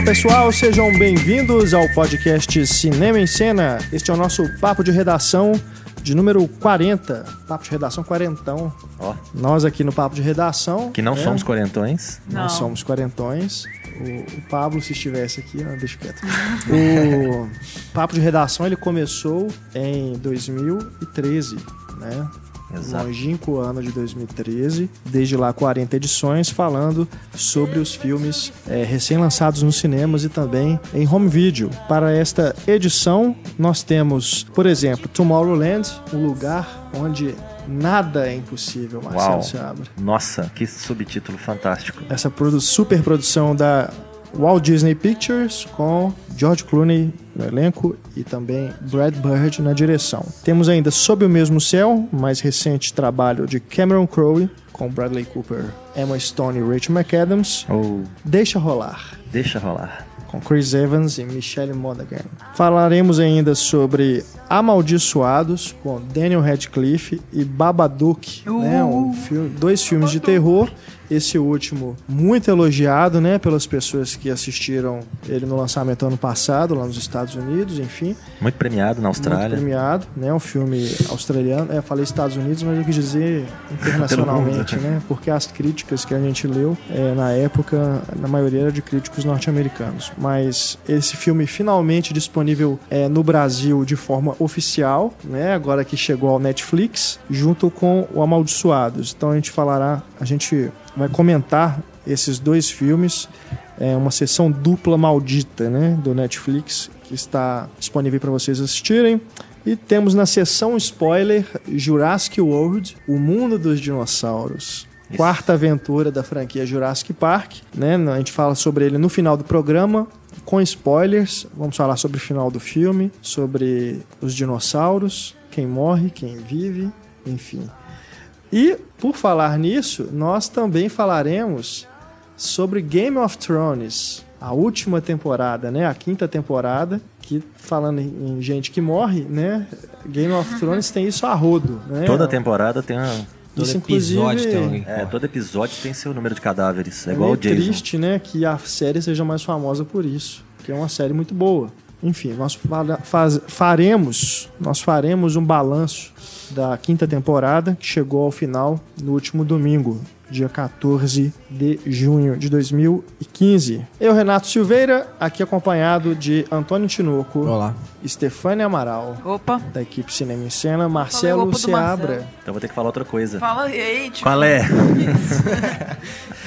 Olá pessoal, sejam bem-vindos ao podcast Cinema em Cena. Este é o nosso papo de redação de número 40. Papo de redação quarentão. Ó, Nós aqui no papo de redação. que não né? somos quarentões. Não, Não. somos quarentões. O, o Pablo, se estivesse aqui, não, deixa quieto. O papo de redação ele começou em 2013, né? Exato. longínquo ano de 2013, desde lá 40 edições, falando sobre os filmes eh, recém-lançados nos cinemas e também em home video. Para esta edição, nós temos, por exemplo, Tomorrowland, um lugar onde nada é impossível, Marcelo Uau. Seabra. Nossa, que subtítulo fantástico. Essa produ super produção da Walt Disney Pictures com George Clooney no elenco e também Brad Bird na direção. Temos ainda Sob o Mesmo Céu, mais recente trabalho de Cameron Crowe com Bradley Cooper, Emma Stone e Rachel McAdams. Ou Deixa Rolar deixa rolar. com Chris Evans e Michelle Monaghan. Falaremos ainda sobre Amaldiçoados com Daniel Radcliffe e Babadook, Uh! né? Um filme, dois filmes de terror. Esse último muito elogiado, né, pelas pessoas que assistiram ele no lançamento ano passado lá nos Estados Unidos, enfim, Muito premiado na muito Austrália. premiado, né, um filme australiano. É, falei Estados Unidos, mas eu quis dizer internacionalmente, né, porque as críticas que a gente leu é, na época, na maioria era de críticos norte-americanos. Mas esse filme finalmente disponível é, no Brasil de forma oficial, né, agora que chegou ao Netflix, junto com o Amaldiçoados. Então a gente falará, a gente vai comentar esses dois filmes é uma sessão dupla maldita, né, do Netflix que está disponível para vocês assistirem. E temos na sessão spoiler Jurassic World, o mundo dos dinossauros. Isso. Quarta aventura da franquia Jurassic Park, né? A gente fala sobre ele no final do programa, com spoilers. Vamos falar sobre o final do filme, sobre os dinossauros, quem morre, quem vive, enfim. E, por falar nisso, nós também falaremos sobre Game of Thrones, a última temporada, né? A quinta temporada, que falando em gente que morre, né? Game of Thrones tem isso a rodo, né? Toda temporada tem uma. Todo Isso, episódio inclusive, tem alguém. É, todo episódio tem seu número de cadáveres. É É igual o Jason. triste, né, que a série seja mais famosa por isso, que é uma série muito boa. Enfim, nós faz- faremos, nós faremos um balanço da quinta temporada que chegou ao final no último domingo, dia 14 de junho de 2015. Eu, Renato Silveira, aqui acompanhado de Antônio Tinoco, Olá. Estefânia Amaral, Opa, da equipe Cinema em Cena, Marcelo Seabra. Marcelo. Então vou ter que falar outra coisa. fala aí, tipo, Qual é?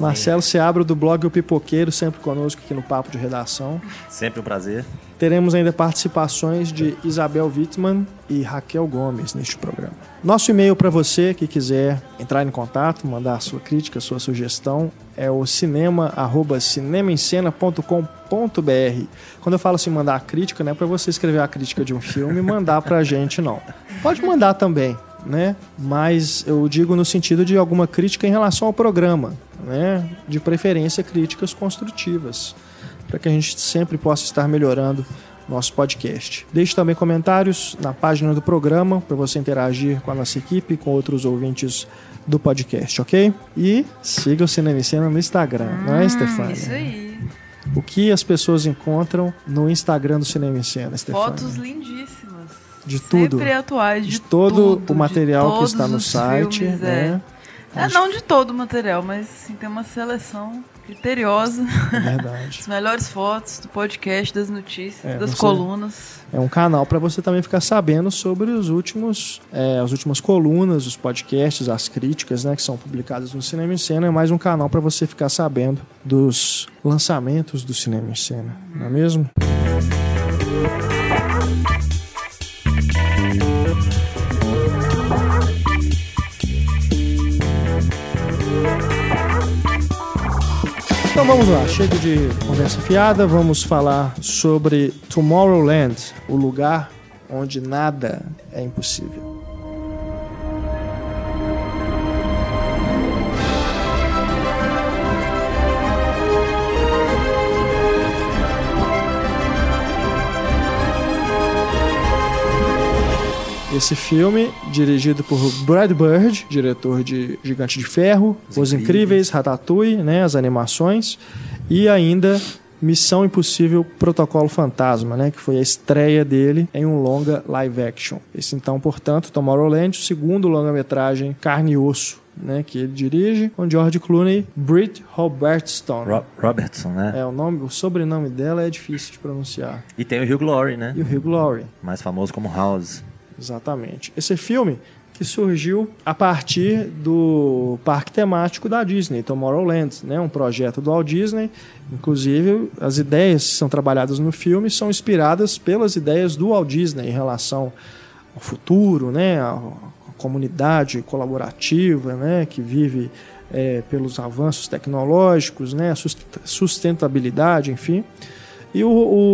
Marcelo Seabra do blog O Pipoqueiro, sempre conosco aqui no Papo de Redação. Sempre um prazer. Teremos ainda participações de Isabel Wittmann e Raquel Gomes neste programa. Nosso e-mail para você que quiser entrar em contato, mandar a sua crítica, a sua sugestão, é o cinema@cinemaencena.com.br. Quando eu falo assim mandar a crítica, não é para você escrever a crítica de um filme e mandar pra gente não. Pode mandar também, né? Mas eu digo no sentido de alguma crítica em relação ao programa, né? De preferência críticas construtivas para que a gente sempre possa estar melhorando nosso podcast. Deixe também comentários na página do programa para você interagir com a nossa equipe e com outros ouvintes do podcast, ok? E siga o Cinema em Cena no Instagram, não é, Stefania? Hum, Isso aí. O que as pessoas encontram no Instagram do Cinema em Cena, Stefania? Fotos lindíssimas. De tudo. Sempre atuais, de, de todo tudo, o material que está no site, filmes, né? É. É, não de todo o material, mas assim, tem uma seleção criteriosa. É verdade. As melhores fotos do podcast, das notícias, É, das colunas. É um canal para você também ficar sabendo sobre os últimos, é, as últimas colunas, os podcasts, as críticas, né, que são publicadas no Cinema em Cena. É mais um canal para você ficar sabendo dos lançamentos do Cinema em Cena, não é mesmo? Então vamos lá, chega de conversa fiada, vamos falar sobre Tomorrowland, o lugar onde nada é impossível. Esse filme, dirigido por Brad Bird, diretor de Gigante de Ferro, Os, Os Incríveis, Ratatouille, né, as animações, e ainda Missão Impossível Protocolo Fantasma, né, que foi a estreia dele em um longa live action. Esse então, portanto, Tomorrowland, o segundo longa-metragem carne e osso né, que ele dirige, com George Clooney, Britt Robertson. Ro Robertson, né? É, o nome, o sobrenome dela é difícil de pronunciar. E tem o Hugh Glory, né? E o Hugh Glory. Mais famoso como House. Exatamente. Esse filme que surgiu a partir do parque temático da Disney, Tomorrowland, né? um projeto do Walt Disney. Inclusive, as ideias que são trabalhadas no filme são inspiradas pelas ideias do Walt Disney em relação ao futuro, né? a comunidade colaborativa né? que vive é, pelos avanços tecnológicos, né? sustentabilidade, enfim. E o,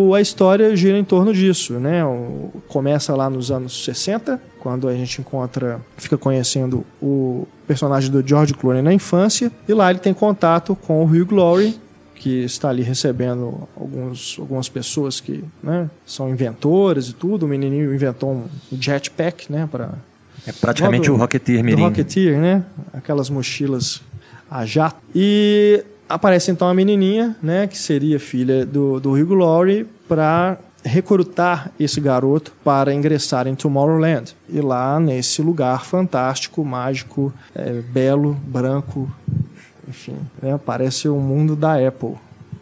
o, a história gira em torno disso, né? O, começa lá nos anos 60, quando a gente encontra, fica conhecendo o personagem do George Clooney na infância, e lá ele tem contato com o Hugh Glory, que está ali recebendo alguns, algumas pessoas que né, são inventores e tudo. O menininho inventou um jetpack, né, para é praticamente o Rocketeer Mirim. Rocketeer, né? Aquelas mochilas a jato. E aparece então a menininha, né, que seria filha do, do Hugh Laurie, para recrutar esse garoto para ingressar em Tomorrowland. E lá, nesse lugar fantástico, mágico, é, belo, branco, enfim, né, parece o mundo da Apple.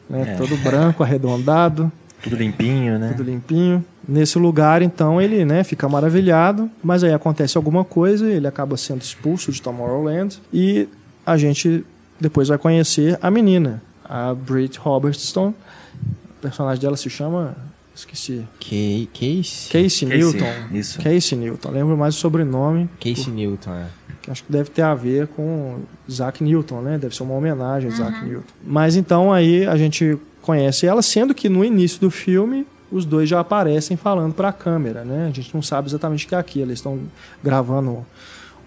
Né, é. Todo branco, arredondado. Tudo limpinho, né? Tudo limpinho. Nesse lugar, então, ele né, fica maravilhado, mas aí acontece alguma coisa, ele acaba sendo expulso de Tomorrowland e a gente depois vai conhecer a menina, a Brit Robertson. O personagem dela se chama. Esqueci. Casey? Casey, Casey Newton. Isso. Casey Newton. Lembro mais o sobrenome. Casey por... Newton, é. Que acho que deve ter a ver com Isaac Newton, né? Deve ser uma homenagem a Isaac uhum. Newton. Mas então aí a gente conhece ela, sendo que no início do filme os dois já aparecem falando para a câmera, né? A gente não sabe exatamente o que é aquilo. Eles estão gravando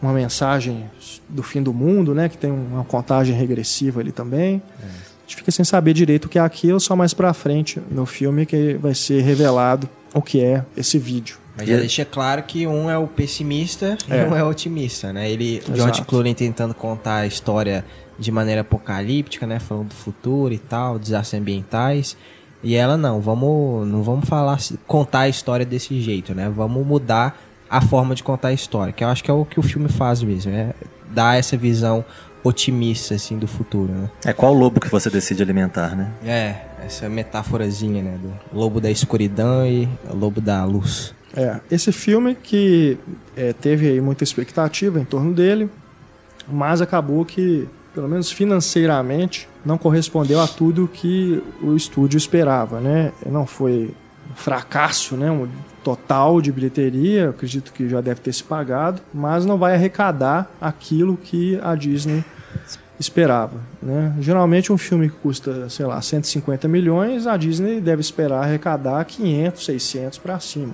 uma mensagem do fim do mundo, né? Que tem uma contagem regressiva ali também. É. A gente fica sem saber direito o que é aquilo, só mais pra frente no filme que vai ser revelado o que é esse vídeo. Mas já deixa claro que um é o pessimista é. e um é o otimista, né? Ele, Exato. George Clooney tentando contar a história de maneira apocalíptica, né? Falando do futuro e tal, desastres ambientais. E ela não, vamos, não vamos falar, contar a história desse jeito, né? Vamos mudar a forma de contar a história, que eu acho que é o que o filme faz mesmo, é dar essa visão otimista assim do futuro, né? É qual lobo que você decide alimentar, né? É, essa metáforazinha, né, do lobo da escuridão e lobo da luz. É, esse filme que é, teve aí muita expectativa em torno dele, mas acabou que, pelo menos financeiramente, não correspondeu a tudo que o estúdio esperava, né? Não foi um fracasso, né? Um total de bilheteria, acredito que já deve ter se pagado, mas não vai arrecadar aquilo que a Disney esperava. Né? Geralmente um filme que custa, sei lá, 150 milhões, a Disney deve esperar arrecadar 500, 600 para cima.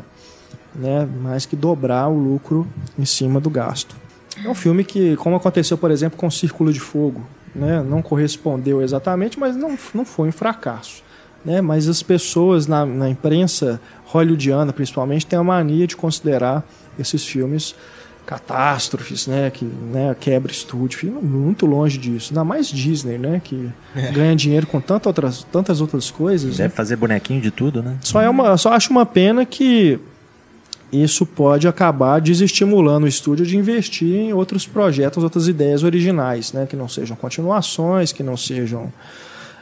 Né? Mais que dobrar o lucro em cima do gasto. É um filme que, como aconteceu, por exemplo, com Círculo de Fogo, né? não correspondeu exatamente, mas não, não foi um fracasso. Né? Mas as pessoas na, na imprensa hollywoodiana, principalmente, tem a mania de considerar esses filmes catástrofes, né, que né, quebra estúdio, muito longe disso. Ainda mais Disney, né, que é. ganha dinheiro com tantas outras, tantas outras coisas. Deve né? fazer bonequinho de tudo, né? Só é uma, só acho uma pena que isso pode acabar desestimulando o estúdio de investir em outros projetos, outras ideias originais, né, que não sejam continuações, que não sejam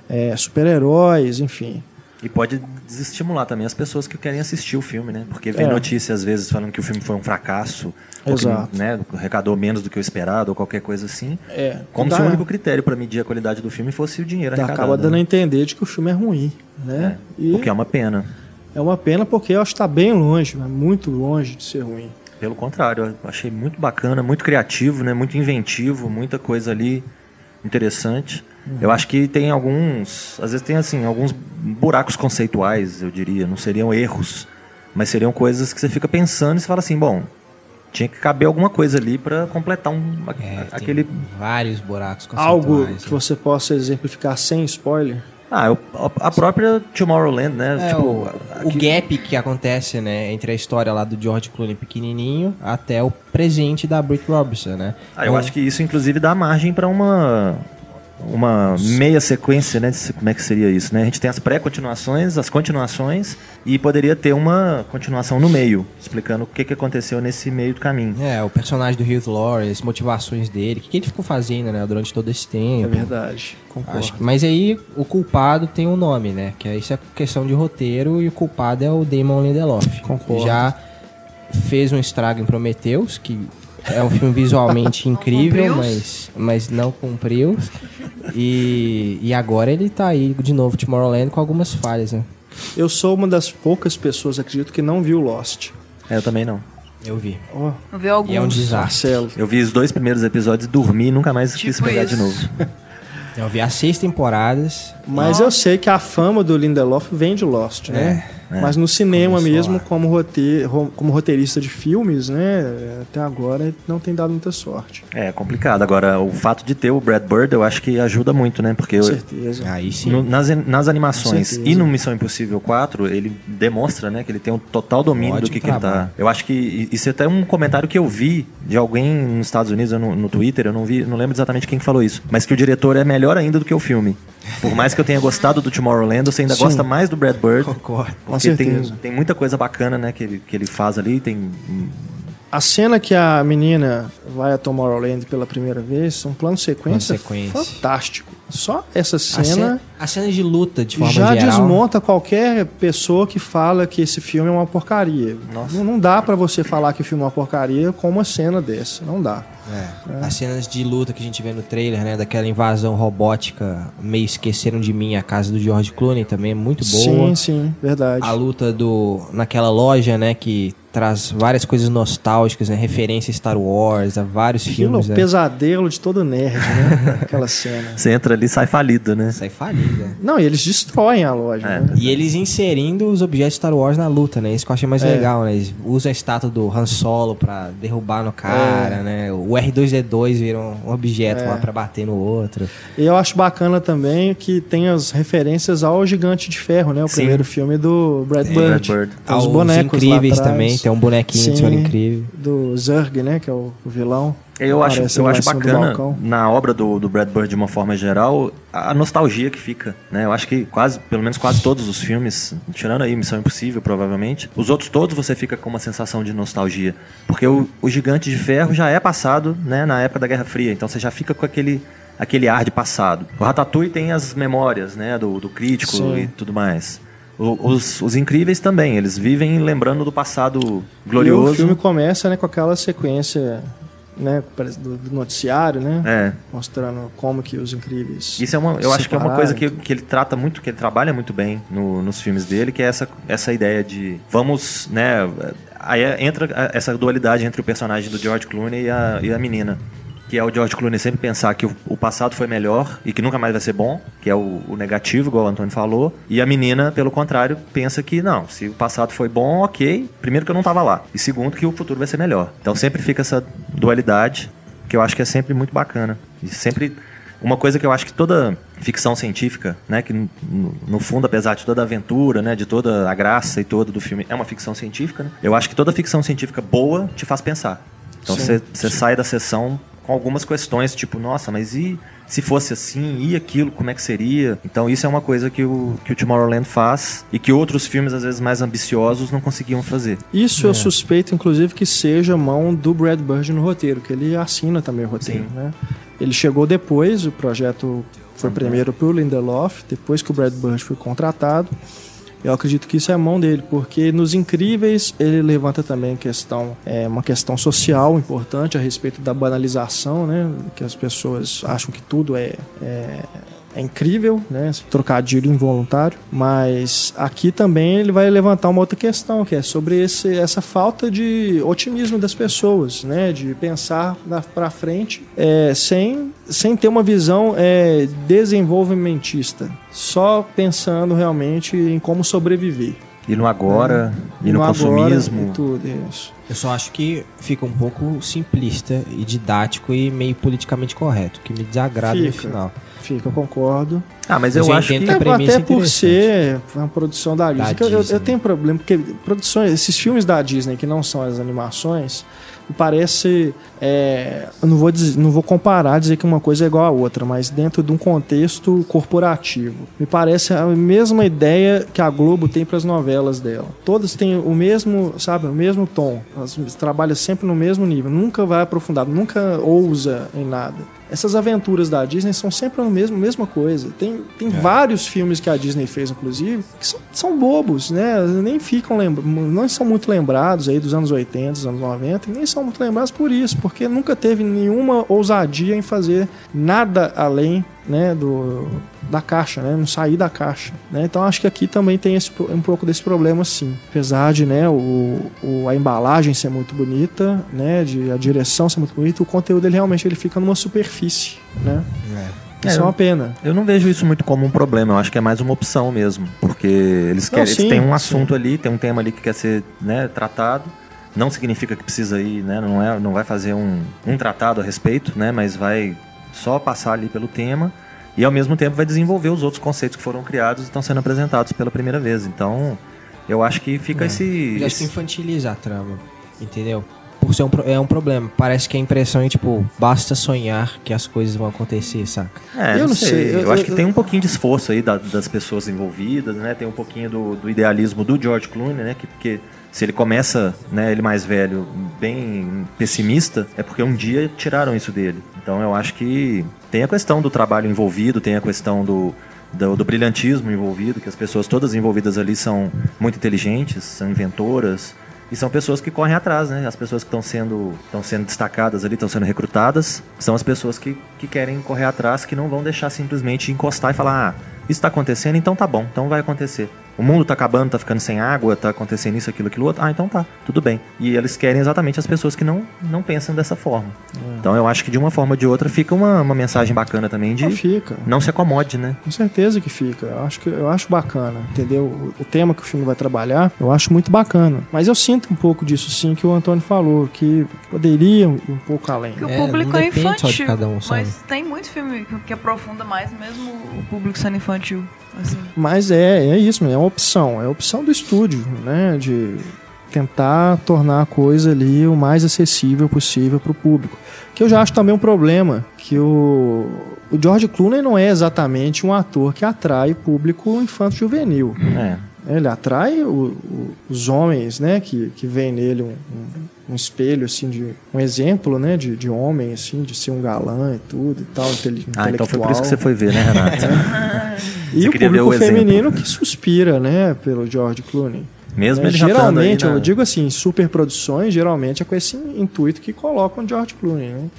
é, super-heróis, enfim. E pode desestimular também as pessoas que querem assistir o filme, né? Porque vem é. notícias às vezes falando que o filme foi um fracasso, Exato. ou que né, arrecadou menos do que o esperado, ou qualquer coisa assim. É. Como dá, se o único critério para medir a qualidade do filme fosse o dinheiro arrecadado. Acaba dando né? a entender de que o filme é ruim, né? É. E o que é uma pena. É uma pena porque eu acho que está bem longe, muito longe de ser ruim. Pelo contrário, eu achei muito bacana, muito criativo, né? Muito inventivo, muita coisa ali interessante. Uhum. Eu acho que tem alguns, às vezes tem assim, alguns buracos conceituais, eu diria, não seriam erros, mas seriam coisas que você fica pensando e você fala assim, bom, tinha que caber alguma coisa ali para completar um, é, aquele vários buracos conceituais. Algo que né? você possa exemplificar sem spoiler. Ah, a própria Tomorrowland, né? É, tipo, o, aqui... o, gap que acontece, né, entre a história lá do George Clooney pequenininho até o presente da Brit Robertson, né? Ah, eu então, acho que isso inclusive dá margem para uma uma meia sequência, né? De como é que seria isso, né? A gente tem as pré-continuações, as continuações e poderia ter uma continuação no meio, explicando o que, que aconteceu nesse meio do caminho. É, o personagem do Hugh Laurie, as motivações dele, o que, que ele ficou fazendo, né, durante todo esse tempo. É verdade, concordo. Acho, mas aí o culpado tem um nome, né? Que isso é questão de roteiro e o culpado é o Damon Lindelof. Concordo. Já fez um estrago em Prometheus, que é um filme visualmente incrível, mas, mas não cumpriu. E, e agora ele tá aí de novo, Tomorrowland, com algumas falhas, né? Eu sou uma das poucas pessoas, acredito, que não viu Lost. É, eu também não. Eu vi. Oh. Eu vi alguns. E é um desastre. Eu vi os dois primeiros episódios, dormi e nunca mais tipo quis pegar isso. de novo. Eu vi as seis temporadas. Mas Nossa. eu sei que a fama do Lindelof vem de Lost, né? É. É, Mas no cinema mesmo, como, roteiro, como roteirista de filmes, né? Até agora não tem dado muita sorte. É complicado. Agora, o fato de ter o Brad Bird, eu acho que ajuda muito, né? Porque Com certeza. Eu, Aí sim. No, nas, nas animações e no Missão Impossível 4, ele demonstra, né? Que ele tem um total domínio Ótimo do que, que ele tá. Eu acho que isso é até um comentário que eu vi de alguém nos Estados Unidos, no, no Twitter, eu não vi, não lembro exatamente quem falou isso. Mas que o diretor é melhor ainda do que o filme. Por mais que eu tenha gostado do Tomorrowland, você ainda Sim. gosta mais do Brad Bird. Concordo. Porque tem, tem muita coisa bacana, né, que ele, que ele faz ali. Tem a cena que a menina vai a Tomorrowland pela primeira vez, um plano sequência, sequência. fantástico. Só essa cena. A cena, a cena de luta, de forma já geral. desmonta qualquer pessoa que fala que esse filme é uma porcaria. Não, não dá para você falar que o filme é uma porcaria com uma cena dessa. Não dá. É. É. As cenas de luta que a gente vê no trailer, né? Daquela invasão robótica, meio esqueceram de mim, a casa do George Clooney também é muito boa. Sim, sim, verdade. A luta do naquela loja, né? Que traz várias coisas nostálgicas, né? Referência a Star Wars, a vários Aquilo filmes. É o né? pesadelo de todo nerd, né? Aquela cena. Você entra ali e sai falido, né? Sai falido. É. Não, e eles destroem a loja. É. Né? E eles inserindo os objetos Star Wars na luta, né? Isso que eu achei mais é. legal, né? Eles usam a estátua do Han Solo pra derrubar no cara, é. né? O R2D2 vira um objeto lá pra bater no outro. E eu acho bacana também que tem as referências ao Gigante de Ferro, né? O Sim. primeiro filme do Brad Bird. Brad Bird. Os bonecos incríveis também tem um bonequinho Sim, de Senhor Incrível. Do Zurg, né? Que é o, o vilão. Eu acho, eu acho bacana na obra do, do Brad Bird de uma forma geral a nostalgia que fica, né? Eu acho que quase, pelo menos quase todos os filmes, tirando aí Missão Impossível provavelmente, os outros todos você fica com uma sensação de nostalgia, porque o, o Gigante de Ferro já é passado, né? Na época da Guerra Fria, então você já fica com aquele aquele ar de passado. O Ratatouille tem as memórias, né? Do, do crítico Sim. e tudo mais. Os, os incríveis também, eles vivem lembrando do passado glorioso. E o filme começa né, com aquela sequência né, do, do, noticiário, né? É. Mostrando como que os incríveis. Isso é uma, eu acho que é uma coisa que, que ele trata muito, que ele trabalha muito bem no, nos filmes dele, que é essa, essa ideia de vamos, né? Aí entra essa dualidade entre o personagem do George Clooney e a, e a menina que é o George Clooney sempre pensar que o, passado foi melhor e que nunca mais vai ser bom, que é o, o, negativo, igual o Antônio falou. E a menina, pelo contrário, pensa que não, se o passado foi bom, ok. Primeiro que eu não estava lá. E segundo que o futuro vai ser melhor. Então sempre fica essa dualidade, que eu acho que é sempre muito bacana. E sempre. Uma coisa que eu acho que toda ficção científica, né, que no, no, fundo, apesar de toda a aventura, né, de toda a graça e toda do filme, é uma ficção científica, né? Eu acho que toda ficção científica boa te faz pensar. Então você sai da sessão com algumas questões, tipo, nossa, mas e se fosse assim, e aquilo, como é que seria? Então isso é uma coisa que o, que o Tomorrowland faz e que outros filmes, às vezes, mais ambiciosos não conseguiam fazer. Isso é. eu suspeito, inclusive, que seja mão do Brad Bird no roteiro, que ele assina também o roteiro, Sim. né? Ele chegou depois, o projeto foi primeiro para o Lindelof, depois que o Brad Bird foi contratado. Eu acredito que isso é a mão dele, porque nos Incríveis ele levanta também questão, é, uma questão social importante a respeito da banalização, né? Que as pessoas acham que tudo é, é é incrível, né? Trocadilho involuntário. Mas aqui também ele vai levantar uma outra questão, que é sobre esse, essa falta de otimismo das pessoas, né? De pensar para frente é, sem, sem ter uma visão é, desenvolvimentista, só pensando realmente em como sobreviver. E no agora, é, e no, no consumismo. E tudo isso. Eu só acho que fica um pouco simplista e didático e meio politicamente correto, que me desagrada fica. no final. Fica, eu concordo. Ah, mas eu, eu acho que... que até é por ser uma produção da Disney. Da eu, Disney. eu, tenho problema, porque produções, esses filmes da Disney que não são as animações, parece. É, não vou, dizer, não vou comparar, dizer que uma coisa é igual a outra, mas dentro de um contexto corporativo. Me parece a mesma ideia que a Globo tem para as novelas dela. Todas têm o mesmo, sabe, o mesmo tom. Elas trabalham sempre no mesmo nível, nunca vai aprofundar, nunca ousa em nada essas aventuras da Disney são sempre a mesma, mesma coisa. Tem, tem é. vários filmes que a Disney fez, inclusive, que são, são bobos, né? Nem ficam não são muito lembrados aí dos anos 80, dos anos 90, nem são muito lembrados por isso, porque nunca teve nenhuma ousadia em fazer nada além né, do, da caixa, né, não sair da caixa. Né? Então acho que aqui também tem esse, um pouco desse problema, sim. Apesar de né, o, o, a embalagem ser muito bonita, né, de a direção ser muito bonita, o conteúdo ele realmente ele fica numa superfície, né? É. Isso é, é uma pena. Eu não vejo isso muito como um problema, eu acho que é mais uma opção mesmo. Porque eles, querem, não, sim, eles têm um assunto sim. ali, tem um tema ali que quer ser né, tratado. Não significa que precisa ir, né? Não, é, não vai fazer um, um tratado a respeito, né? Mas vai só passar ali pelo tema e ao mesmo tempo vai desenvolver os outros conceitos que foram criados e estão sendo apresentados pela primeira vez. Então, eu acho que fica é. esse. Eu acho que infantiliza a trama, entendeu? Por ser um, é um problema. Parece que a impressão é tipo, basta sonhar que as coisas vão acontecer, saca? É, eu não sei. sei. Eu, eu, acho que tem um pouquinho de esforço aí da, das pessoas envolvidas, né? Tem um pouquinho do, do idealismo do George Clooney, né? Que, porque se ele começa, né, ele mais velho, bem pessimista, é porque um dia tiraram isso dele. Então eu acho que tem a questão do trabalho envolvido, tem a questão do, do, do, brilhantismo envolvido, que as pessoas todas envolvidas ali são muito inteligentes, são inventoras, e são pessoas que correm atrás, né? As pessoas que estão sendo, estão sendo destacadas ali, estão sendo recrutadas, são as pessoas que, que querem correr atrás, que não vão deixar simplesmente encostar e falar, ah, isso está acontecendo, então tá bom, então vai acontecer o mundo tá acabando, tá ficando sem água, tá acontecendo isso, aquilo, aquilo outro. Ah, então tá, tudo bem. E eles querem exatamente as pessoas que não, não pensam dessa forma. É. Então eu acho que de uma forma ou de outra fica uma, uma mensagem bacana também de não, fica. não se acomode, né? Com certeza que fica. Eu acho, que, eu acho bacana, entendeu? O, o tema que o filme vai trabalhar, eu acho muito bacana. Mas eu sinto um pouco disso sim que o Antônio falou, que poderia ir um pouco além. Que o público é, é infantil, um, mas tem muito filme que aprofunda mais mesmo o público sendo infantil. Assim. Mas é, é isso, é uma opção. É a opção do estúdio, né? De tentar tornar a coisa ali o mais acessível possível para o público. Que eu já acho também um problema, que o, o George Clooney não é exatamente um ator que atrai o público infanto-juvenil. É. Ele atrai o, o, os homens, né, que, que veem nele um, um, um, espelho, assim, de um exemplo, né, de, de homem, assim, de ser um galã e tudo e tal, intelectual. Ah, então foi por isso que você foi ver, né, Renato? É. e o público o feminino que suspira, né, pelo George Clooney. Mesmo é, ele geralmente, eu digo assim, superproduções, geralmente é com esse intuito que colocam George Clooney, né?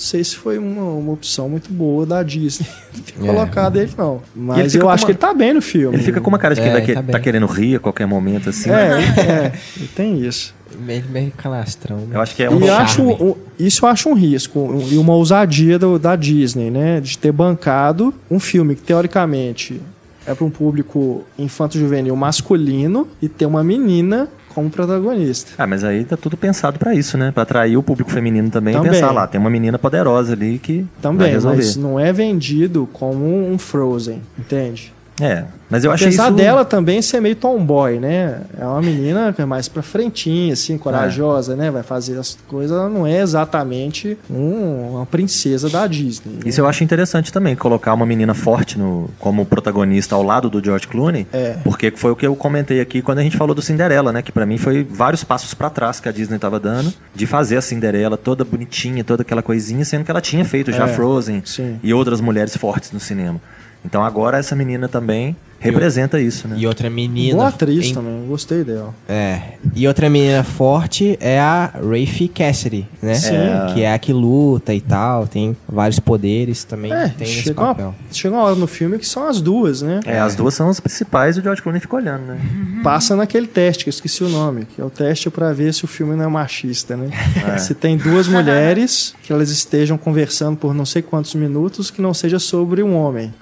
Não sei se foi uma, uma opção muito boa da Disney ter é. colocado ele, não. Mas ele eu acho uma... que ele tá bem no filme. Ele fica com uma cara de que é, ele tá, tá, querendo rir a qualquer momento, assim. É, é, tem isso. Meio, meio calastrão. Né? Eu acho que é um e acho, Isso eu acho um risco e uma ousadia do, da Disney, né? De ter bancado um filme que, teoricamente, é para um público infanto-juvenil masculino e ter uma menina como protagonista. Ah, mas aí tá tudo pensado para isso, né? Para atrair o público feminino também, também. e pensar lá, tem uma menina poderosa ali que também, vai resolver. mas não é vendido como um Frozen, entende? É, mas eu achei Apesar isso... dela também ser meio tomboy, né? É uma menina é mais pra frentinha, assim, corajosa, é. né? Vai fazer as coisas, ela não é exatamente um, uma princesa da Disney. Né? Isso eu acho interessante também, colocar uma menina forte no, como protagonista ao lado do George Clooney. É. Porque foi o que eu comentei aqui quando a gente falou do Cinderela, né? Que para mim foi vários passos para trás que a Disney tava dando de fazer a Cinderela toda bonitinha, toda aquela coisinha, sendo que ela tinha feito já é. Frozen Sim. e outras mulheres fortes no cinema. Então agora essa menina também representa e, isso, né? E outra menina. Boa atriz em... também, gostei dela. É. E outra menina forte é a Rafe Cassidy, né? Sim. É. Que é a que luta e tal, tem vários poderes também. É, tem chega, papel. Uma, chega uma hora no filme que são as duas, né? É, as duas são as principais e o George Clooney fica olhando, né? Passa naquele teste, que eu esqueci o nome, que é o teste para ver se o filme não é machista, né? É. Se tem duas mulheres que elas estejam conversando por não sei quantos minutos que não seja sobre um homem.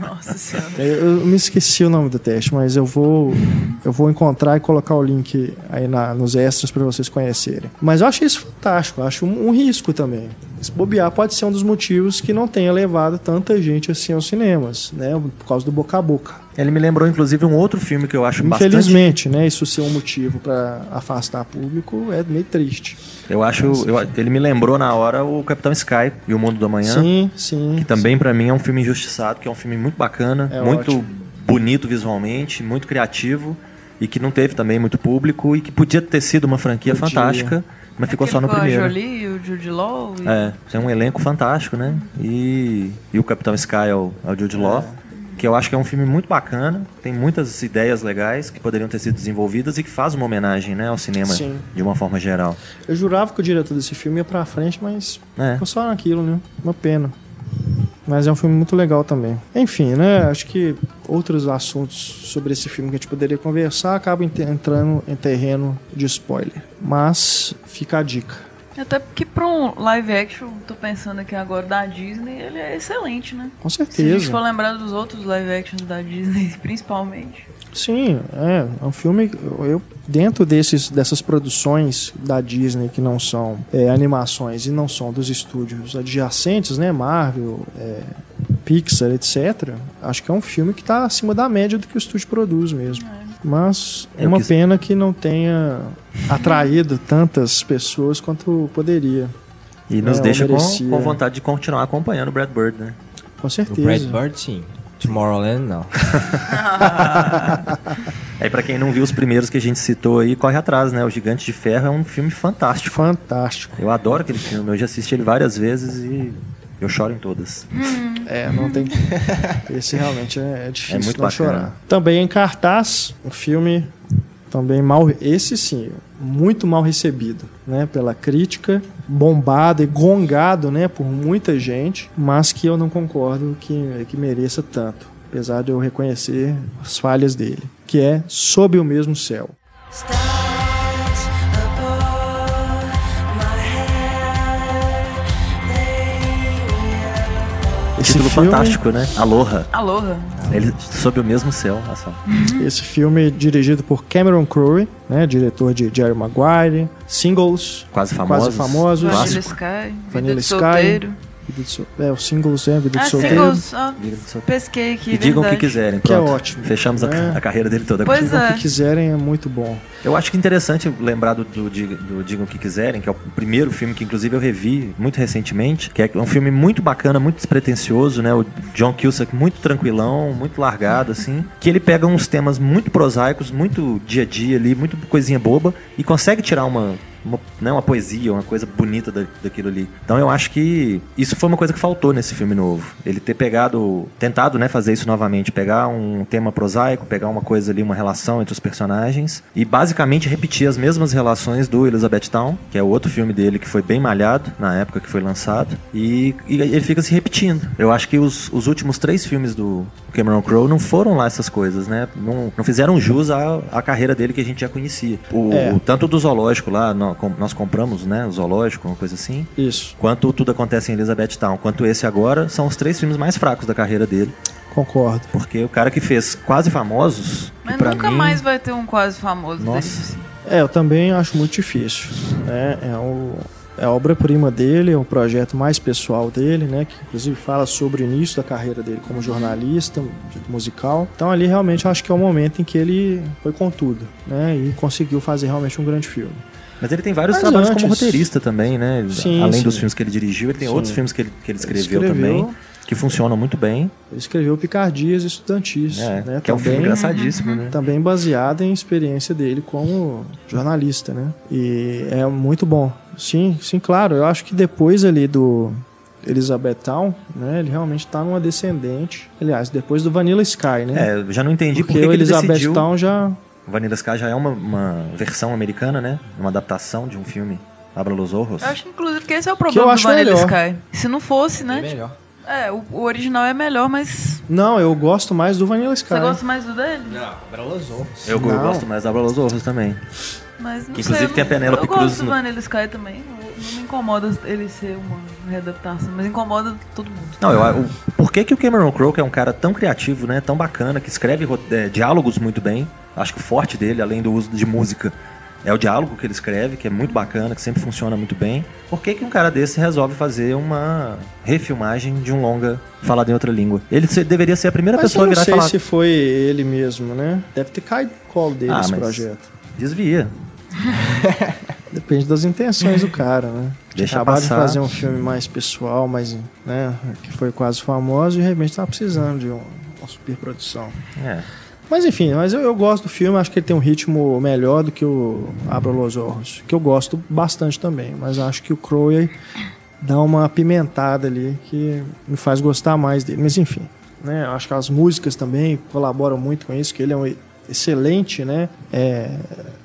Nossa senhora. Eu, eu, me esqueci o nome do teste, mas eu vou eu vou encontrar e colocar o link aí na, nos extras para vocês conhecerem. Mas eu achei isso fantástico, acho um, um, risco também. Esse bobear pode ser um dos motivos que não tenha levado tanta gente assim aos cinemas, né? Por causa do boca a boca. Ele me lembrou, inclusive, um outro filme que eu acho Infelizmente, bastante... né? Isso ser um motivo para afastar público é meio triste. Eu acho... Eu, ele me lembrou, na hora, o Capitão Sky e o Mundo do Amanhã. Sim, sim. Que também, para mim, é um filme injustiçado, que é um filme muito bacana, é muito ótimo. bonito visualmente, muito criativo e que não teve também muito público e que podia ter sido uma franquia podia. fantástica mas ficou só no primeiro. A Jolie, o Jude Law. E... É, tem um elenco fantástico, né? E, e o Capitão Sky é o, é o Jude Law. É que eu acho que é um filme muito bacana, tem muitas ideias legais que poderiam ter sido desenvolvidas e que faz uma homenagem né, ao cinema Sim. de uma forma geral. Eu jurava que o diretor desse filme ia pra frente, mas é. ficou só naquilo, né? Uma pena. Mas é um filme muito legal também. Enfim, né? Acho que outros assuntos sobre esse filme que a gente poderia conversar acabam entrando em terreno de spoiler. Mas fica a dica. Até porque para um live action, tô pensando aqui agora da Disney, ele é excelente, né? Com certeza. Se a gente for lembrar dos outros live actions da Disney, principalmente. Sim, é, é um filme. Eu, dentro desses, dessas produções da Disney que não são é, animações e não são dos estúdios adjacentes, né? Marvel, é, Pixar, etc. Acho que é um filme que está acima da média do que o estúdio produz mesmo. É. Mas é uma quis... pena que não tenha atraído tantas pessoas quanto poderia. E nos é, deixa com, com, vontade de continuar acompanhando o Brad Bird, né? Com certeza. O Brad Bird, sim. Tomorrowland, não. é para quem não viu os primeiros que a gente citou aí, corre atrás, né? O Gigante de Ferro é um filme fantástico. Fantástico. Eu adoro aquele filme. Eu já assisti ele várias vezes e eu choro em todas. É, não tem. Esse realmente é, é difícil é muito não bacana. chorar. Também em cartaz, um filme também mal. Esse sim, muito mal recebido, né? Pela crítica, bombado e gongado, né? Por muita gente, mas que eu não concordo que, que mereça tanto, apesar de eu reconhecer as falhas dele, que é Sob o Mesmo Céu. Título filme... fantástico, né? Aloha. Aloha. Ele sob o mesmo céu. Nossa. Esse filme dirigido por Cameron Crowe, né? Diretor de Jerry Maguire, Singles. Quase famosos. Quase famosos. Vanilla Sky. Vanilla Sky. Vida de sol... É, o singles é Vida ah, de Solteiro. Singles, ah, Vida de Solteiro. Pesquei aqui, E digam o que quiserem. Pronto. Que é ótimo. Fechamos é. A, a, carreira dele toda. Pois digam é. o que quiserem é muito bom. Eu acho que é interessante lembrar do, do, do, Digam o que quiserem, que é o primeiro filme que inclusive eu revi muito recentemente, que é um filme muito bacana, muito despretensioso, né? O John Cusack muito tranquilão, muito largado, assim. Que ele pega uns temas muito prosaicos, muito dia a dia ali, muito coisinha boba, e consegue tirar uma uma, né, uma poesia, uma coisa bonita da, daquilo ali. Então eu acho que isso foi uma coisa que faltou nesse filme novo. Ele ter pegado, tentado né, fazer isso novamente, pegar um tema prosaico, pegar uma coisa ali, uma relação entre os personagens e basicamente repetir as mesmas relações do Elizabeth Town, que é o outro filme dele que foi bem malhado na época que foi lançado, e, e ele fica se repetindo. Eu acho que os, os últimos três filmes do Cameron Crowe não foram lá essas coisas, né? Não, não fizeram jus à, à carreira dele que a gente já conhecia. O, é. Tanto do zoológico lá, no, nós compramos, né, o Zoológico, uma coisa assim. Isso. Quanto Tudo Acontece em Elizabeth Town, quanto esse agora, são os três filmes mais fracos da carreira dele. Concordo. Porque o cara que fez Quase Famosos... Mas nunca mim... mais vai ter um Quase Famoso Nossa. Dele. É, eu também acho muito difícil. Né? É o é a obra-prima dele, é o projeto mais pessoal dele, né? Que inclusive fala sobre o início da carreira dele como jornalista musical. Então ali realmente acho que é o momento em que ele foi com tudo, né? E conseguiu fazer realmente um grande filme. Mas ele tem vários Mas trabalhos antes... como roteirista também, né? Sim, Além sim. dos filmes que ele dirigiu, ele tem sim. outros filmes que ele, que ele escreveu, ele escreveu, também, que funcionam muito bem. Ele escreveu Picardias Estudantis, é, né? Que também, é um filme engraçadíssimo, né? Também baseado em experiência dele como jornalista, né? E é muito bom. Sim, sim, claro. Eu acho que depois ali do Elizabeth Town, né? Ele realmente está numa descendente. Aliás, depois do Vanilla Sky, né? É, eu já não entendi porque, porque o Elizabeth decidiu... Town já Vanilla Sky já é uma, uma versão americana, né? Uma adaptação de um filme Abra los Ojos. Eu acho, inclusive, que esse é o problema do Vanilla melhor. Sky. Se não fosse, né? É melhor. É, o, o, original é melhor, mas. Não, eu gosto mais do Vanilla Sky. Você gosta mais do dele? Não, Abra los Ojos. Eu não. gosto mais do Abra los Ojos também. Mas não que, inclusive sei, tem a Penélope Cruz. Eu gosto do Vanilla Sky também. Não me incomoda ele ser uma readaptação, mas incomoda todo mundo. Não, eu, por que, que o Cameron Crowe, que é um cara tão criativo, né, tão bacana, que escreve é, diálogos muito bem, acho que o forte dele, além do uso de música, É o diálogo que ele escreve, que é muito bacana, que sempre funciona muito bem. Por que, que um cara desse resolve fazer uma refilmagem de um longa falado em outra língua? Ele deveria ser a primeira mas pessoa a virar e falar. Não sei se foi ele mesmo, né? Deve ter caído no colo dele ah, esse projeto. Desvia. Depende das intenções do cara, né? Deixa Acabar passar. de fazer um filme mais pessoal, mais, né, que foi quase famoso e de repente tá precisando de uma, uma superprodução. É. Mas enfim, mas eu, eu, gosto do filme, acho que ele tem um ritmo melhor do que o Abra los Orros, que eu gosto bastante também, mas acho que o Crowley dá uma pimentada ali que me faz gostar mais dele. Mas enfim, né, acho que as músicas também colaboram muito com isso, que ele é um excelente, né? É,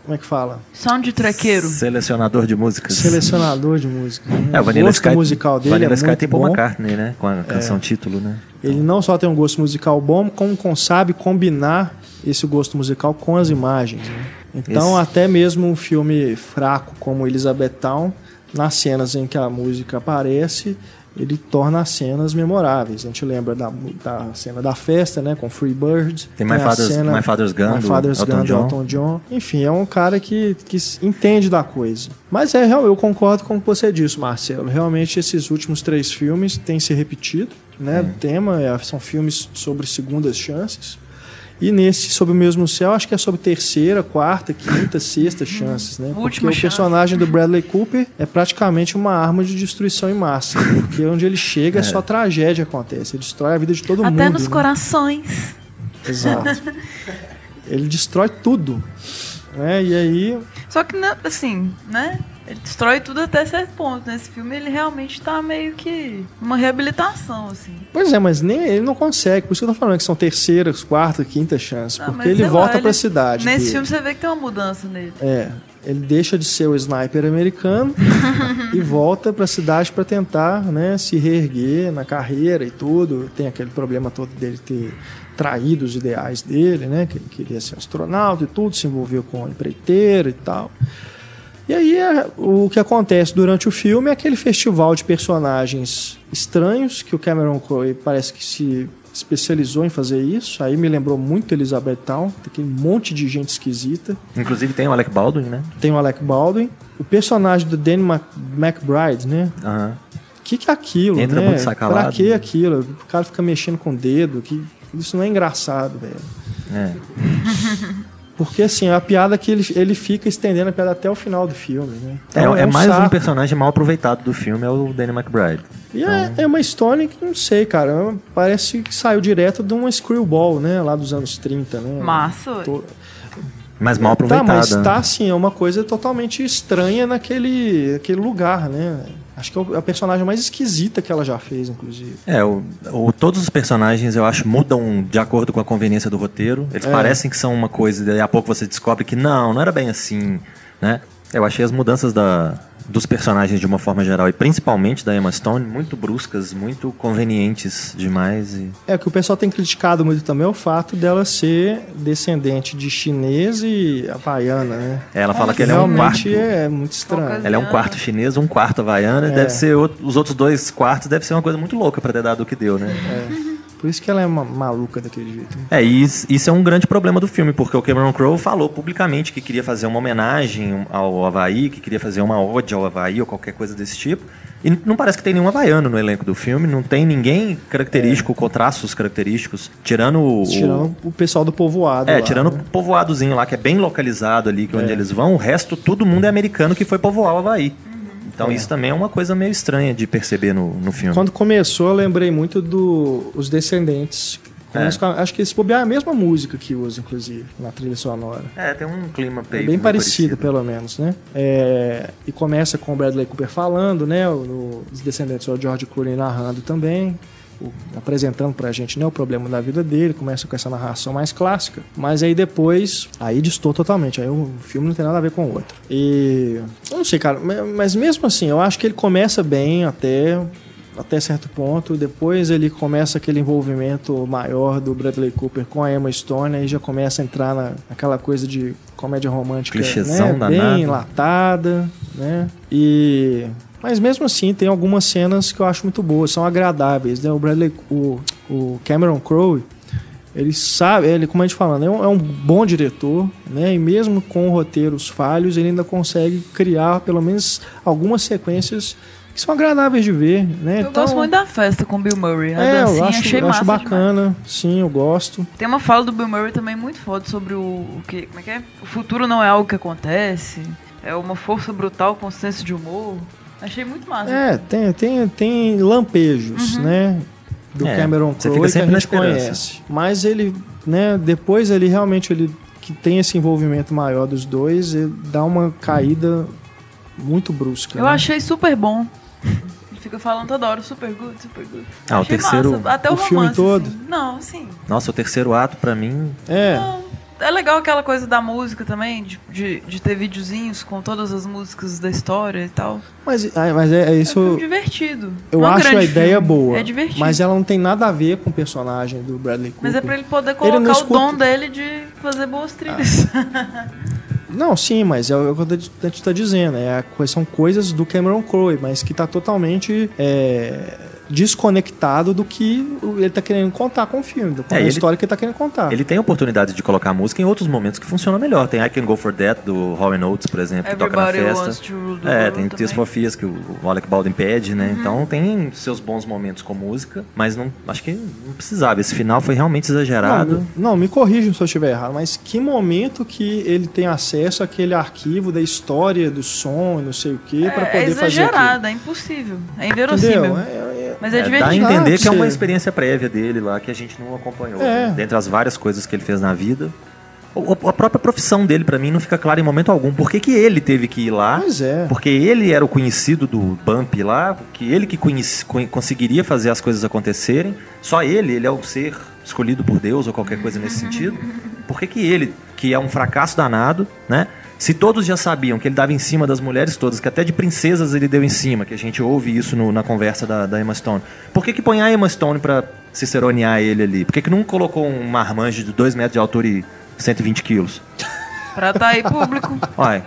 como é que fala? Soundtrackeiro. Selecionador de músicas. Selecionador de músicas. Né? É, o Vanilla Sky, musical dele Vanilla é Sky muito tem Paul bom. McCartney, né? Com a canção É. título, né? Ele não só tem um gosto musical bom, como com- sabe combinar esse gosto musical com as imagens. né? Então, Esse- até mesmo um filme fraco como Elizabethtown, nas cenas em que a música aparece, ele torna as cenas memoráveis. A gente lembra da, da cena da festa, né, com Free Bird. Tem My a Father's- cena- My Father's Gun, My Father's Elton Gun, John. Elton John. Enfim, é um cara que, que entende da coisa. Mas é real, eu concordo com o que você disse, Marcelo. Realmente, esses últimos três filmes têm se repetido. Né? O tema é- são filmes sobre segundas chances. E nesse, sobre o mesmo céu, acho que é sobre terceira, quarta, quinta, sexta chances, né? Porque Última o chance. personagem do Bradley Cooper é praticamente uma arma de destruição em massa. Porque onde ele chega, só tragédia acontece. Ele destrói a vida de todo Até mundo. nos né? corações. Exato. Ele destrói tudo. Né? E aí, Só que, né, assim, né? Ele destrói tudo até certo ponto. Nesse filme ele realmente tá meio que uma reabilitação, assim. Pois é, mas nem ele não consegue. Por isso que eu tô falando que são terceiras, quarta, quinta chances. Ah, porque ele sei lá, volta ele- pra cidade. Nesse dele. filme você vê que tem uma mudança nele. É. Ele deixa de ser o sniper americano e volta pra cidade pra tentar né, se reerguer na carreira e tudo. Tem aquele problema todo dele ter traído os ideais dele, né? Que ele queria ser astronauta e tudo, se envolveu com a empreiteira e tal. E aí é, o que acontece durante o filme é aquele festival de personagens estranhos que o Cameron Crowe parece que se especializou em fazer isso. Aí me lembrou muito Elizabeth Town, tem aquele monte de gente esquisita. Inclusive tem o Alec Baldwin, né? Tem o Alec Baldwin, o personagem do Danny Mac- McBride, né? Aham. O que, que é aquilo, Entra né? muito sacalado, pra que né? aquilo? O cara fica mexendo com o dedo, que isso não é engraçado, velho. É. Porque assim, a piada é que ele, ele fica estendendo a piada até o final do filme, né? É, Então, é mais um saco. personagem mal aproveitado do filme, é o Danny McBride. E é, é uma história que não sei, cara. Parece que saiu direto de uma screwball, né? Lá dos anos 30, né? Massa. Tô- Mas mal Tá, aproveitada. mas né? tá assim, é uma coisa totalmente estranha naquele, naquele lugar, né? Acho que é o- é a personagem mais esquisita que ela já fez, inclusive. É, o, o- todos os personagens eu acho mudam de acordo com a conveniência do roteiro. Eles É. parecem que são uma coisa e daí a pouco você descobre que não, não era bem assim, né? Eu achei as mudanças da, dos personagens de uma forma geral e principalmente da Emma Stone muito bruscas, muito convenientes demais e É, o que o pessoal tem criticado muito também é o fato dela ser descendente de chinês e havaiana, né? ela fala que ela é um quarto. É muito estranho. Ela é um quarto chinês, um quarto havaiana, e É. deve ser outro- os outros dois quartos deve ser uma coisa muito louca pra ter dado o que deu, né? Por isso que ela é uma maluca daquele jeito. né? É, e isso isso é um grande problema do filme, porque o Cameron Crowe falou publicamente que queria fazer uma homenagem ao Havaí, que queria fazer uma ode ao Havaí ou qualquer coisa desse tipo. E não parece que tem nenhum havaiano no elenco do filme, não tem ninguém característico, com traços característicos, tirando o. Tirando o pessoal do povoado. É, lá, tirando né? o povoadozinho lá, que é bem localizado ali, que é onde É. eles vão, o resto, todo mundo é americano que foi povoar o Havaí. Então É. isso também é uma coisa meio estranha de perceber no, no filme. Quando começou, eu lembrei muito do Os Descendentes. É. Acho que esse bobear é a mesma música que usa, inclusive, na trilha sonora. É, tem um clima É bem, bem parecido, pelo menos, né? É, e começa com o Bradley Cooper falando, né? Os descendentes o George Clooney narrando também, apresentando pra gente né, o problema da vida dele. Começa com essa narração mais clássica, mas aí depois, aí distou totalmente. Aí o filme não tem nada a ver com o outro. E eu não sei, cara, ma- mas mesmo assim, eu acho que ele começa bem até até certo ponto. Depois ele começa aquele envolvimento maior do Bradley Cooper com a Emma Stone, aí já começa a entrar na, naquela coisa de comédia romântica, Clichêzão né? bem enlatada, né? E mas mesmo assim tem algumas cenas que eu acho muito boas, são agradáveis, né? O Bradley, o, o Cameron Crowe, Ele sabe, ele, como a gente falando, é um, é um bom diretor, né? E mesmo com roteiros falhos, ele ainda consegue criar pelo menos algumas sequências que são agradáveis de ver, né? Eu então, gosto muito da festa com Bill Murray. A é, dancinha, eu acho, achei eu acho bacana. Demais. Sim, eu gosto. Tem uma fala do Bill Murray também muito foda sobre o, o que, como é que é? O futuro não é algo que acontece. É uma força brutal com senso de humor. Achei muito massa. É, tem, tem, tem lampejos, uhum. né? Do é, Cameron Crowe que a gente conhece. Mas ele, né, depois ele realmente ele que tem esse envolvimento maior dos dois, ele dá uma caída muito brusca. Eu né? achei super bom. Ele fica falando toda hora, super good, super good. Ah, achei o terceiro. Massa. Até o, o romance, filme todo? Assim. Não, sim. Nossa, o terceiro ato, pra mim. É. Não, é legal aquela coisa da música também, de, de, de, ter videozinhos com todas as músicas da história e tal. Mas, mas é, é isso. É divertido. Eu não acho é a ideia filme. boa. É divertido. Mas ela não tem nada a ver com o personagem do Bradley Cooper. Mas é pra ele poder colocar ele o escuta... dom dele de fazer boas trilhas. Ah. Não, sim, mas é o que a gente está dizendo. É, são coisas do Cameron Crowe, mas que está totalmente é, desconectado do que ele está querendo contar com o filme, com É, a ele- história que ele está querendo contar. Ele tem a oportunidade de colocar música em outros momentos que funciona melhor. Tem I Can Go For That, do Hall Oates, por exemplo, que toca na Everybody festa. to É, tem. Tears for Fears, que o Alec Baldwin pede, né? Uhum. Então tem seus bons momentos com música, mas não, acho que não precisava. Esse final foi realmente exagerado. Não, não, me corrijam se eu estiver errado, mas que momento que ele tem acesso àquele arquivo da história, do som, não sei o que, para É, poder é fazer aquilo? exagerado, é impossível. É Entendeu? inverossímil. É, é- Mas é, É, dá a entender que é uma experiência prévia dele lá que a gente não acompanhou. É. né? Dentre as várias coisas que ele fez na vida. A própria profissão dele, pra mim, não fica clara em momento algum. Por que, que ele teve que ir lá? Pois é. Porque ele era o conhecido do Bump lá, que ele que conhece- con- conseguiria fazer as coisas acontecerem. Só ele, ele é o ser escolhido por Deus ou qualquer coisa nesse sentido. Por que, que ele, que é um fracasso danado, né? Se todos já sabiam que ele dava em cima das mulheres todas, que até de princesas ele deu em cima, que a gente ouve isso no- na conversa da, da Emma Stone. Por que, que põe a Emma Stone pra ciceronear ele ali? Por que, que não colocou um marmanjo de 2 metros de altura e 120 quilos? Pra tá aí público. Olha,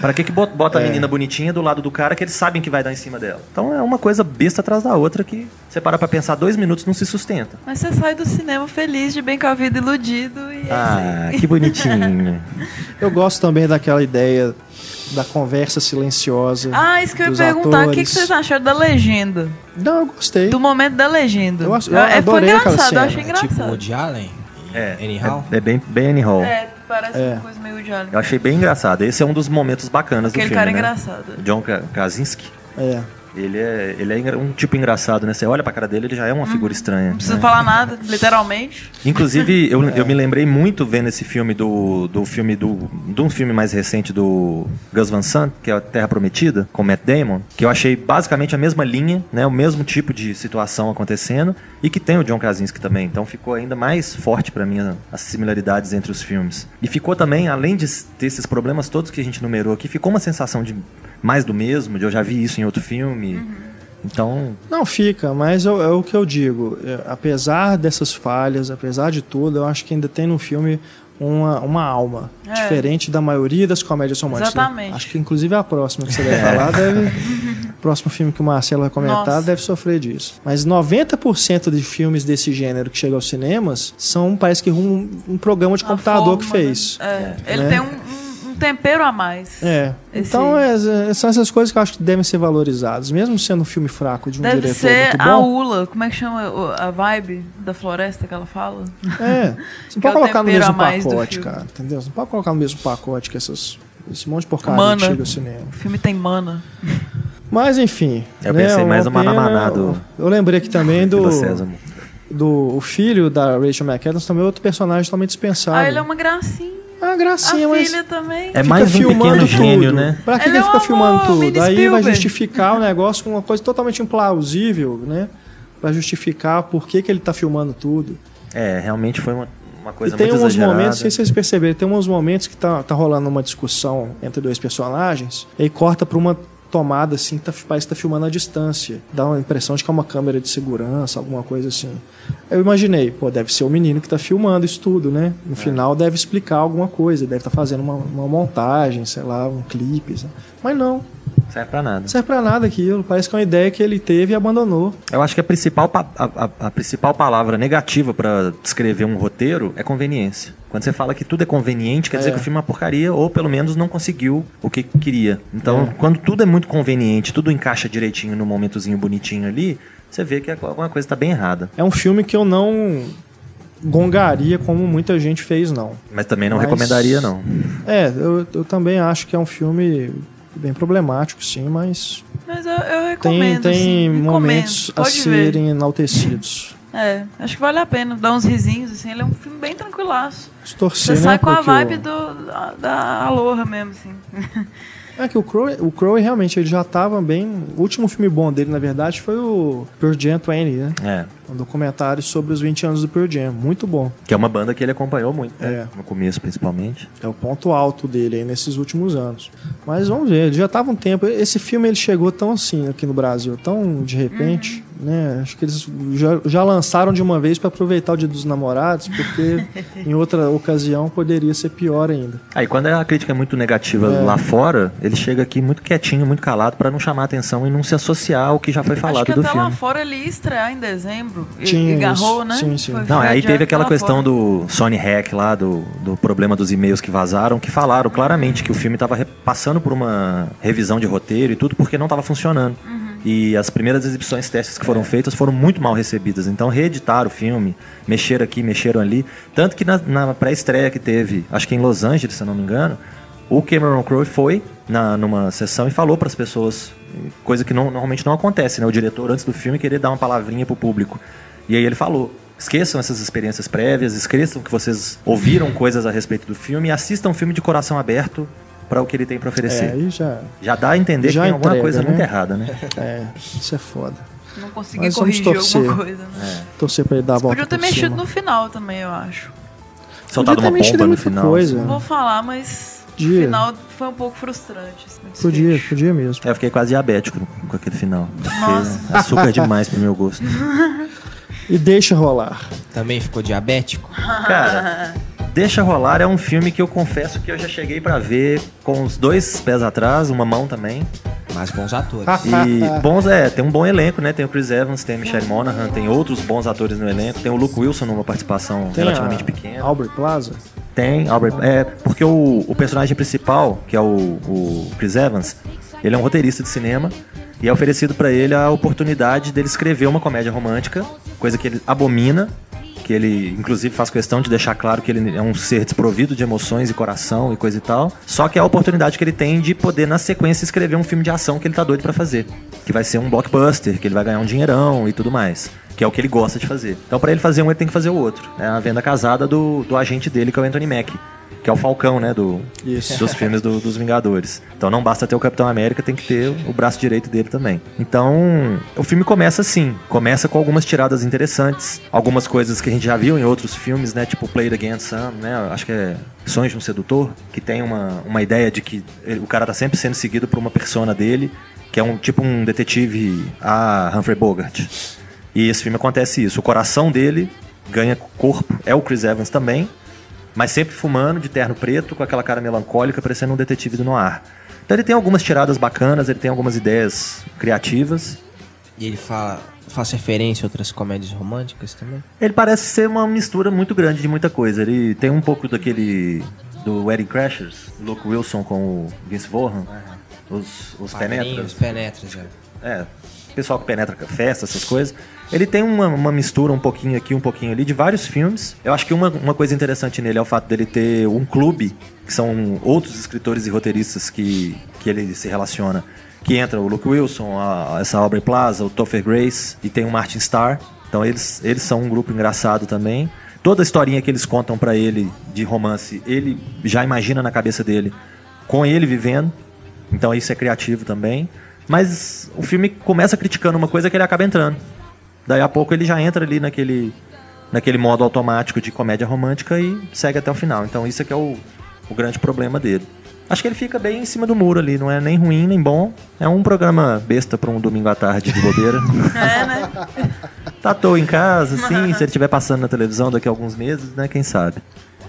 pra que, que bot- bota a É. menina bonitinha do lado do cara que eles sabem que vai dar em cima dela? Então é uma coisa besta atrás da outra que você para pra pensar dois minutos não se sustenta. Mas você sai do cinema feliz, de bem com a vida iludido e é Ah, aí. que bonitinho. Eu gosto também daquela ideia da conversa silenciosa. Ah, isso que eu ia perguntar. O que, atores. vocês acharam da legenda? Não, eu gostei. Do momento da legenda. Eu acho- eu É, foi adorei aquela engraçado, eu achei É tipo engraçado. Woody Allen? É, Anyhow? é, é bem, bem Annie Hall. É, parece É. uma coisa meio de alien. Eu achei bem engraçado. Esse é um dos momentos bacanas Aquele do filme, cara né? engraçado. John Krasinski. É. Ele é, ele é um tipo engraçado, né? Você olha pra cara dele, ele já é uma figura estranha. Não precisa né? falar nada, literalmente. Inclusive, eu, eu me lembrei muito vendo esse filme do, do filme do. de um filme mais recente do Gus Van Sant, que é a Terra Prometida, com Matt Damon, que eu achei basicamente a mesma linha, né? O mesmo tipo de situação acontecendo, e que tem o John Krasinski também. Então ficou ainda mais forte pra mim as similaridades entre os filmes. E ficou também, além de ter esses problemas todos que a gente numerou aqui, ficou uma sensação de mais do mesmo, de eu já vi isso em outro filme. Então, Não fica, mas é, o- é o que eu digo. É, apesar dessas falhas, apesar de tudo, eu acho que ainda tem no filme uma, uma alma. É. Diferente da maioria das comédias românticas. Exatamente. Acho que inclusive a próxima que você vai falar deve. O próximo filme que o Marcelo vai comentar Nossa. deve sofrer disso. Mas 90% de filmes desse gênero que chegam aos cinemas são, parece que um, um programa de A computador que forma, fez. né? É, Ele Né? tem um tempero a mais. É. Esse- Então é, são essas coisas que eu acho que devem ser valorizadas, mesmo sendo um filme fraco de um Deve diretor ser muito a bom. Ula, como é que chama a vibe da floresta que ela fala? É. Você não é pode o colocar no mesmo a do pacote, cara. Entendeu? Você não pode colocar no mesmo pacote que essas, esse monte de porcaria Mana. que chega ao cinema. O filme tem mana. Mas enfim. Eu né, pensei mais no Manamaná do- Eu lembrei aqui também do. Sésamo. do o filho da Rachel McAdams, também é outro personagem totalmente dispensável. Ah, ele é uma gracinha. Ah, gracinha, a mas. filha também. É mais um pequeno gênio, né? Pra que, Ele que ele é fica um filmando amor, tudo? Aí vai justificar o negócio com uma coisa totalmente implausível, né? Pra justificar por que, que ele tá filmando tudo. É, realmente foi uma, uma coisa e tem muito uns exagerada. momentos, não sei se vocês perceberam, tem uns momentos que tá, tá rolando uma discussão entre dois personagens, e aí corta pra uma tomada assim, tá, parece que tá filmando à distância. Dá uma impressão de que é uma câmera de segurança, alguma coisa assim. Eu imaginei, pô, deve ser o menino que tá filmando isso tudo, né? É. No final deve explicar alguma coisa, deve estar fazendo uma, uma montagem, sei lá, um clipe. sabe? Mas não. Serve pra nada. serve pra nada aquilo. Parece que é uma ideia que ele teve e abandonou. Eu acho que a principal, pa- a, a- a principal palavra negativa pra descrever um roteiro é conveniência. Quando você fala que tudo é conveniente, quer dizer É. que o filme é uma porcaria ou pelo menos não conseguiu o que queria. Então, quando tudo é muito conveniente, tudo encaixa direitinho no momentozinho bonitinho ali, você vê que alguma coisa tá bem errada. É um filme que eu não gongaria como muita gente fez, não. Mas também não Mas- recomendaria, não. É, eu, eu também acho que é um filme bem problemático, sim, mas Mas eu, eu tem, recomendo. tem sim, recomendo. momentos a Pode ver. serem enaltecidos. É, acho que vale a pena dar uns risinhos, assim. Ele é um filme bem tranquilaço. Torcer, Você né, sai com a vibe o- do, da, da Aloha mesmo, assim. É que o Crow, o Crow realmente ele já tava bem. O último filme bom dele, na verdade, foi o Pearl Jam 20, né? É. Um documentário sobre os 20 anos do Pearl Jam. Muito bom. Que é uma banda que ele acompanhou muito, né? É. No começo, principalmente. É o ponto alto dele aí nesses últimos anos. Mas vamos ver, ele já tava um tempo. Esse filme ele chegou tão assim aqui no Brasil, tão de repente, né? Acho que eles já, já lançaram de uma vez para aproveitar o Dia dos Namorados, porque em outra ocasião poderia ser pior ainda. Aí quando a crítica é muito negativa É. lá fora, ele chega aqui muito quietinho, muito calado, pra não chamar atenção e não se associar ao que já foi acho falado que do até filme. lá fora ele ia estrear em dezembro. Tinha e garrou, isso. né? Sim, sim. Foi- Não, aí teve aquela questão fora. do Sony Hack lá, do, do problema dos e-mails que vazaram, que falaram claramente que o filme estava passando por uma revisão de roteiro e tudo porque não estava funcionando. Uhum. E as primeiras exibições testes que foram feitas foram muito mal recebidas. Então reeditaram o filme, mexeram aqui, mexeram ali. Tanto que na, na pré-estreia que teve, acho que em Los Angeles, se eu não me engano, o Cameron Crowe foi na, numa sessão e falou para as pessoas, coisa que não- normalmente não acontece, né? O diretor, antes do filme, querer dar uma palavrinha pro público. E aí ele falou: esqueçam essas experiências prévias, esqueçam que vocês ouviram coisas a respeito do filme e assistam o filme de coração aberto para o que ele tem para É, oferecer. aí já. Já dá a entender Já que tem alguma entrega, coisa né? muito errada, né? É, isso é foda. Não Mas vamos corrigir torcer. alguma coisa, né? Torcer pra ele dar a volta Podiam ter mexido cima. no final também, eu acho. Soltado Podia ter uma mexido bomba no final. coisa. Não vou falar, mas Podia. o final foi um pouco frustrante. assim, Podia, desfecho. podia mesmo. É, Eu fiquei quase diabético com aquele final. Nossa. Açúcar é demais pro meu gosto. E deixa rolar. Também ficou diabético? Cara, Deixa Rolar é um filme que eu confesso que eu já cheguei pra ver com os dois pés atrás, uma mão também. Mas bons atores. E bons, é, tem um bom elenco, né? Tem o Chris Evans, tem a Michelle Monaghan, tem outros bons atores no elenco. Tem o Luke Wilson numa participação Tem relativamente a pequena. Albert Plaza. Tem, Albert. É, porque o, o personagem principal, que é o, o Chris Evans, ele é um roteirista de cinema e é oferecido pra ele a oportunidade dele escrever uma comédia romântica, coisa que ele abomina, que ele inclusive faz questão de deixar claro que ele é um ser desprovido de emoções e coração e coisa e tal. Só que é a oportunidade que ele tem de poder na sequência escrever um filme de ação que ele tá doido pra fazer, que vai ser um blockbuster, que ele vai ganhar um dinheirão e tudo mais. Que é o que ele gosta de fazer. Então, pra ele fazer um, ele tem que fazer o outro. É a venda casada do, do agente dele, que é o Anthony Mack que é o Falcão, né, do, Isso. dos filmes do- dos Vingadores. Então não basta ter o Capitão América, tem que ter o braço direito dele também. Então, o filme começa assim, começa com algumas tiradas interessantes, algumas coisas que a gente já viu em outros filmes, né, tipo Play It Again Sam, né, acho que é Sonhos de um Sedutor, que tem uma, uma ideia de que ele- o cara tá sempre sendo seguido por uma persona dele, que é um tipo um detetive a Humphrey Bogart. E esse filme acontece isso, o coração dele ganha corpo, é o Chris Evans também, mas sempre fumando, de terno preto, com aquela cara melancólica, parecendo um detetive do noir. Então ele tem algumas tiradas bacanas, ele tem algumas ideias criativas. E ele fala, faz referência a outras comédias românticas também? Ele parece ser uma mistura muito grande de muita coisa. Ele tem um pouco daquele do Wedding Crashers, Luke Wilson com o Vince Vaughn, os, os penetras. Padrinhos, penetras, é. É, pessoal que penetra festa, essas coisas. Ele tem uma, uma mistura um pouquinho aqui, um pouquinho ali, de vários filmes. Eu acho que uma, uma coisa interessante nele é o fato dele ter um clube, que são outros escritores e roteiristas que, que ele se relaciona. Que entra o Luke Wilson, a, essa Aubrey Plaza, o Topher Grace e tem o Martin Starr. Então eles, eles são um grupo engraçado também. Toda a historinha que eles contam pra ele de romance, ele já imagina na cabeça dele com ele vivendo. Então isso é criativo também. Mas o filme começa criticando uma coisa que ele acaba entrando. Daí a pouco ele já entra ali naquele, naquele modo automático de comédia romântica e segue até o final. Então isso é que é o, o grande problema dele. Acho que ele fica bem em cima do muro ali, não é nem ruim nem bom. É um programa besta pra um domingo à tarde de bobeira. É, né? tá à toa em casa, assim, se ele estiver passando na televisão daqui a alguns meses, né? Quem sabe.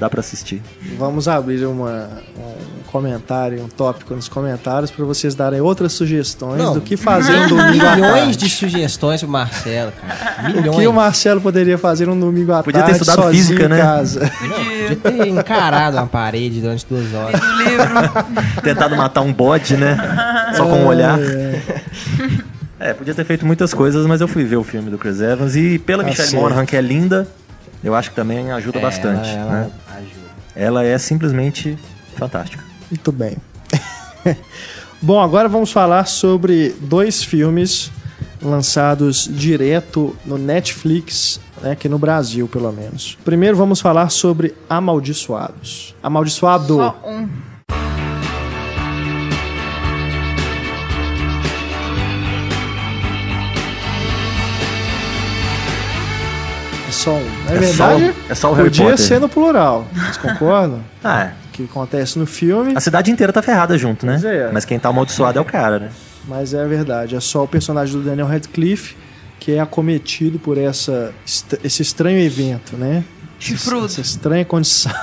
Dá pra assistir. Vamos abrir uma, um comentário, um tópico nos comentários para vocês darem outras sugestões Não. do que fazer um domingo à Milhões tarde. de sugestões pro Marcelo, cara. O Milhões. que o Marcelo poderia fazer um domingo à Podia ter tarde estudado sozinho física, em né? casa? Podia ter encarado uma parede durante duas horas. Tentado matar um bode, né? Só com um olhar. É, É, podia ter feito muitas coisas, mas eu fui ver o filme do Chris Evans e pela Tá Michelle. Monaghan, que é linda, eu acho que também ajuda É, bastante. Ela, ela né? ajuda. Ela é simplesmente fantástica. Muito bem. Bom, agora vamos falar sobre dois filmes lançados direto no Netflix, né, aqui no Brasil, pelo menos. Primeiro vamos falar sobre Amaldiçoados. Amaldiçoado. Só um. É só um. Na É verdade, só- é só o Harry podia Potter. ser no plural. Vocês concordam? Ah, é. O que acontece no filme, A cidade inteira tá ferrada junto, né? É. Mas quem tá amaldiçoado é o cara, né? mas é verdade. É só o personagem do Daniel Radcliffe que é acometido por essa, esse estranho evento, né? Chifrudo. Essa estranha condição.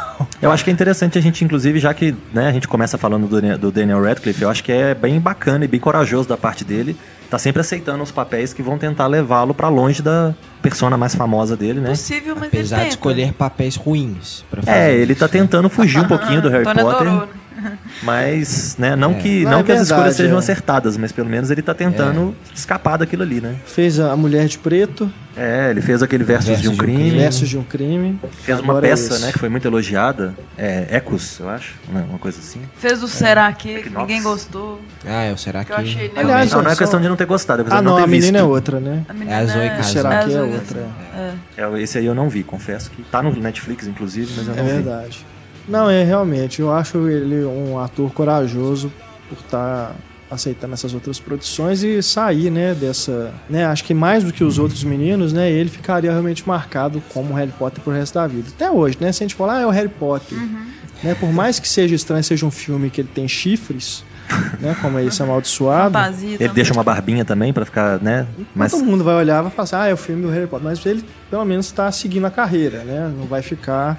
Eu acho que é interessante a gente, inclusive, já que né, a gente começa falando do, Dan- do Daniel Radcliffe, eu acho que é bem bacana e bem corajoso da parte dele. Tá sempre aceitando os papéis que vão tentar levá-lo pra longe da persona mais famosa dele, né? Possível, mas Apesar ele de escolher papéis ruins pra fazer. É, ele tá tentando fugir um pouquinho do Harry Potter, adorou, né? Mas né, não, que, Não, não é que as escolhas verdade, sejam é. acertadas, mas pelo menos ele tá tentando escapar daquilo ali, né? Fez a Mulher de Preto, É, ele fez aquele Versus, Versus de um de um crime, Versos de um Crime. fez uma Agora é peça, né, que foi muito elogiada, é, Ecos, eu acho, né, uma coisa assim. Fez o Será que, que Equinox. ninguém gostou. Ah, é, o será Que que... eu achei Aliás, Não, não é questão de não ter gostado, é questão Ah, de não, não ter a menina visto. é outra, né? A menina É a Zoe. Será é que é outra? É. É, esse aí eu não vi, confesso que tá no Netflix, inclusive, mas eu É não vi. verdade. Não, é realmente. Eu acho ele um ator corajoso por estar aceitando essas outras produções e sair, né, dessa, né, acho que mais do que os outros meninos, né, ele ficaria realmente marcado como Harry Potter pro resto da vida. Até hoje, né, se a gente falar, ah, é o Harry Potter, né, por mais que seja estranho, seja um filme que ele tem chifres, né, como é esse amaldiçoado, Fantasia Ele também. deixa uma barbinha também pra ficar, né? Mas todo mundo vai olhar e vai falar assim, ah, é o filme do Harry Potter. Mas ele, pelo menos, está seguindo a carreira, né? Não vai ficar...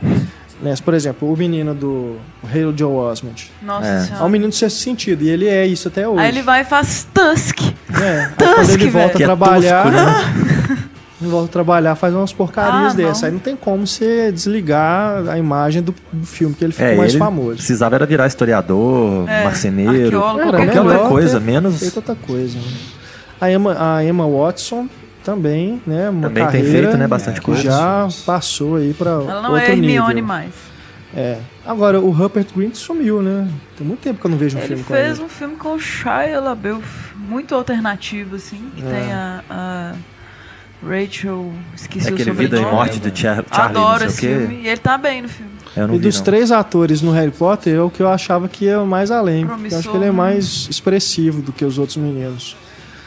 Né? Por exemplo, o menino do Halo Joe Osment. Nossa É. É um senhora. menino de sexto sentido, e ele é isso até hoje. Aí ele vai e faz Tusk. É, Tusk, quando ele volta velho. a é trabalhar, tosco, né? ele volta a trabalhar, faz umas porcarias Ah, dessas. Aí não tem como você desligar a imagem do, do filme que ele ficou É, mais ele famoso. precisava era virar historiador, É, marceneiro, qualquer melhor outra coisa, menos... Feito outra coisa. né? A, Emma, a Emma Watson também, né? Uma Também tem feito, né, bastante que coisa. já passou aí para Ela não outro é Hermione nível. mais. É. Agora, o Rupert Grint sumiu, né? Tem muito tempo que eu não vejo um Ele filme com fez ele. um filme com o Shia LaBeouf, muito alternativo, assim. Que É. tem a, a Rachel, esqueci É o aquele Vida e. Morte de Char Charlie, Adoro esse filme. E ele tá bem no filme. Eu não E vi, dos não. três atores no Harry Potter, é o que eu achava que ia mais além. porque Eu acho que ele é né? mais expressivo do que os outros meninos.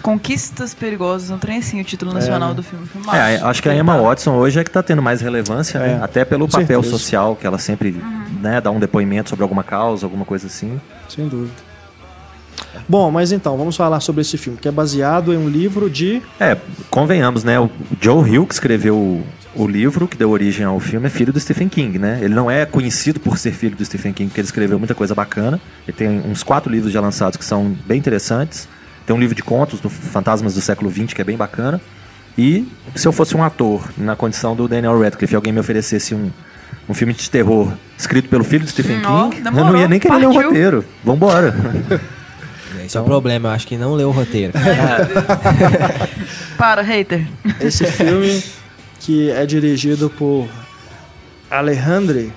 Conquistas Perigosas, não tem assim o título nacional né? do filme. filme É, acho que a Emma Watson hoje é que tá tendo mais relevância, né? É, Até pelo com papel certeza. social, que ela sempre Uhum. né, dá um depoimento sobre alguma causa, alguma coisa assim. Sem dúvida. Bom, mas então, vamos falar sobre esse filme, que é baseado em um livro de. É, convenhamos, né? O Joe Hill, que escreveu o, o livro que deu origem ao filme, é filho do Stephen King, né? Ele não é conhecido por ser filho do Stephen King, porque ele escreveu muita coisa bacana. Ele tem uns quatro livros já lançados que são bem interessantes. Tem um livro de contos do Fantasmas do século XX, que é bem bacana. E se eu fosse um ator, na condição do Daniel Radcliffe, e alguém me oferecesse um, um filme de terror escrito pelo filho do Stephen ó, King, eu demorou, não ia nem querer ler o partiu. roteiro. Vambora. Esse é o problema, eu acho que não leu o roteiro. Para, hater. Esse filme que é dirigido por Alejandro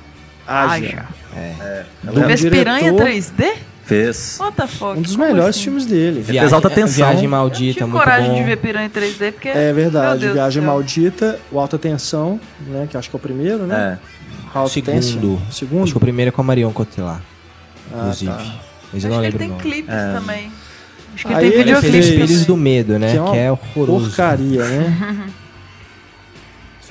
Aja. Tu É um Piranha diretor- 3D? Fez. What the fuck? Um dos melhores assim? filmes dele. fez alta tensão. Viagem Eu tive maldita, coragem bom. de ver Piranha 3D porque... É verdade. Viagem do. Maldita, o Alta Tensão, né? Que acho que é o primeiro, né? É. Alta Segundo. Tensão. Segundo? Acho que o primeiro é com a Marion Cotillard, Ah, inclusive. tá. Mas eu Acho não que ele lembro o tem clipes É. também. Acho que Aí ele tem ele Ele fez Filhos do Medo, né? Que é uma Que é horroroso. Porcaria, né?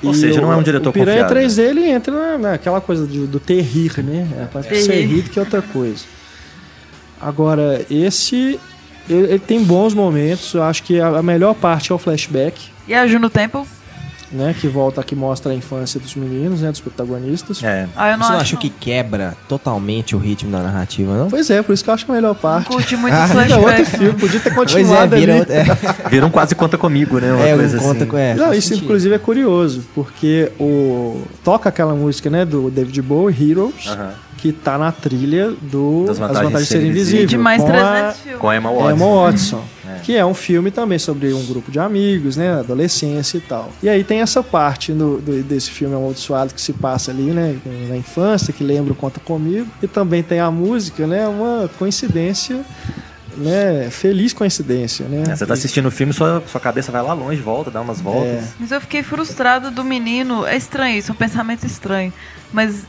Ou seja, não é um diretor O Piranha confiável. 3D ele entra na, naquela coisa de- do terrir, né? É mais pra Terrir. do que outra coisa. Agora, esse. Ele, ele tem bons momentos. Eu acho que a, a melhor parte é o flashback. E a Juno Temple? né? Que volta aqui mostra a infância dos meninos, né? Dos protagonistas. É. Ah, eu não Você não acho. acha que quebra totalmente o ritmo da narrativa, não? Pois é, por isso que eu acho que é a melhor Não parte. curti muito Ah, outro flashback. filme, podia ter Pois é, continuado vira é, Viram quase conta comigo, né? Uma é, um coisa conta assim. com é, Não, isso sentido. inclusive é curioso, porque o toca aquela música, né, do David Bowie, Heroes, Aham. Que tá na trilha do Das As Vantagens Vantagens de Ser Invisível. De mais com 300 a filmes. Com a Emma Emma Watson. Watson, É. que é um filme também sobre um grupo de amigos, né, adolescência e tal. E aí tem essa parte do, do- desse filme amaldiçoado que se passa ali, né, na infância, que lembra o Conta Comigo, e também tem a música, né, uma coincidência, né, feliz coincidência, né. É, você tá assistindo o filme, sua, sua cabeça vai lá longe, volta, dá umas voltas. É. Mas eu fiquei frustrada do menino. É estranho isso, é um pensamento estranho. Mas.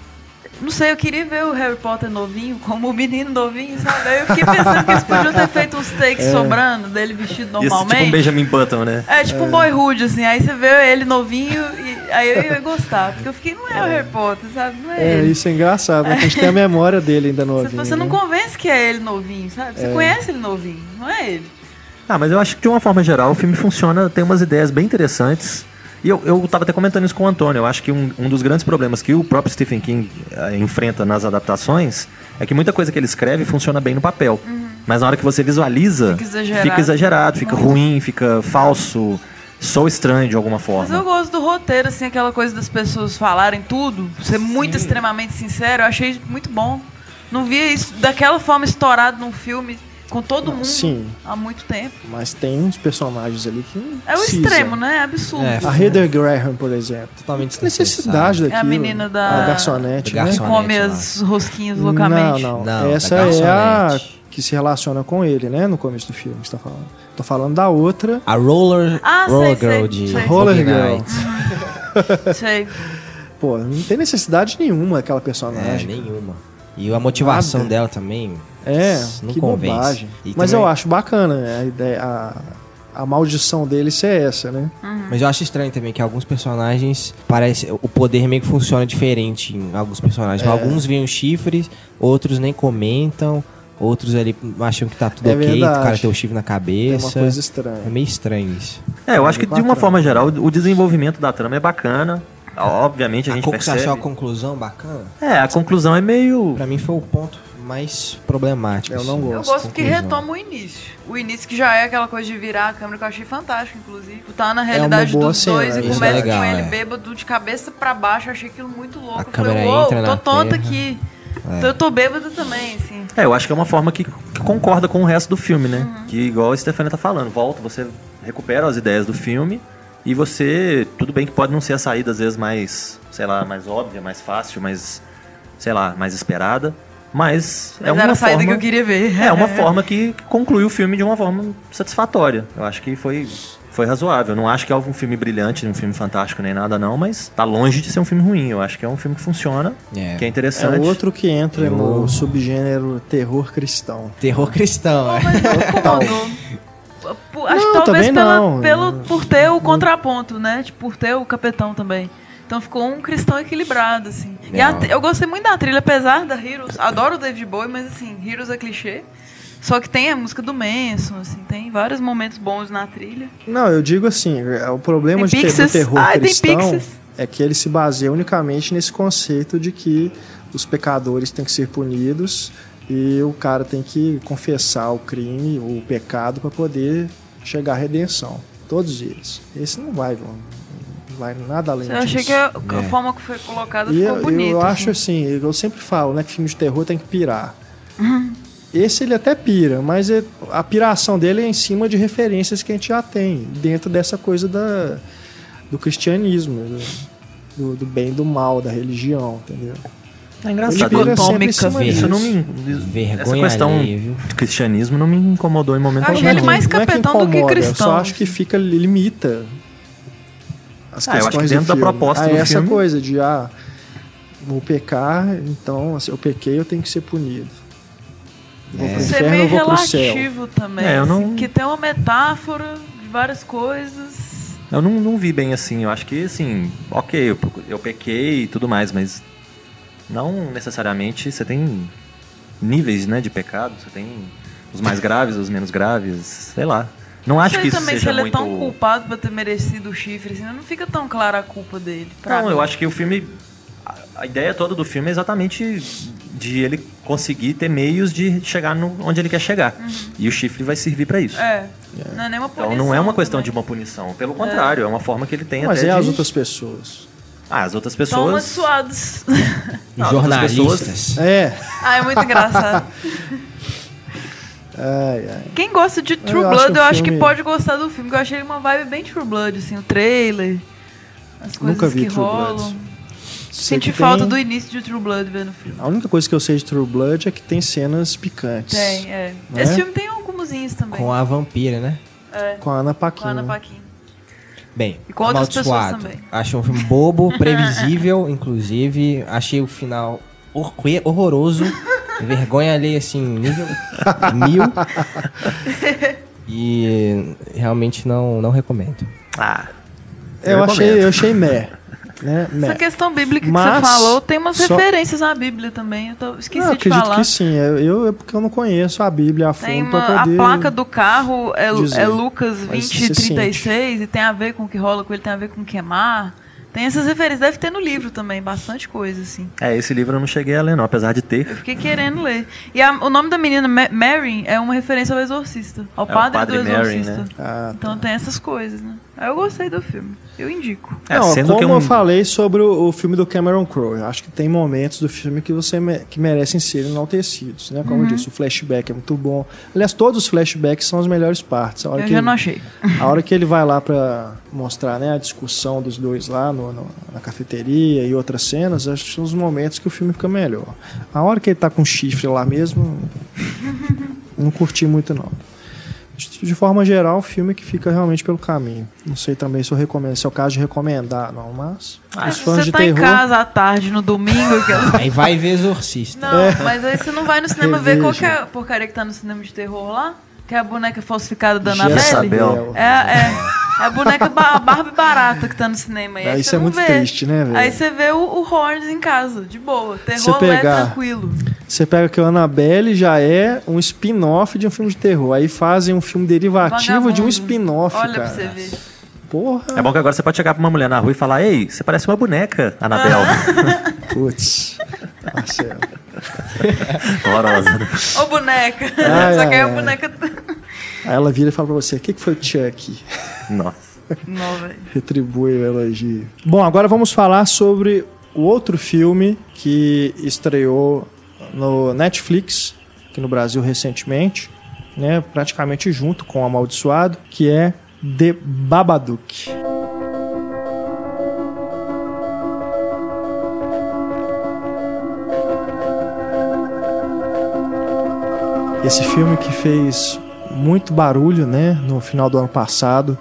Não sei, eu queria ver o Harry Potter novinho como o menino novinho, sabe? Aí eu fiquei pensando que eles podiam ter feito uns takes sobrando dele vestido Isso, tipo um normalmente. Benjamin Button, né? É tipo um boyhood, assim, aí você vê ele novinho e aí eu ia gostar. Porque eu fiquei, não é o Harry Potter, sabe? Não é, É, ele. isso é engraçado, né? que a gente tem a memória dele ainda Você, novinho. você não né? convence que é ele novinho, sabe? Você conhece ele novinho, não é ele. Ah, mas eu acho que de uma forma geral o filme funciona, tem umas ideias bem interessantes. E eu, eu tava até comentando isso com o Antônio. Eu acho que um, um dos grandes problemas que o próprio Stephen King eh, enfrenta nas adaptações é que muita coisa que ele escreve funciona bem no papel. Mas na hora que você visualiza, Fica exagerado. fica, exagerado, fica ruim, fica falso, sou estranho de alguma Mas forma. eu gosto do roteiro, assim, aquela coisa das pessoas falarem tudo, ser muito extremamente sincero, eu achei muito bom. Não via isso daquela forma estourado num filme com todo mundo Sim. há muito tempo. Mas tem uns personagens ali que É o precisam. extremo, né? É absurdo. É, A Heather Graham, por exemplo. Totalmente Que necessidade daquilo. É a menina da- A garçonete, Da né? Que garçonete. come lá. as rosquinhas loucamente. Não, não. Não, Essa é a que se relaciona com ele, né? No começo do filme, você tá falando. Tô falando da outra. A Roller, Ah, sei, roller sei, Girl de sei. Roller Girl. Nights. Sei. Pô, não tem necessidade nenhuma aquela É, personagem. nenhuma. E a motivação Nada. dela também. É, não que convence. bobagem. E Mas também- eu acho bacana né, a ideia, a, a maldição dele ser essa, né? Mas eu acho estranho também que alguns personagens parece o poder meio que funciona diferente em alguns personagens. É. Alguns veem chifres, outros nem comentam, outros ali acham que tá tudo É ok, verdade. o cara tem o chifre na É cabeça. uma coisa estranha. É meio estranho isso. É, eu acho que de uma forma geral o desenvolvimento da trama é bacana. Obviamente a A gente con- você percebe. achou a conclusão bacana? É, a conclusão é meio. Pra mim foi o ponto mais problemático. Eu não assim. gosto. Eu gosto que retoma o início. O início que já é aquela coisa de virar a câmera que eu achei fantástico, inclusive. Tá na realidade boa dos cena, dois e começa é legal, com ele é. bêbado de cabeça pra baixo. Eu achei aquilo muito louco. A Eu câmera falei, uou, entra tô tonta terra. aqui. Então eu tô bêbado também, assim. É, eu acho que é uma forma que, que concorda com o resto do filme, né? Uhum. Que igual a Stefania tá falando, volta, você recupera as ideias do filme e você, tudo bem que pode não ser a saída às vezes mais, sei lá, mais óbvia, mais fácil, mais, sei lá, mais esperada, mas, é Mas uma era a saída forma, que eu queria ver. É uma forma que, conclui o filme de uma forma satisfatória. Eu acho que foi foi razoável. Não acho que é um filme brilhante, um filme fantástico nem nada não, mas tá longe de ser um filme ruim. Eu acho que é um filme que funciona, É. que é É interessante. outro que entra Eu- no subgênero terror cristão. Terror cristão, é. Acho Não, que talvez pela, não. pelo, por ter o contraponto, né? Tipo, por ter o capetão também. Então ficou um cristão equilibrado, assim. E a eu gostei muito da trilha, apesar da Heroes. Adoro o David Bowie, mas assim, Heroes é clichê. Só que tem a música do Manson, assim, tem vários momentos bons na trilha. Não, eu digo assim, é, o problema Tem de ter, do terror tem cristão é que ele se baseia unicamente nesse conceito de que os pecadores têm que ser punidos e o cara tem que confessar o crime, o pecado para poder chegar à redenção. Todos eles. Esse não vai, não vai nada além Eu achei disso. que a, a É. forma que foi colocada E ficou eu, bonita. eu acho assim. assim, eu sempre falo, né, que filme de terror tem que pirar. Esse ele até pira, mas é- a piração dele é em cima de referências que a gente já tem, dentro dessa coisa da, do cristianismo, do, do- bem e do mal, da religião, entendeu? É Ele engraçado. pira sempre em Atômica, cima velho. Isso disso. não me. Vergonha essa questão alheia, viu? do cristianismo não me incomodou em momento algum. ele mais não é que capetão do que incomoda, Eu cristão. só acho que fica, limita as Ah, eu acho questões que dentro do da proposta ah, do essa filme- coisa de, ah, vou pecar, então, se eu pequei, eu tenho que ser punido. Vou É. pro Ser inferno, meio eu vou pro céu. relativo também. É, eu assim, não- Que tem uma metáfora de várias coisas. Eu não, não vi bem assim. Eu acho que, assim, ok, eu, eu pequei e tudo mais, mas não necessariamente você tem níveis né, de pecado. Você tem os mais graves, os menos graves, sei lá. Não acho que isso também se seja ele muito... é tão culpado por ter merecido o chifre, assim, não fica tão clara a culpa dele. Não, mim. eu acho que o filme. a- ideia toda do filme é exatamente de ele conseguir ter meios de chegar no, onde ele quer chegar. E o chifre vai servir pra isso. É. Não é nem uma punição. Então não é uma questão de também. uma punição. Pelo contrário, é uma forma que ele tem Mas até é de... as outras pessoas. Ah, as outras pessoas... Não, as outras Jornalistas. É. ah, é muito engraçado. Ai, ai. Quem gosta de True Eu acho Blood, o eu acho que filme- pode gostar do filme, porque eu achei uma vibe bem True Blood, assim, o trailer, as coisas Nunca vi que True rolam. Blood. Senti falta tem- do início de True Blood vendo o filme. A única coisa que eu sei de True Blood é que tem cenas picantes. Tem, é. Né? Esse filme tem algumozinhos também. Com a vampira, né? É, Com a Ana com Paquin. a Ana Paquin. Bem, E com outras pessoas Amaldiçoado. também. Achei um filme bobo, previsível, inclusive. Achei o final hor- horroroso. vergonha ali, assim, nível mil. E realmente não, não recomendo. Ah, Eu, recomendo. achei, eu achei meh. Né? Essa questão bíblica que Mas você falou tem umas só- referências à Bíblia também. Eu tô- esqueci Não, eu de acredito falar. que sim. Eu, eu- é porque eu não conheço a Bíblia a fundo Tem uma, a placa do carro é, dizer. é Lucas Mas 20, você 36 e tem a ver com o que rola com ele, tem a ver com queimar. Tem essas referências, deve ter no livro também, bastante coisa, assim. é, esse livro eu não cheguei a ler, não, apesar de ter. Eu fiquei querendo ler. E a- o nome da menina, Ma- Mary, é uma referência ao Exorcista, ao É padre, Padre do Mary, Exorcista. né? Ah, Então tem essas coisas, né? Aí eu gostei do filme. Eu indico. É, não, sendo como que um- eu falei sobre o, o filme do Cameron Crowe, eu acho que tem momentos do filme que você me- que merecem ser enaltecidos, né? Uhum. Como eu disse, o flashback é muito bom. Aliás, todos os flashbacks são as melhores partes. A hora, Eu que já ele, não achei. a hora que ele vai lá pra mostrar né, a discussão dos dois lá no- no- na cafeteria e outras cenas, acho que são os momentos que o filme fica melhor. A hora que ele tá com chifre lá mesmo, não curti muito não. De forma geral, o filme que fica realmente pelo caminho. Não sei também se eu recomendo, se é o caso de recomendar, não, mas Ah, os fãs você de tá em terror. casa à tarde, no domingo, que eu- Aí vai ver Exorcista. Não, É. mas aí você não vai no cinema ver qual que é a porcaria que tá no cinema de terror lá? Que é a boneca falsificada da Annabelle? Jezabel. É, é. É a boneca ba a Barbie barata que tá no cinema. Ah, aí isso você é muito vê. triste, né, velho? Aí você vê o, o Horns em casa, de boa. Terror lá é pegar- tranquilo. Você pega que o Annabelle já é um spin-off de um filme de terror. Aí fazem um filme derivativo de um Vagabundo. spin-off, Olha cara. pra você ver. Porra. É bom que agora você pode chegar pra uma mulher na rua e falar: Ei, você parece uma boneca, Anabel. Putz. Marcelo. Horrorosa, né? Ô boneca. Ai, Só que aí ai, a ai. boneca. Aí ela vira e fala pra você: o que, que foi o Chuck? Nossa. Não. Retribui o elogio. Bom, agora vamos falar sobre o outro filme que estreou no Netflix, aqui no Brasil recentemente, né, praticamente junto com o Amaldiçoado, que é The Babadook. Esse filme que fez muito barulho, né, no final do ano passado,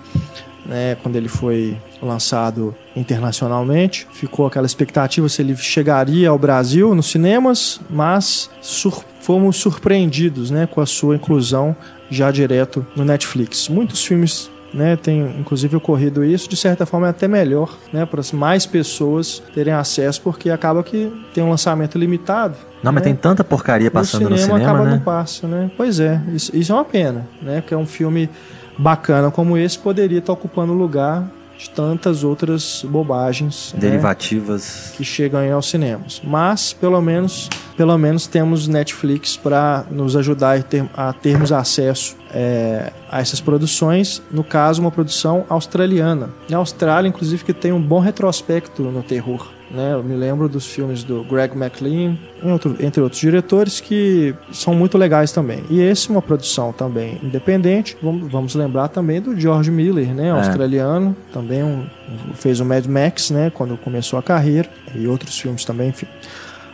né, quando ele foi lançado internacionalmente, ficou aquela expectativa se ele chegaria ao Brasil nos cinemas, mas sur- fomos surpreendidos, né, com a sua inclusão já direto no Netflix. Muitos filmes né, tem inclusive ocorrido isso, de certa forma é até melhor, né, para as mais pessoas terem acesso, porque acaba que tem um lançamento limitado. Não, mas né? tem tanta porcaria passando no cinema, acaba né? não passa, né? Pois é, isso, isso é uma pena, né? Porque é um filme bacana como esse poderia estar ocupando o lugar de tantas outras bobagens né, Derivativas. que chegam aí aos cinemas. Mas pelo menos, pelo menos temos Netflix para nos ajudar a, ter- a termos acesso é, a essas produções. No caso, uma produção australiana. Na Austrália, inclusive, que tem um bom retrospecto no terror. Né? Eu me lembro dos filmes do Greg McLean, outro- entre outros diretores, que são muito legais também. E esse é uma produção também independente. Vamos, vamos lembrar também do George Miller, né? australiano, também um- fez o Mad Max, né? quando começou a carreira, e outros filmes também, enfim.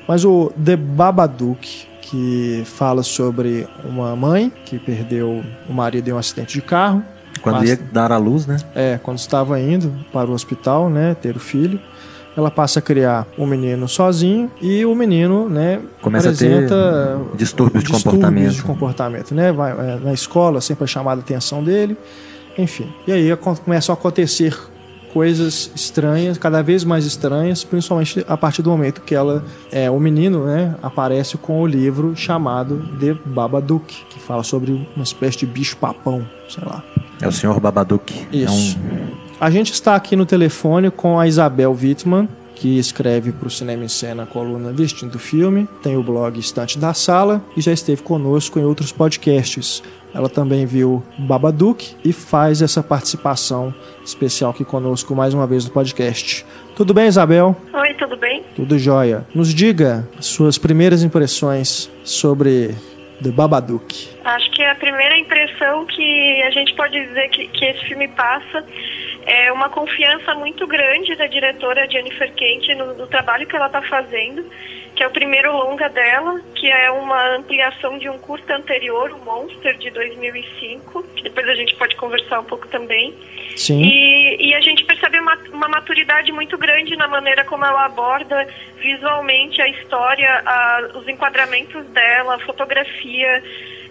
Mas o The Babadook, que fala sobre uma mãe que perdeu o marido em um acidente de carro, Quando Basta. ia dar à luz, né? é, quando estava indo para o hospital, né, ter o filho, ela passa a criar o menino sozinho e o menino, né, Começa a ter apresenta distúrbios de distúrbios comportamento. de comportamento, né, vai, é, na escola sempre é chamada a atenção dele, enfim. E aí começam a acontecer coisas estranhas, cada vez mais estranhas, principalmente a partir do momento que ela, é, o menino, né, aparece com o livro chamado The Babadook, que fala sobre uma espécie de bicho papão, sei lá. É o senhor Babadook. Isso. É um... A gente está aqui no telefone com a Isabel Wittmann, que escreve para o Cinema em Cena a coluna Vestindo Filme, tem o blog Estante da Sala e já esteve conosco em outros podcasts. Ela também viu Babadook e faz essa participação especial aqui conosco mais uma vez no podcast. Tudo bem, Isabel? Oi, tudo bem? Tudo jóia. Nos diga suas primeiras impressões sobre The Babadook. Acho que a primeira impressão que a gente pode dizer que, que esse filme passa é uma confiança muito grande da diretora Jennifer Kent no, no trabalho que ela está fazendo, que é o primeiro longa dela, que é uma ampliação de um curta anterior, o Monster, de 2005, que depois a gente pode conversar um pouco também. Sim. E, e a gente percebe uma, uma maturidade muito grande na maneira como ela aborda visualmente a história, a, os enquadramentos dela, a fotografia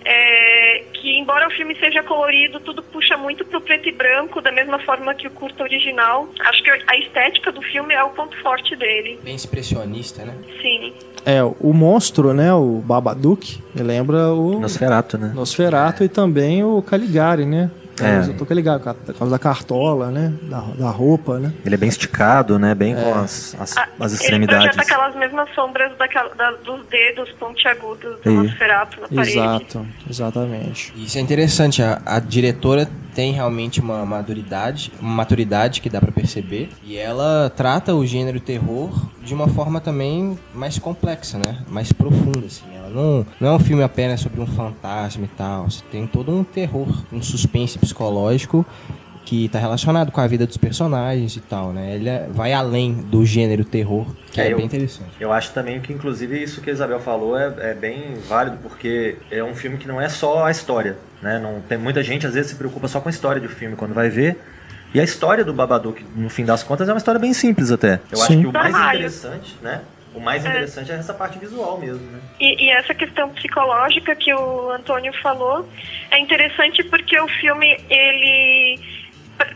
é, que embora o filme seja colorido, tudo puxa muito pro preto e branco, da mesma forma que o curto original. Acho que a estética do filme é o ponto forte dele. Bem expressionista, né? Sim. É, o monstro, né, o Babadook, me lembra o Nosferato, né? Nosferato e também o Caligari, né? É. Eu tô ligado, por causa da cartola, né? Da, da roupa, né? Ele é bem esticado, né? Bem com as, as, Ah, as Ele extremidades. projeta aquelas mesmas sombras daquela, da- dos dedos pontiagudos do. Nosferatu na parede. Exato, exatamente. Isso é interessante, a, a diretora tem realmente uma maturidade, uma maturidade que dá pra perceber, e ela trata o gênero terror de uma forma também mais complexa, né? Mais profunda, assim. Não, não é um filme apenas sobre um fantasma e tal, você tem todo um terror, um suspense psicológico que tá relacionado com a vida dos personagens e tal, né? Ele é- vai além do gênero terror, que É, é, eu- bem interessante. Eu acho também que, inclusive, isso que a Isabel falou é, é bem válido, porque é um filme que não é só a história, né? Não, tem muita gente, às vezes, se preocupa só com a história do filme quando vai ver. E a história do Babadook, no fim das contas, é uma história bem simples até. Eu acho Sim. que o mais interessante, né? O mais interessante é essa parte visual mesmo, né? E, e essa questão psicológica que o Antônio falou é interessante porque o filme, ele.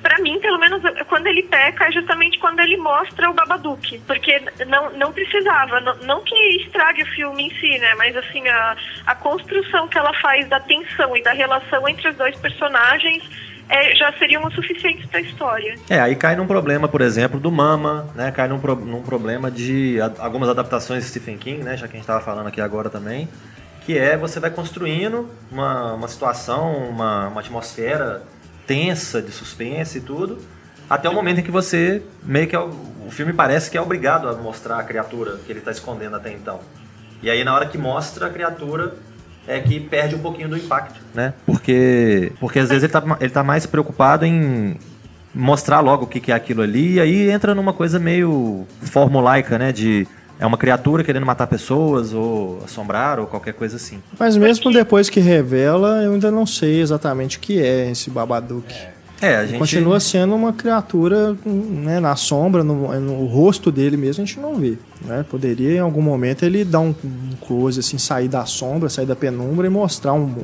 Pra mim, pelo menos, quando ele peca é justamente quando ele mostra o Babadook. Porque não, não precisava, não, não que estrague o filme em si, né? Mas assim, a, a construção que ela faz da tensão e da relação entre os dois personagens é, já seriam o suficientes pra história. É, aí cai num problema, por exemplo, do Mama, né? Cai num, pro- num problema de a- algumas adaptações de Stephen King, né? Já que a gente estava falando aqui agora também. Que é você vai construindo uma, uma situação, uma, uma atmosfera tensa de suspense e tudo, até o momento em que você meio que é o filme parece que é obrigado a mostrar a criatura que ele está escondendo até então. E aí na hora que mostra a criatura é que perde um pouquinho do impacto, né? Porque porque às vezes ele tá, ele tá mais preocupado em mostrar logo o que, que é aquilo ali e aí entra numa coisa meio formulaica, né? De é uma criatura querendo matar pessoas ou assombrar ou qualquer coisa assim. Mas mesmo depois que revela, eu ainda não sei exatamente o que é esse Babadook. É, a gente Continua sendo uma criatura né, na sombra, no, no rosto dele mesmo a gente não vê. Né? Poderia em algum momento ele dar um, um close, assim, sair da sombra, sair da penumbra e mostrar um-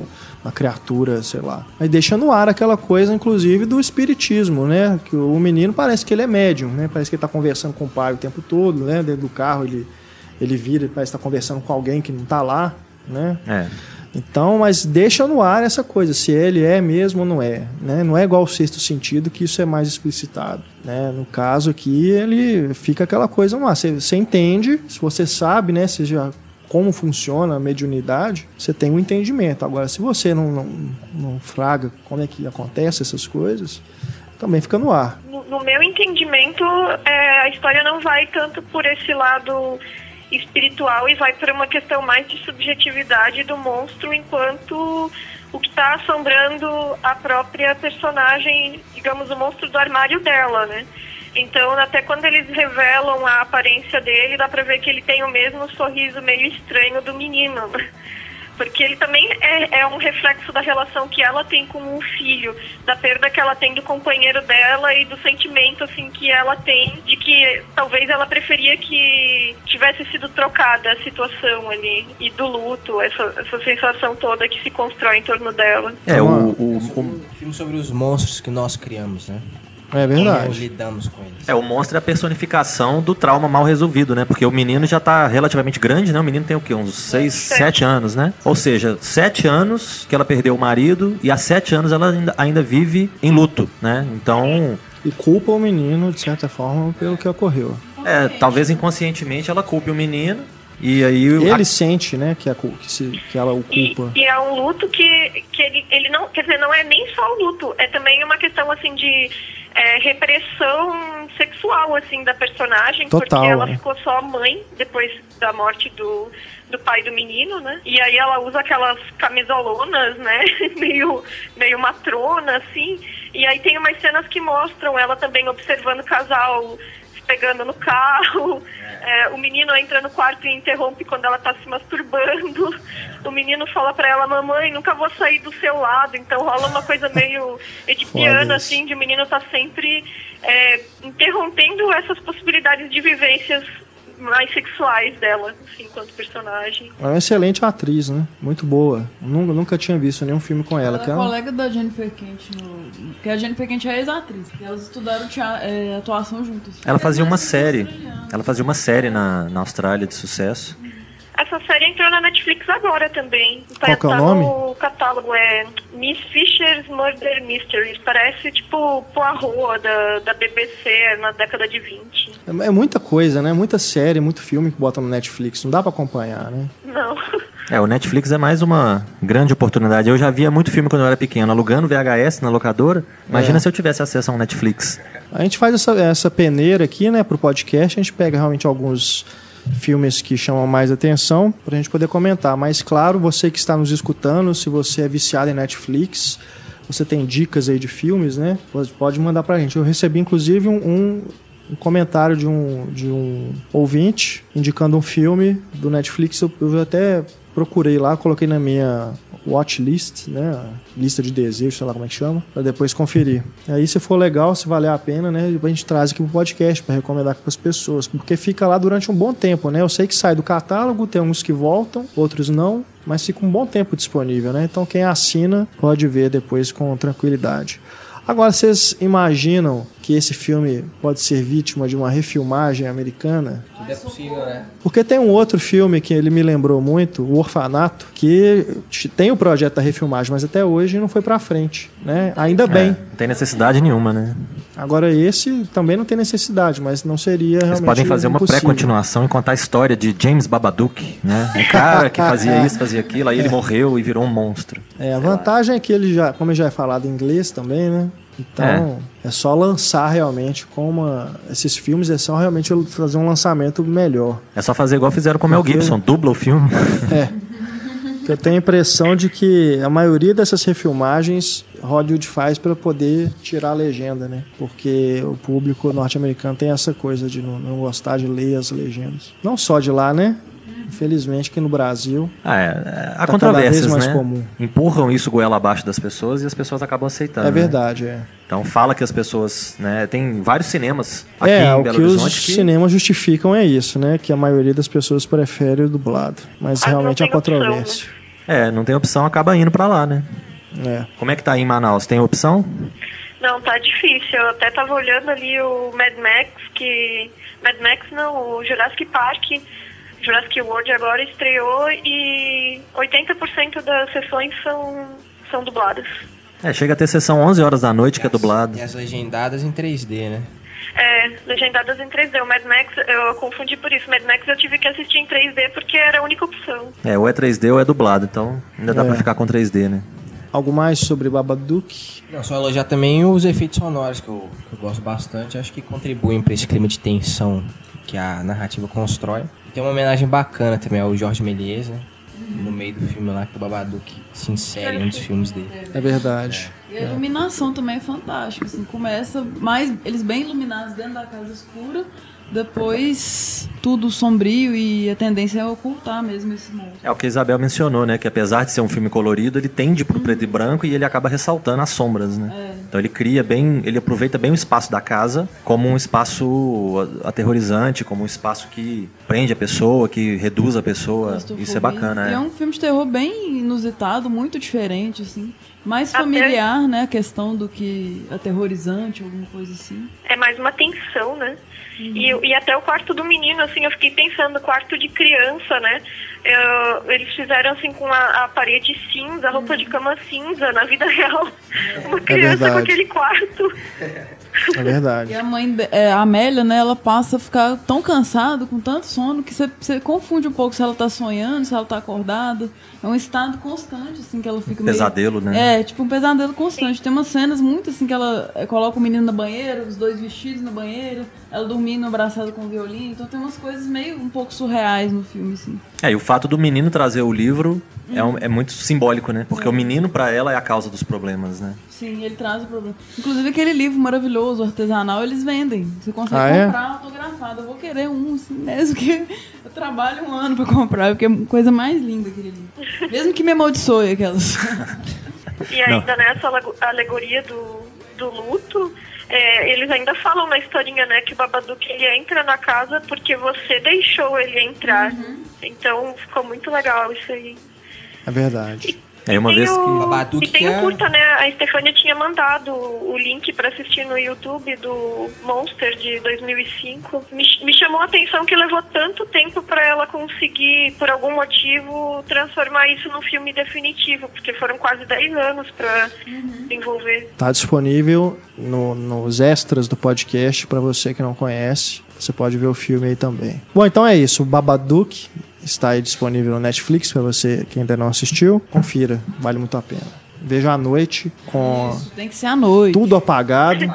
uma criatura, sei lá. Aí deixa no ar aquela coisa, inclusive, do espiritismo, né? Que o menino parece que ele é médium, né? Parece que ele tá conversando com o pai o tempo todo, né? Dentro do carro ele, ele vira, parece estar conversando com alguém que não tá lá, né? É. Então, mas deixa no ar essa coisa, se ele é mesmo ou não é. Né? Não é igual o sexto sentido, que isso é mais explicitado. Né? No caso aqui, ele fica aquela coisa ar. Você, você entende, se você sabe, né, seja como funciona a mediunidade, você tem um entendimento. Agora, se você não, não, não fraga como é que acontece essas coisas, também fica no ar. No, no meu entendimento, é, a história não vai tanto por esse lado espiritual e vai por uma questão mais de subjetividade do monstro enquanto o que está assombrando a própria personagem, digamos, o monstro do armário dela, né? Então, até quando eles revelam a aparência dele, dá pra ver que ele tem o mesmo sorriso meio estranho do menino. Porque ele também é, é um reflexo da relação que ela tem com o filho, da perda que ela tem do companheiro dela e do sentimento assim que ela tem de que talvez ela preferia que tivesse sido trocada a situação ali e do luto, essa, essa sensação toda que se constrói em torno dela. É, o, o, o- Um filme sobre os monstros que nós criamos, né? É verdade. Como lidamos com eles. É, o monstro é a personificação do trauma mal resolvido, né? Porque o menino já tá relativamente grande, né? O menino tem o quê? Uns 6, 7 anos, né? Ou seja, 7 anos que ela perdeu o marido e há 7 anos ela ainda, ainda vive em luto, né? Então. E culpa o menino, de certa forma, pelo que ocorreu. É, talvez inconscientemente ela culpe o menino e aí ele a... sente, né, que, a, que, se, que ela o culpa. E, e, é um luto que, que ele, ele não, quer dizer, não é nem só o luto, é também uma questão assim de é, repressão sexual assim da personagem, Total, porque ela né? ficou só mãe depois da morte do, do pai do menino, né? E aí ela usa aquelas camisolonas, né? meio meio matrona assim. E aí tem umas cenas que mostram ela também observando o casal pegando no carro, é, o menino entra no quarto e interrompe quando ela está se masturbando, o menino fala para ela, mamãe, nunca vou sair do seu lado, então rola uma coisa meio edipiana, assim, de o menino tá sempre é, interrompendo essas possibilidades de vivências mais sexuais dela, assim, enquanto personagem. Ela é uma excelente atriz, né? Muito boa. Nunca, nunca tinha visto nenhum filme com ela. Ela é ela... colega da Jennifer Kent, no... que a Jennifer Kent é ex-atriz. Elas estudaram é, atuação juntas. Ela fazia uma série. Ela fazia uma série na, na Austrália de sucesso. Essa série entrou na Netflix agora também. Tá, Qual é o tá nome? no catálogo, é Miss Fisher's Murder Mysteries. Parece tipo Poirot da, da BBC na década de 20. É, é muita coisa, né? Muita série, muito filme que botam no Netflix. Não dá pra acompanhar, né? Não. É, o Netflix é mais uma grande oportunidade. Eu já via muito filme quando eu era pequeno, alugando VHS na locadora. Imagina É. se eu tivesse acesso a um Netflix. A gente faz essa, essa peneira aqui, né, pro podcast. A gente pega realmente alguns filmes que chamam mais atenção pra gente poder comentar. Mas, claro, você que está nos escutando, se você é viciado em Netflix, você tem dicas aí de filmes, né? Pode- mandar pra gente. Eu recebi, inclusive, um, um- um comentário de um, de um ouvinte indicando um filme do Netflix. Eu, eu até procurei lá, coloquei na minha watch list, né? Lista de desejos, sei lá como é que chama, pra depois conferir. Aí, se for legal, se valer a pena, né? A gente traz aqui pro podcast pra recomendar para as pessoas, porque fica lá durante um bom tempo, né? Eu sei que sai do catálogo, tem uns que voltam, outros não, mas fica um bom tempo disponível, né? Então, quem assina pode ver depois com tranquilidade. Agora, vocês imaginam que esse filme pode ser vítima de uma refilmagem americana? Tudo é possível, né? Porque tem um outro filme que ele me lembrou muito, O Orfanato, que tem o projeto da refilmagem, mas até hoje não foi pra frente, né? Ainda bem. É, não tem necessidade nenhuma, né? Agora esse também não tem necessidade, mas não seria realmente Eles podem fazer uma impossível. pré-continuação e contar a história de James Babadook, né? Um cara que fazia isso, fazia aquilo, aí ele morreu e virou um monstro. É, a vantagem é que ele já, como ele já é falado em inglês também, né? Então, é, só lançar realmente com uma... Esses filmes é só realmente fazer um lançamento melhor. É só fazer igual fizeram com o Mel Gibson, dubla o filme. É. Eu tenho a impressão de que a maioria dessas refilmagens Hollywood faz para poder tirar a legenda, né? Porque o público norte-americano tem essa coisa de não, não gostar de ler as legendas. Não só de lá, né? Infelizmente que no Brasil Ah, é, é, há Tá cada controvérsias, vez mais né? comum. Empurram isso goela abaixo das pessoas e as pessoas acabam aceitando. é né? verdade, é. Então fala que as pessoas, né? Tem vários cinemas aqui É, em o Belo que os Horizonte que cinemas justificam é isso, né? Que a maioria das pessoas prefere o dublado. Mas Ah, realmente há tem opção, controvérsia. é, não tem opção, acaba indo pra lá, né? É. Como é que tá aí em Manaus? Tem opção? Não, tá difícil. Eu até tava olhando ali o Mad Max, que. Mad Max não, o Jurassic Park. Jurassic World agora estreou e 80% das sessões são, são dubladas. É, chega a ter sessão 11 horas da noite que é dublado. E as legendadas em 3D, né? É, legendadas em 3D. O Mad Max, eu confundi por isso. Mad Max eu tive que assistir em 3D porque era a única opção. É, ou é 3D ou é dublado, então ainda dá É. pra ficar com 3D, né? Algo mais sobre Babadook? Não, só elogiar também os efeitos sonoros, que eu, que eu gosto bastante. Acho que contribuem para esse clima de tensão que a narrativa constrói. Tem uma homenagem bacana também ao Jorge Méliès, né? No meio do filme lá, que o Babadook se insere em um dos filmes dele. É verdade. E a iluminação também é fantástica, assim, começa mais eles bem iluminados dentro da casa escura, depois tudo sombrio e a tendência é ocultar mesmo esse monstro. É o que a Isabel mencionou, né? Que apesar de ser um filme colorido, ele tende pro preto e branco e ele acaba ressaltando as sombras, né? Então ele cria bem, ele aproveita bem o espaço da casa como um espaço aterrorizante, como um espaço que prende a pessoa, que reduz a pessoa. Isso é bacana, E é. é um filme de terror bem inusitado, muito diferente, assim. Mais familiar, Até... né? A questão do que aterrorizante, alguma coisa assim. É mais uma tensão, né? Uhum. E, e até o quarto do menino, assim, eu fiquei pensando, quarto de criança, né? Eu, eles fizeram assim com a, a parede cinza, a roupa uhum. de cama cinza, na vida real. Uma é criança é com aquele quarto. É verdade. E a mãe, é, a Amélia, né, ela passa a ficar tão cansada, com tanto sono, que você confunde um pouco se ela tá sonhando, se ela tá acordada. É um estado constante, assim, que ela fica um Pesadelo, né? É, tipo um pesadelo constante. Sim. Tem umas cenas muito assim que ela é, coloca o menino na banheira, os dois vestidos na banheira, ela dormindo abraçada com o violino. Então tem umas coisas meio um pouco surreais no filme, assim. É, e o fato do menino trazer o livro. É, um, é, muito simbólico, né? Porque é. o menino, para ela, é a causa dos problemas, né? Sim, ele traz o problema. Inclusive aquele livro maravilhoso, artesanal, eles vendem. Você consegue ah, é? comprar autografado. Eu vou querer um, assim, mesmo que eu trabalho um ano para comprar, porque é a coisa mais linda aquele livro. Mesmo que me amaldiçoe aquelas. E ainda Não. nessa alegoria do, do luto, é, eles ainda falam na historinha, né, que o Babadook ele entra na casa porque você deixou ele entrar. Uhum. Então ficou muito legal isso aí. É verdade. É uma vez que. O, e tem o é... curta, né? A Stefania tinha mandado o link para assistir no YouTube do Monster de 2005. Me, me chamou a atenção que levou tanto tempo para ela conseguir, por algum motivo, transformar isso num filme definitivo, porque foram quase 10 anos para uhum. desenvolver. Tá disponível no, nos extras do podcast para você que não conhece. Você pode ver o filme aí também. Bom, então é isso. O Babadook Está aí disponível no Netflix para você que ainda não assistiu. Confira, vale muito a pena. Veja à noite com Isso, tem que ser à noite. tudo apagado,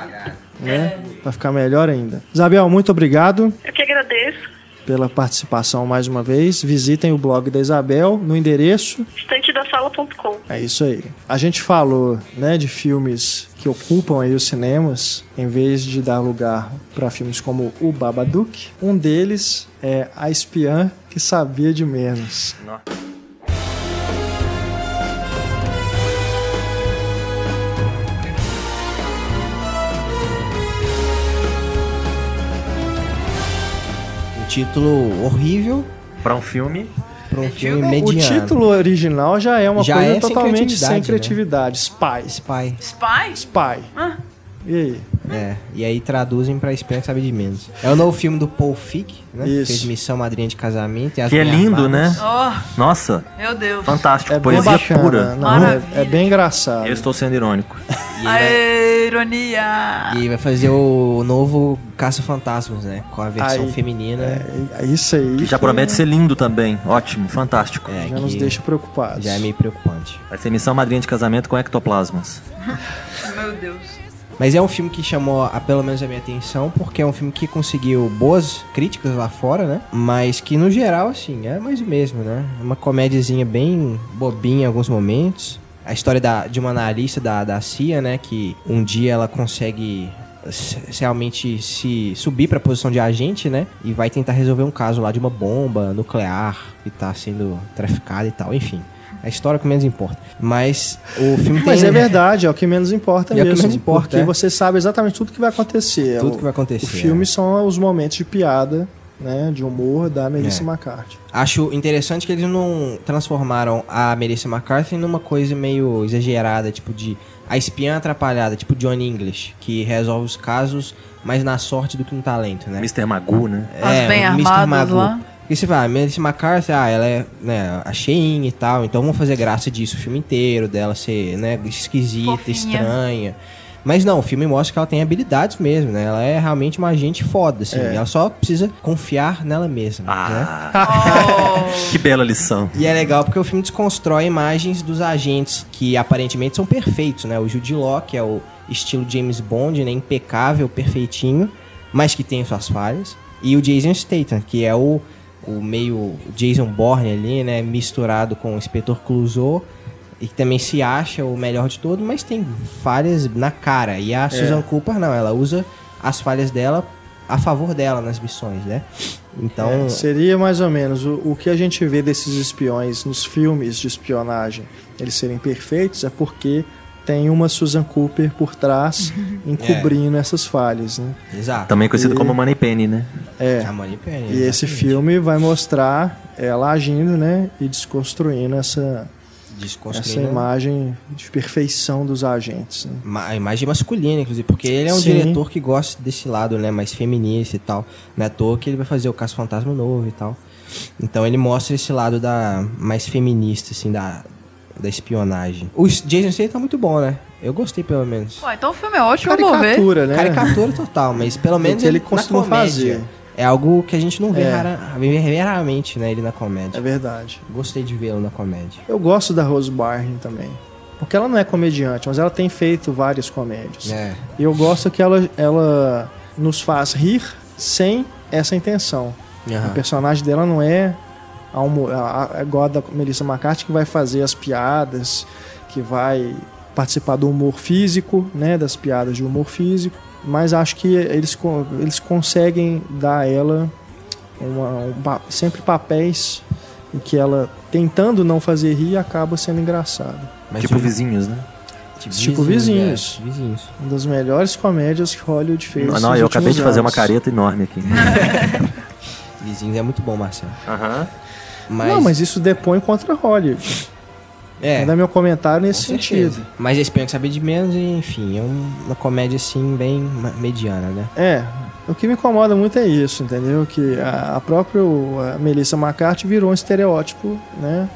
né? Para ficar melhor ainda. Isabel, muito obrigado. Eu que agradeço pela participação mais uma vez. Visitem o blog da Isabel no endereço estantedasala.com. É isso aí. A gente falou, né, de filmes que ocupam aí os cinemas, em vez de dar lugar para filmes como O Babadook. Um deles é A Espiã que Sabia de Menos. Nossa. Título horrível. Para um filme. Para um filme mediano. O título original já é uma já coisa é totalmente sem criatividade. Sem criatividade. Né? Spy. Spy. Spy? Spy. Ah. E aí? É, e aí traduzem pra Espiã que sabe de menos. É o novo filme do Paul Fick, né? Isso. Fez Missão Madrinha de Casamento. que é lindo, né? Oh, Nossa. Meu Deus. Fantástico. É poesia bacana, pura. Não, é, é, bem engraçado. Eu estou sendo irônico. Aê, ironia! E vai fazer o novo Caça-Fantasmas, né? Com a versão aí, feminina. É, é, isso aí. Que já promete ser lindo também. Ótimo, fantástico. É, já nos deixa preocupados. Já é meio preocupante. Vai ser Missão Madrinha de Casamento com ectoplasmas. Meu Deus. Mas é um filme que chamou, a, pelo menos, a minha atenção, porque é um filme que conseguiu boas críticas lá fora, né? Mas que, no geral, assim, é mais o mesmo, né? Uma comédiazinha bem bobinha em alguns momentos. A história da, de uma analista da, da CIA, né? Que um dia ela consegue realmente se subir para a posição de agente, né? E vai tentar resolver um caso lá de uma bomba nuclear que está sendo traficada e tal, enfim. A história é o que menos importa. Mas o filme tem. Mas é verdade, é o que menos importa é mesmo. É o que menos importa. Porque é. você sabe exatamente tudo que vai acontecer. Tudo o, que vai acontecer. O filme é. são os momentos de piada. Né, de humor da Melissa é. McCarthy. Acho interessante que eles não transformaram a Melissa McCarthy numa coisa meio exagerada, tipo de a espiã atrapalhada, tipo Johnny English, que resolve os casos mais na sorte do que no talento, né? Mr. Magoo, né? É, As bem Mr. Magoo. lá. E você vai, a Melissa McCarthy, ah, ela é né, a cheinha e tal, então vamos fazer graça disso o filme inteiro, dela ser né, esquisita, Fofinha. estranha. Mas não, o filme mostra que ela tem habilidades mesmo, né? Ela é realmente uma agente foda, assim. É. Ela só precisa confiar nela mesma. Ah, né? oh. que bela lição. E é legal porque o filme desconstrói imagens dos agentes que aparentemente são perfeitos, né? O Jude Law, que é o estilo James Bond, né? Impecável, perfeitinho, mas que tem suas falhas. E o Jason Statham, que é o o meio Jason Bourne ali, né, misturado com o Inspetor Clouseau, e que também se acha o melhor de todo, mas tem falhas na cara. E a é. Susan Cooper não, ela usa as falhas dela a favor dela nas missões, né? Então é, seria mais ou menos o, o que a gente vê desses espiões nos filmes de espionagem, eles serem perfeitos é porque tem uma Susan Cooper por trás encobrindo é. essas falhas, né? Exato. Também conhecido e... como Money Penny, né? É. A Money Penny, e esse filme vai mostrar ela agindo, né, e desconstruindo essa essa imagem de perfeição dos agentes. Né? A imagem masculina, inclusive, porque ele é um Sim. diretor que gosta desse lado, né, mais feminista e tal. Não é à toa que ele vai fazer o Caso Fantasma novo e tal. Então ele mostra esse lado da mais feminista, assim, da, da espionagem. O Jason Statham tá muito bom, né? Eu gostei, pelo menos. Ué, então o filme é ótimo, Caricatura, eu né? Caricatura total, mas pelo menos ele, ele costuma fazer. É algo que a gente não vê, é. rara, vê raramente, né, ele na comédia. É verdade. Gostei de vê-lo na comédia. Eu gosto da Rose Byrne também. Porque ela não é comediante, mas ela tem feito várias comédias. É. E eu gosto que ela, ela nos faz rir sem essa intenção. Uhum. O personagem dela não é a, a, a, igual a da Melissa McCarthy, que vai fazer as piadas, que vai participar do humor físico, né, das piadas de humor físico mas acho que eles, eles conseguem dar a ela uma, um, sempre papéis em que ela, tentando não fazer rir, acaba sendo engraçada. Mas tipo vizinhos, né? Tipo, tipo vizinhos. É, vizinhos. Uma das melhores comédias que Hollywood fez. Não, não eu acabei de fazer uma careta enorme aqui. vizinhos é muito bom, Marcelo. Aham. Mas... Não, mas isso depõe contra Hollywood. É. Vou dar meu comentário nesse sentido. Mas eles pensam saber de menos e, enfim, é uma comédia assim bem mediana, né? É. O que me incomoda muito é isso, entendeu? Que a, a própria a Melissa McCarthy virou um estereótipo, né?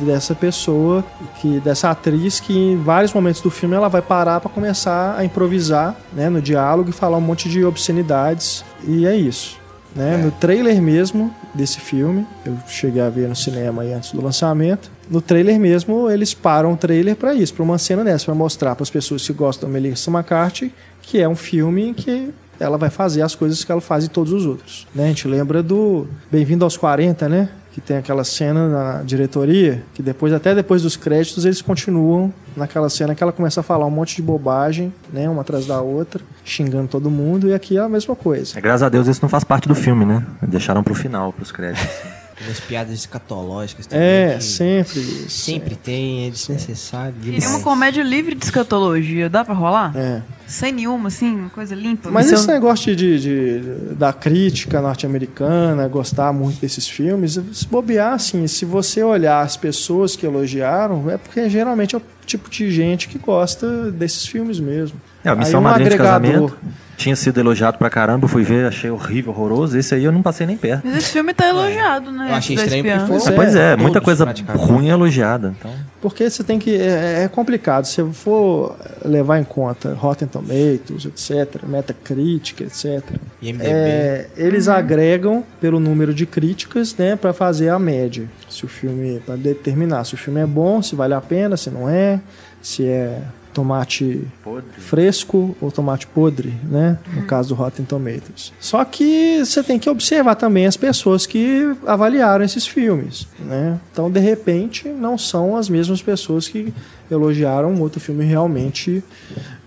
dessa pessoa, que dessa atriz que em vários momentos do filme ela vai parar para começar a improvisar, né, no diálogo e falar um monte de obscenidades e é isso. Né? É. No trailer mesmo desse filme, eu cheguei a ver no cinema antes do lançamento. No trailer mesmo, eles param o trailer para isso, para uma cena dessa, para mostrar para as pessoas que gostam da Melissa McCarthy que é um filme que ela vai fazer as coisas que ela faz em todos os outros. Né? A gente lembra do Bem-vindo aos 40, né? Que tem aquela cena na diretoria, que depois, até depois dos créditos, eles continuam naquela cena que ela começa a falar um monte de bobagem, né, uma atrás da outra, xingando todo mundo, e aqui é a mesma coisa. É, graças a Deus isso não faz parte do filme, né? Deixaram pro final, pros créditos. As piadas escatológicas também. É, sempre. Sempre, sempre tem, é desnecessário. Queria uma comédia livre de escatologia, dá pra rolar? É. Sem nenhuma, assim, uma coisa limpa. Mas esse eu... negócio de, de, da crítica norte-americana, gostar muito desses filmes, se bobear, assim, se você olhar as pessoas que elogiaram, é porque geralmente é o tipo de gente que gosta desses filmes mesmo. É, a Missão aí, um Madrinha agregador, de Casamento tinha sido elogiado pra caramba, fui ver, achei horrível, horroroso. Esse aí eu não passei nem perto. Mas esse filme tá elogiado, né? Eu achei estranho porque foi. É, pois é, muita coisa ruim elogiada. Então. Porque você tem que. É, é, complicado. Se eu for levar em conta Rotten Tomatoes, etc., Metacritic, etc., é, eles uhum. agregam pelo número de críticas, né, para fazer a média. Se o filme. para determinar se o filme é bom, se vale a pena, se não é, se é tomate podre. fresco ou tomate podre, né? No uhum. caso do Rotten Tomatoes. Só que você tem que observar também as pessoas que avaliaram esses filmes, né? Então, de repente, não são as mesmas pessoas que elogiaram um outro filme realmente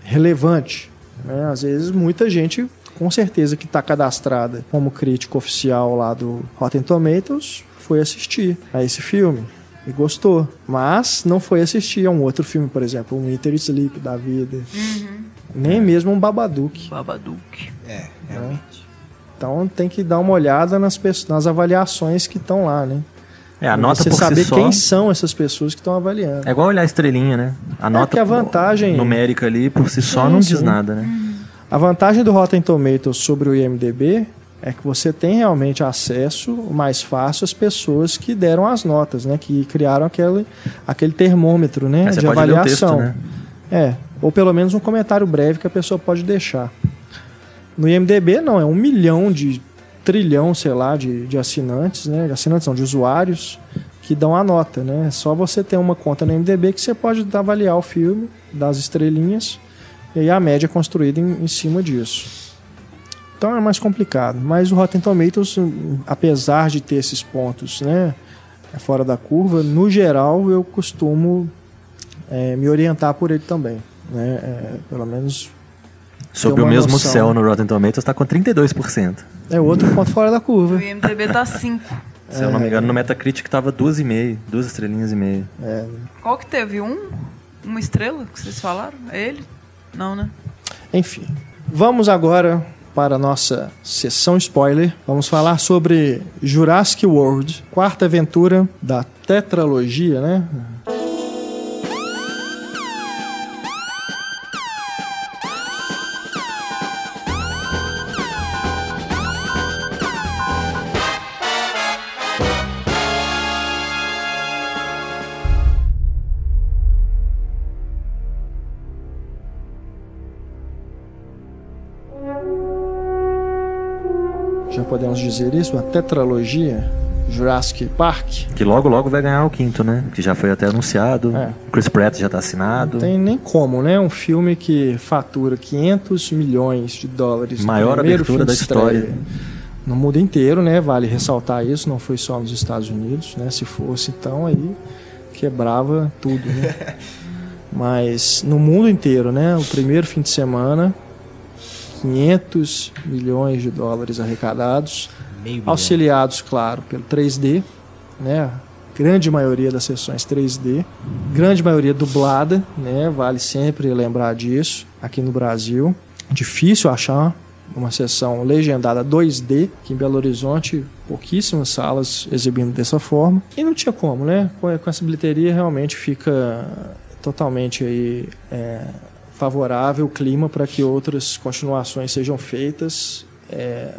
relevante. Né? Às vezes, muita gente com certeza que está cadastrada como crítico oficial lá do Rotten Tomatoes foi assistir a esse filme e gostou. Mas não foi assistir a um outro filme, por exemplo, um Winter Sleep da vida. Uhum. Nem é. mesmo um Babadook. Babadook. É, realmente. Então tem que dar uma olhada nas, nas avaliações que estão lá, né? É, a nota você por saber si só... quem são essas pessoas que estão avaliando. É igual olhar a estrelinha, né? A é nota a vantagem numérica ali por si só sim, não diz sim. nada, né? A vantagem do Rotten Tomatoes sobre o IMDb é que você tem realmente acesso mais fácil às pessoas que deram as notas, né? Que criaram aquele, aquele termômetro, né? É, de avaliação. Texto, né? É, ou pelo menos um comentário breve que a pessoa pode deixar. No IMDB não, é um milhão de trilhão, sei lá, de, de assinantes, né? De assinantes não, de usuários que dão a nota, né? É só você ter uma conta no IMDB que você pode avaliar o filme, das estrelinhas, e aí a média é construída em, em cima disso. Então é mais complicado. Mas o Rotten Tomatoes, apesar de ter esses pontos né, fora da curva, no geral eu costumo é, me orientar por ele também. Né? É, pelo menos. Sobre o mesmo noção. céu no Rotten Tomatoes está com 32%. É outro ponto fora da curva. O IMDB está 5%. Se é, eu não me engano, no Metacritic estava 2,5, duas estrelinhas e meia. É. Qual que teve? Um? Uma estrela que vocês falaram? É ele? Não, né? Enfim. Vamos agora para a nossa sessão spoiler. Vamos falar sobre Jurassic World, quarta aventura da tetralogia, né? Dizer isso? Uma tetralogia? Jurassic Park. Que logo, logo vai ganhar o quinto, né? Que já foi até anunciado. É. Chris Pratt já está assinado. Não tem nem como, né? Um filme que fatura 500 milhões de dólares. Maior abertura da história. No mundo inteiro, né? Vale ressaltar isso, não foi só nos Estados Unidos, né? Se fosse, então aí quebrava tudo, né? Mas no mundo inteiro, né? O primeiro fim de semana, 500 milhões de dólares arrecadados auxiliados, claro, pelo 3D, né? Grande maioria das sessões 3D, grande maioria dublada, né? Vale sempre lembrar disso aqui no Brasil. Difícil achar uma sessão legendada 2D, que em Belo Horizonte pouquíssimas salas exibindo dessa forma. E não tinha como, né? Com, essa bilheteria realmente fica totalmente aí, é, favorável o clima para que outras continuações sejam feitas é,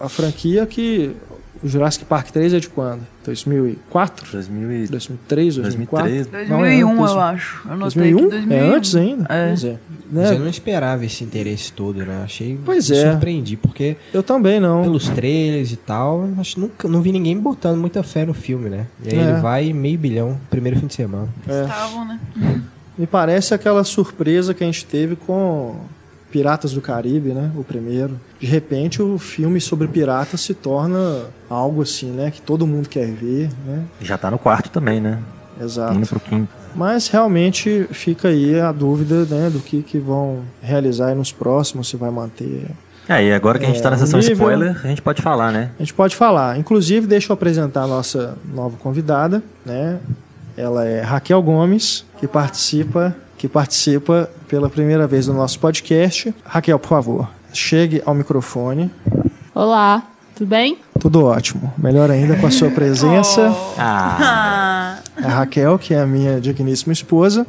a franquia que o Jurassic Park 3 é de quando? 2004? 2000 2003, 2004? 2003. 2001, não, é, eu acho. Eu 2001? 2001? É antes ainda? É. Pois é. Né? eu não esperava esse interesse todo, né? Achei. Pois é. surpreendi, porque. Eu também não. Pelos trailers e tal, acho nunca não vi ninguém botando muita fé no filme, né? E aí é. ele vai meio bilhão primeiro fim de semana. É. Estavam, né? Me parece aquela surpresa que a gente teve com Piratas do Caribe, né? O primeiro. De repente, o filme sobre piratas se torna algo assim, né? Que todo mundo quer ver, né? Já tá no quarto também, né? Exato. Indo pro quinto. Mas realmente fica aí a dúvida, né? Do que, que vão realizar nos próximos, se vai manter é, e agora que a gente está é, na sessão nível, spoiler, a gente pode falar, né? A gente pode falar. Inclusive, deixa eu apresentar a nossa nova convidada, né? Ela é Raquel Gomes, que participa que participa pela primeira vez do nosso podcast. Raquel, por favor, chegue ao microfone. Olá, tudo bem? Tudo ótimo. Melhor ainda com a sua presença. Oh. Ah. A Raquel, que é a minha digníssima esposa.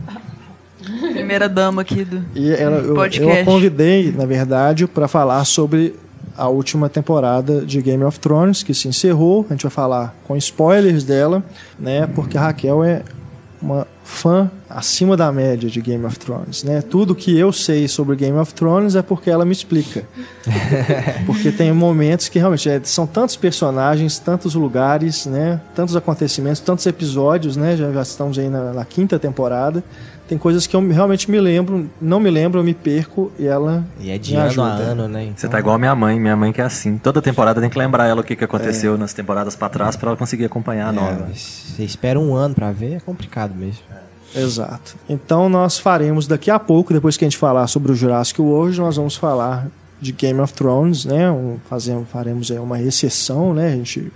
Primeira dama aqui do e ela, eu, podcast. Eu a convidei, na verdade, para falar sobre a última temporada de Game of Thrones, que se encerrou. A gente vai falar com spoilers dela, né? Porque a Raquel é uma fã acima da média de Game of Thrones, né? Tudo que eu sei sobre Game of Thrones é porque ela me explica. porque tem momentos que realmente é, são tantos personagens, tantos lugares, né? Tantos acontecimentos, tantos episódios, né? Já, já estamos aí na, na quinta temporada tem coisas que eu realmente me lembro, não me lembro, eu me perco e ela. E é de ano ajuda. a ano, né? Então... Você tá igual a minha mãe, minha mãe que é assim. Toda temporada tem que lembrar ela o que, que aconteceu é. nas temporadas para trás para ela conseguir acompanhar a é, nova. Você espera um ano para ver, é complicado mesmo. Exato. Então nós faremos daqui a pouco, depois que a gente falar sobre o Jurassic World, nós vamos falar de Game of Thrones, né? Um, fazemos, faremos aí uma exceção, né? A gente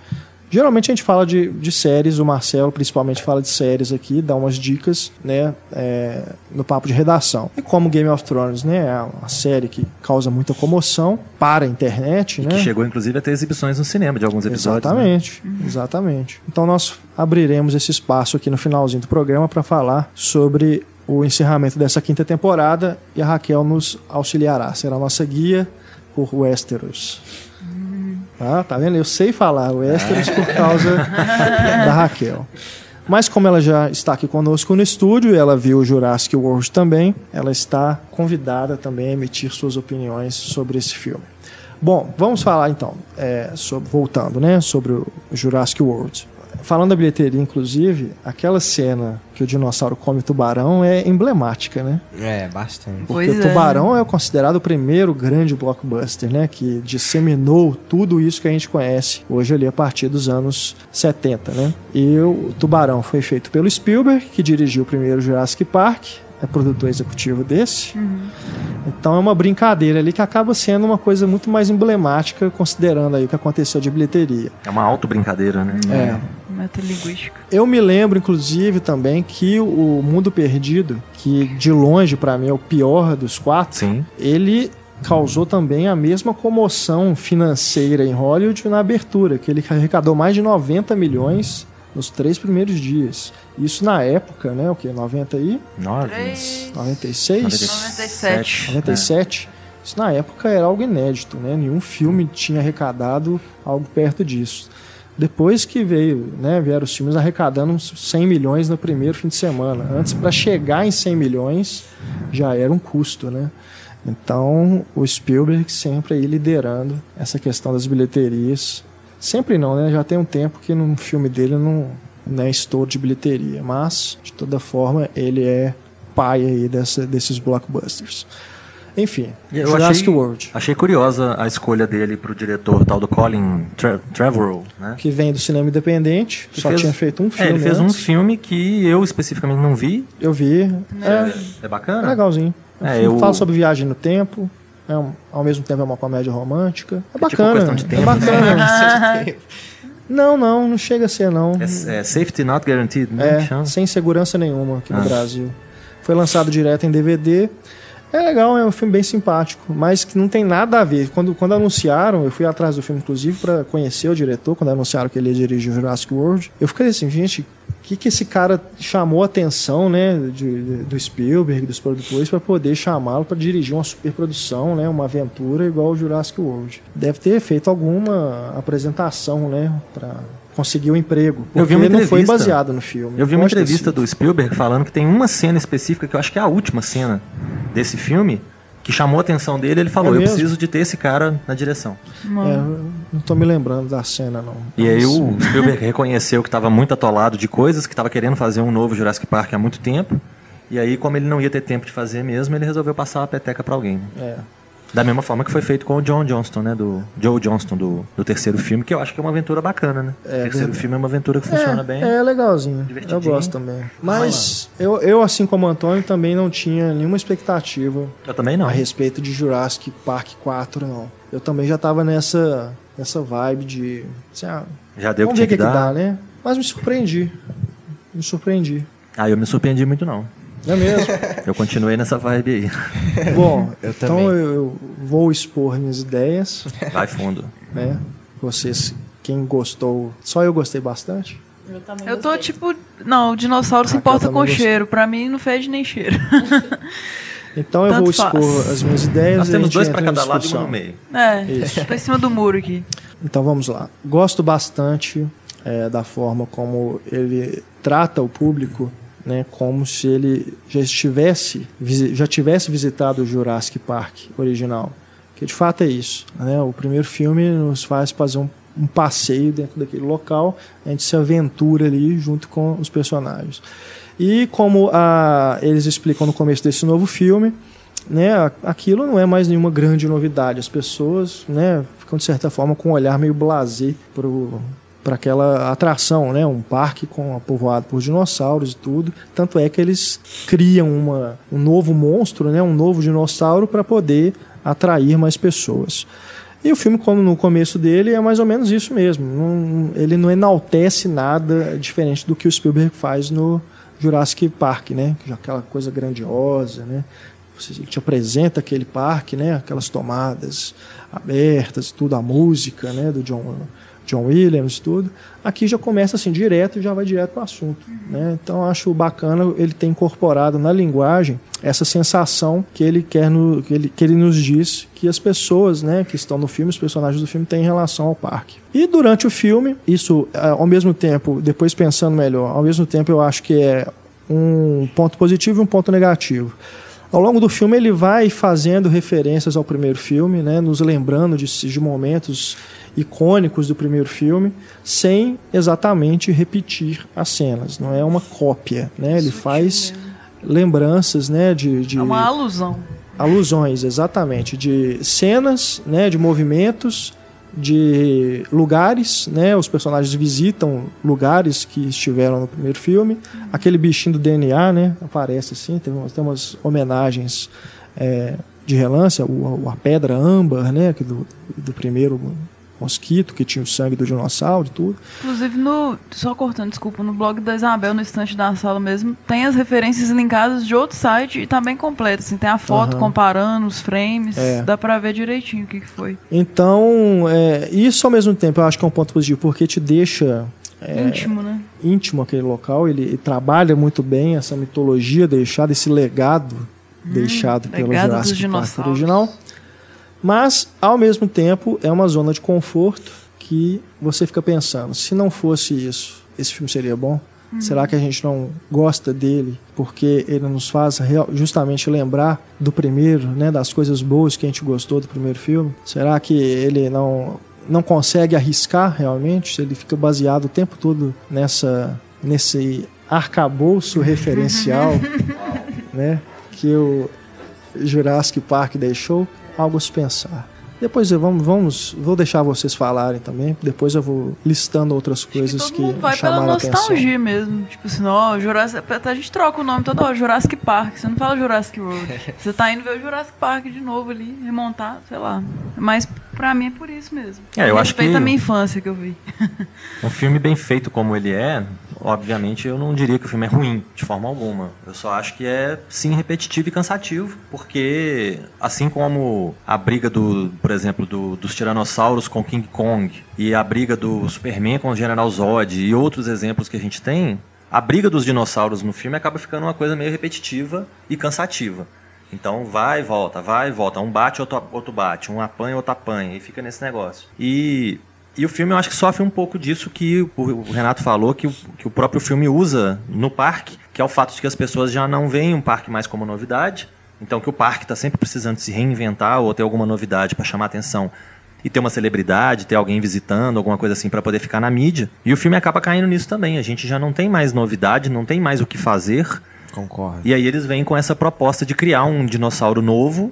Geralmente a gente fala de, de séries, o Marcelo principalmente fala de séries aqui, dá umas dicas, né, é, no papo de redação. E como Game of Thrones, né, é uma série que causa muita comoção para a internet, e né? Que chegou inclusive a ter exibições no cinema de alguns episódios. Né? Exatamente, né? exatamente. Então nós abriremos esse espaço aqui no finalzinho do programa para falar sobre o encerramento dessa quinta temporada e a Raquel nos auxiliará. Será nossa guia por Westeros. Ah, tá vendo? Eu sei falar Westeros por causa da Raquel. Mas como ela já está aqui conosco no estúdio, ela viu o Jurassic World também, ela está convidada também a emitir suas opiniões sobre esse filme. Bom, vamos falar então, é, sobre, voltando, né, sobre o Jurassic World. Falando da bilheteria, inclusive, aquela cena que o dinossauro come o tubarão é emblemática, né? É, bastante. Porque pois o é. tubarão é. é considerado o primeiro grande blockbuster, né? Que disseminou tudo isso que a gente conhece hoje ali a partir dos anos 70, né? E o tubarão foi feito pelo Spielberg, que dirigiu o primeiro Jurassic Park, é produtor executivo desse. Uhum. Então é uma brincadeira ali que acaba sendo uma coisa muito mais emblemática, considerando aí o que aconteceu de bilheteria. É uma auto-brincadeira, né? É. Metalinguística. Eu me lembro, inclusive, também que o Mundo Perdido, que de longe para mim é o pior dos quatro, Sim. ele causou também a mesma comoção financeira em Hollywood na abertura, que ele arrecadou mais de 90 milhões nos três primeiros dias. Isso na época, né? O que? 90 e? 96? 97. 97. Isso na época era algo inédito, né? Nenhum filme tinha arrecadado algo perto disso. Depois que veio, né, vieram os filmes arrecadando 100 milhões no primeiro fim de semana. Antes, para chegar em 100 milhões, já era um custo, né? Então, o Spielberg sempre aí liderando essa questão das bilheterias. Sempre não, né? Já tem um tempo que no filme dele não, não é estouro de bilheteria, mas de toda forma ele é pai aí dessa, desses blockbusters. Enfim, Eu Jurassic achei, World, achei curiosa a escolha dele pro diretor tal do Colin Tre Trevorrow, né? que vem do cinema independente, Que só fez- tinha feito um É, filme. ele fez um antes. filme que eu especificamente não vi. Eu vi. É, É bacana? legalzinho. O É, filme eu- Fala sobre viagem no tempo. É um- ao mesmo tempo é uma comédia romântica. É tipo bacana. questão de é tempo, bacana. Não, não, não chega a ser não. É, é Safety Not Guaranteed, né? É, sem segurança nenhuma aqui no Ah. Brasil. Foi lançado direto em DVD. É legal, é um filme bem simpático, mas que não tem nada a ver. Quando, quando anunciaram, eu fui atrás do filme, inclusive, para conhecer o diretor, quando anunciaram que ele ia dirigir Jurassic World. Eu fiquei assim, gente, o que, que esse cara chamou a atenção, né, de, de- do Spielberg, dos produtores, para poder chamá-lo para dirigir uma superprodução, né, uma aventura igual o Jurassic World. Deve ter feito alguma apresentação, né, para conseguir o emprego. Eu vi uma não foi entrevista. baseado no filme. Eu vi uma entrevista sido. do Spielberg falando que tem uma cena específica, que eu acho que é a última cena desse filme, que chamou a atenção dele. Ele falou: É Eu preciso de ter esse cara na direção. É, não tô me lembrando da cena, não. E aí o Spielberg reconheceu que estava muito atolado de coisas, que estava querendo fazer um novo Jurassic Park há muito tempo. E aí, como ele não ia ter tempo de fazer mesmo, ele resolveu passar a peteca para alguém. né? É. Da mesma forma que foi feito com o John Johnston, né? Do Joe Johnston, do, do terceiro filme, que eu acho que é uma aventura bacana, né? o terceiro verdade. filme é uma aventura que funciona é, bem. É legalzinho. Eu gosto também. Mas eu, eu, assim como o Antônio, também não tinha nenhuma expectativa Eu também não. a respeito de Jurassic Park 4, não. Eu também já tava nessa, nessa vibe de. Assim, ah, Já deu o que tinha que que, que dar. dá, né? Mas me surpreendi. Me surpreendi. Ah, eu me surpreendi muito, não. Não é mesmo? Eu continuei nessa vibe aí. Bom, Eu então também. eu, eu vou expor minhas ideias, Vai fundo. né? Vocês, quem gostou, só eu gostei bastante. Eu também Eu tô gostei. tipo. Não, o dinossauro se Raquel importa com gostou. cheiro. Pra mim não fede nem cheiro. Então eu Tanto vou expor faz. as minhas ideias. Nós temos dois para cada lado e um no meio. É, Isso. tô em cima do muro aqui. Então vamos lá. Gosto bastante é, da forma como ele trata o público, né, como se ele já estivesse, já tivesse visitado o Jurassic Park original. Que de fato é isso. Né? O primeiro filme nos faz fazer um, um passeio dentro daquele local, a gente se aventura ali junto com os personagens. E como a, eles explicam no começo desse novo filme, né, aquilo não é mais nenhuma grande novidade. As pessoas né, ficam, de certa forma, com um olhar meio blasé para aquela atração, né, um parque com povoado por dinossauros e tudo. Tanto é que eles criam uma, um novo monstro, né, um novo dinossauro para poder atrair mais pessoas. E o filme, como no começo dele, é mais ou menos isso mesmo. Não- ele não enaltece nada diferente do que o Spielberg faz no Jurassic Park, né? Aquela coisa grandiosa, né? Você te apresenta aquele parque, né? Aquelas tomadas abertas, tudo a música, né? Do John John Williams, tudo. Aqui já começa assim direto e já vai direto para o assunto, né? Então acho bacana ele ter incorporado na linguagem essa sensação que ele quer no, que ele que ele nos diz que as pessoas, né, que estão no filme, os personagens do filme têm em relação ao parque. E durante o filme, isso eh, ao mesmo tempo, depois pensando melhor, ao mesmo tempo eu acho que é um ponto positivo e um ponto negativo. Ao longo do filme ele vai fazendo referências ao primeiro filme, né, nos lembrando de, de momentos icônicos do primeiro filme, sem exatamente repetir as cenas. Não é uma cópia, né? Ele faz lembranças, né, de, de É uma alusão. alusões, exatamente, de cenas, né, de movimentos, de lugares, né? Os personagens visitam lugares que estiveram no primeiro filme. Aquele bichinho do DNA, né? Aparece assim, tem umas, tem umas homenagens é, de relance, o, a pedra âmbar, né? Que do, do primeiro mosquito que tinha o sangue do dinossauro e tudo. Inclusive, no. Só cortando, desculpa, no blog da Isabel, no estante da sala mesmo, tem as referências linkadas de outro site e tá bem completo. Assim, tem a foto Aham. comparando os frames, É. dá pra ver direitinho o que, que foi. Então, é, isso ao mesmo tempo eu acho que é um ponto positivo, porque te deixa é, Íntimo, né? íntimo aquele local, ele, ele trabalha muito bem essa mitologia deixada, esse legado deixado pelo legado dos Jurassic Park dinossauros. original. Mas, ao mesmo tempo, é uma zona de conforto que você fica pensando, se não fosse isso, esse filme seria bom? Será que a gente não gosta dele porque ele nos faz justamente lembrar do primeiro, né, das coisas boas que a gente gostou do primeiro filme? Será que ele não não consegue arriscar realmente? Ele fica baseado o tempo todo nessa nesse arcabouço referencial, né, que o Jurassic Park deixou? Algo a se pensar. Depois vamos, vamos, vou deixar vocês falarem também. Depois eu vou listando outras coisas que, que vai chamaram pela nostalgia atenção. mesmo. Tipo assim, ó, Jurassic, a gente troca o nome toda hora, Jurassic Park. Você não fala Jurassic World. Você tá indo ver o Jurassic Park de novo ali, remontar, sei lá. Mas pra mim é por isso mesmo. É, eu acho que a minha infância que eu vi. um filme bem feito como ele é, obviamente eu não diria que o filme é ruim, de forma alguma. Eu só acho que é, sim, repetitivo e cansativo, porque assim como a briga do, por exemplo, do, dos tiranossauros com King Kong e a briga do Superman com o General Zod e outros exemplos que a gente tem, a briga dos dinossauros no filme acaba ficando uma coisa meio repetitiva e cansativa. Então vai e volta, vai e volta. Um bate, outro, outro bate. Um apanha, outro apanha. E fica nesse negócio. E e o filme eu acho que sofre um pouco disso que o Renato falou, que o, que o próprio filme usa no parque, que é o fato de que as pessoas já não veem um parque mais como novidade. Então que o parque está sempre precisando se reinventar ou ter alguma novidade para chamar atenção e ter uma celebridade, ter alguém visitando, alguma coisa assim para poder ficar na mídia. E o filme acaba caindo nisso também. A gente já não tem mais novidade, não tem mais o que fazer. Concordo. E aí eles vêm com essa proposta de criar um dinossauro novo,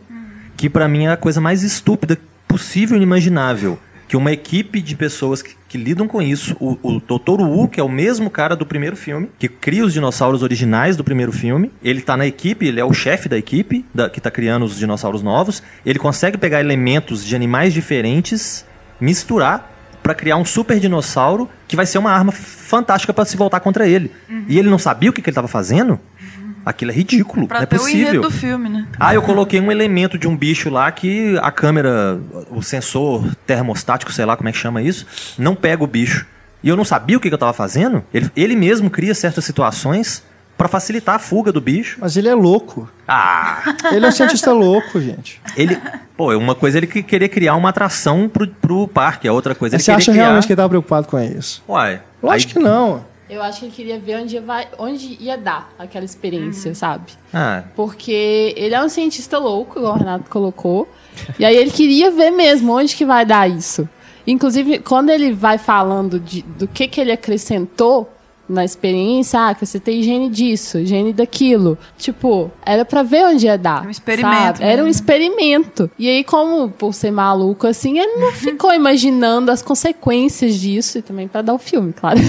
que para mim é a coisa mais estúpida possível e inimaginável que uma equipe de pessoas que, que lidam com isso, o, o Dr. Wu, que é o mesmo cara do primeiro filme, que cria os dinossauros originais do primeiro filme, ele tá na equipe, ele é o chefe da equipe da, que tá criando os dinossauros novos, ele consegue pegar elementos de animais diferentes, misturar para criar um super dinossauro que vai ser uma arma fantástica para se voltar contra ele. Uhum. E ele não sabia o que, que ele estava fazendo? Aquilo é ridículo. Pra não é ter possível. o do filme, né? Ah, eu coloquei um elemento de um bicho lá que a câmera, o sensor termostático, sei lá como é que chama isso, não pega o bicho. E eu não sabia o que, que eu estava fazendo. Ele, ele mesmo cria certas situações para facilitar a fuga do bicho. Mas ele é louco. Ah! Ele é um cientista louco, gente. Ele, pô, uma coisa é ele querer criar uma atração pro, pro parque, a outra coisa é ele Você acha criar... realmente que ele estava preocupado com isso? Uai. Lógico aí... que não. Eu acho que ele queria ver onde, vai, onde ia dar aquela experiência, uhum. sabe? Ah. Porque ele é um cientista louco, igual o Renato colocou. e aí ele queria ver mesmo onde que vai dar isso. Inclusive, quando ele vai falando de, do que, que ele acrescentou na experiência, ah, que você tem higiene disso, higiene daquilo. Tipo, era para ver onde ia dar. Um experimento. Era um experimento. E aí, como por ser maluco assim, ele não ficou imaginando as consequências disso e também para dar o filme, claro.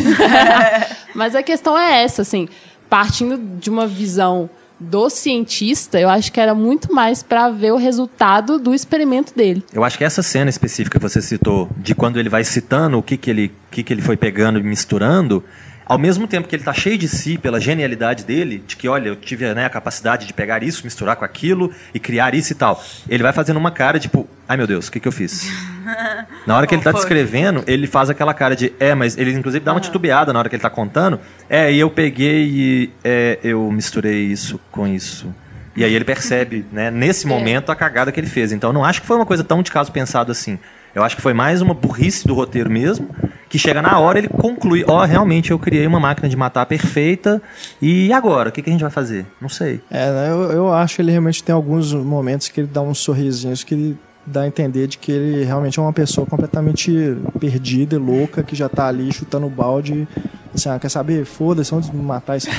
Mas a questão é essa, assim, partindo de uma visão do cientista, eu acho que era muito mais para ver o resultado do experimento dele. Eu acho que essa cena específica que você citou, de quando ele vai citando o que, que, ele, que, que ele foi pegando e misturando, ao mesmo tempo que ele está cheio de si pela genialidade dele, de que, olha, eu tive né, a capacidade de pegar isso, misturar com aquilo e criar isso e tal, ele vai fazendo uma cara tipo, ai meu Deus, o que, que eu fiz? na hora que ele está descrevendo, ele faz aquela cara de, é, mas ele inclusive dá uma titubeada na hora que ele está contando, é, e eu peguei e é, eu misturei isso com isso. E aí ele percebe, né, nesse é. momento, a cagada que ele fez. Então, não acho que foi uma coisa tão de caso pensado assim. Eu acho que foi mais uma burrice do roteiro mesmo, que chega na hora ele conclui, ó, oh, realmente eu criei uma máquina de matar perfeita, e agora? O que, que a gente vai fazer? Não sei. É, eu, eu acho que ele realmente tem alguns momentos que ele dá uns sorrisinhos que ele dá a entender de que ele realmente é uma pessoa completamente perdida e louca, que já tá ali chutando balde, assim, ah, quer saber? Foda-se, vamos matar essa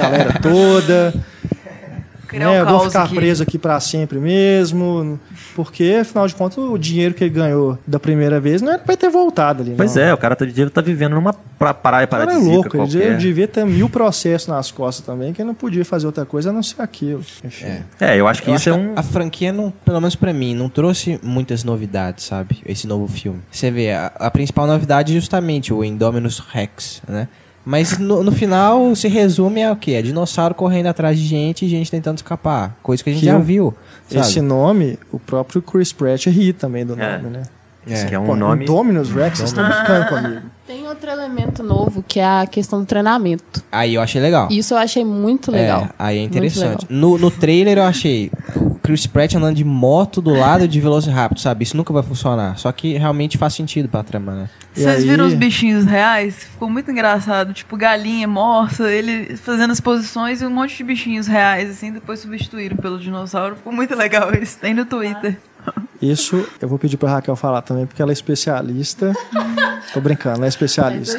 galera toda criar né, um vou ficar aqui. preso aqui para sempre mesmo, porque afinal de contas o dinheiro que ele ganhou da primeira vez não era para ter voltado ali. Pois não. é, o cara tá, tá vivendo numa praia paradisíaca é louco, qualquer. ele devia ter mil processos nas costas também, que ele não podia fazer outra coisa a não ser aquilo. Enfim. É, é eu acho que eu isso acho é um... A franquia, não, pelo menos para mim, não trouxe muitas novidades, sabe? Esse novo filme. Você vê, a, a principal novidade é justamente o Indominus Rex, né? Mas no, no, final se resume a o quê? É dinossauro correndo atrás de gente e gente tentando escapar. Coisa que a gente que já viu. Sabe? Esse nome, o próprio Chris Pratt ri também do é. nome, né? É. Que é um Pô, nome. Dominus Rex, vocês estão brincando comigo. Tem outro elemento novo que é a questão do treinamento. Aí eu achei legal. Isso eu achei muito legal. É, aí é interessante. No, no trailer eu achei Chris Pratt andando de moto do lado de Velociraptor, sabe? Isso nunca vai funcionar. Só que realmente faz sentido pra trama, né? Vocês aí- viram os bichinhos reais? Ficou muito engraçado. Tipo, galinha morsa, ele fazendo as posições e um monte de bichinhos reais, assim, depois substituíram pelo dinossauro. Ficou muito legal isso. Tem no Twitter. Isso eu vou pedir pra Raquel falar também, porque ela é especialista. Tô brincando, ela é especialista.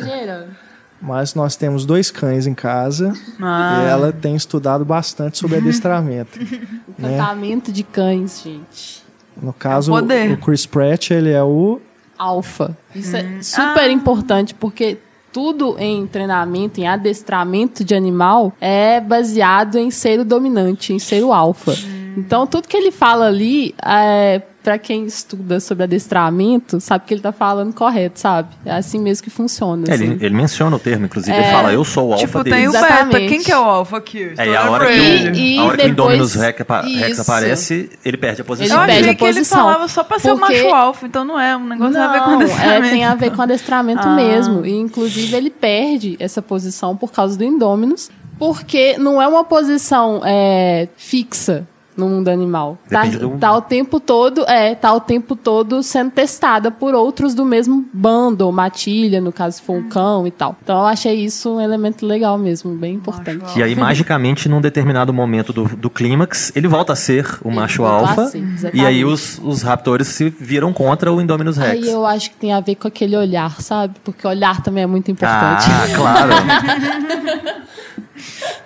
Mas nós temos dois cães em casa Ah. e ela tem estudado bastante sobre adestramento. né? Encantamento de cães, gente. No caso, É poder. o Chris Pratt, ele é o Alfa. Isso Hum. é super Ah. importante porque tudo em treinamento, em adestramento de animal é baseado em ser o dominante, em ser o alfa. Então, tudo que ele fala ali, é, para quem estuda sobre adestramento, sabe que ele tá falando correto, sabe? É assim mesmo que funciona. É, assim. ele, ele menciona o termo, inclusive. Ele fala, eu sou o alfa Tipo, dele. tem o beta. Quem que é o alfa aqui? É, e a hora, que, ele. o, E- a hora e que o Indominus depois- Rex, Rex aparece, ele perde a Eu posição. Ele perde achei que ele falava só pra ser o macho alfa, então não é um negócio a ver com Não, é, adestramento. tem a ver com adestramento Ah. mesmo. E, inclusive, ele perde essa posição por causa do Indôminos, porque não é uma posição é, fixa no mundo animal. Tá, do- tá o tempo todo, é, tá o tempo todo sendo testada por outros do mesmo bando, ou matilha, no caso for um cão e tal. Então eu achei isso um elemento legal mesmo, bem importante. E aí, magicamente, num determinado momento do, do clímax, ele volta a ser o Ele macho alfa. ser, E aí os, os raptores se viram contra o Indominus Rex. Aí eu acho que tem a ver com aquele olhar, sabe? Porque olhar também é muito importante. Ah, claro.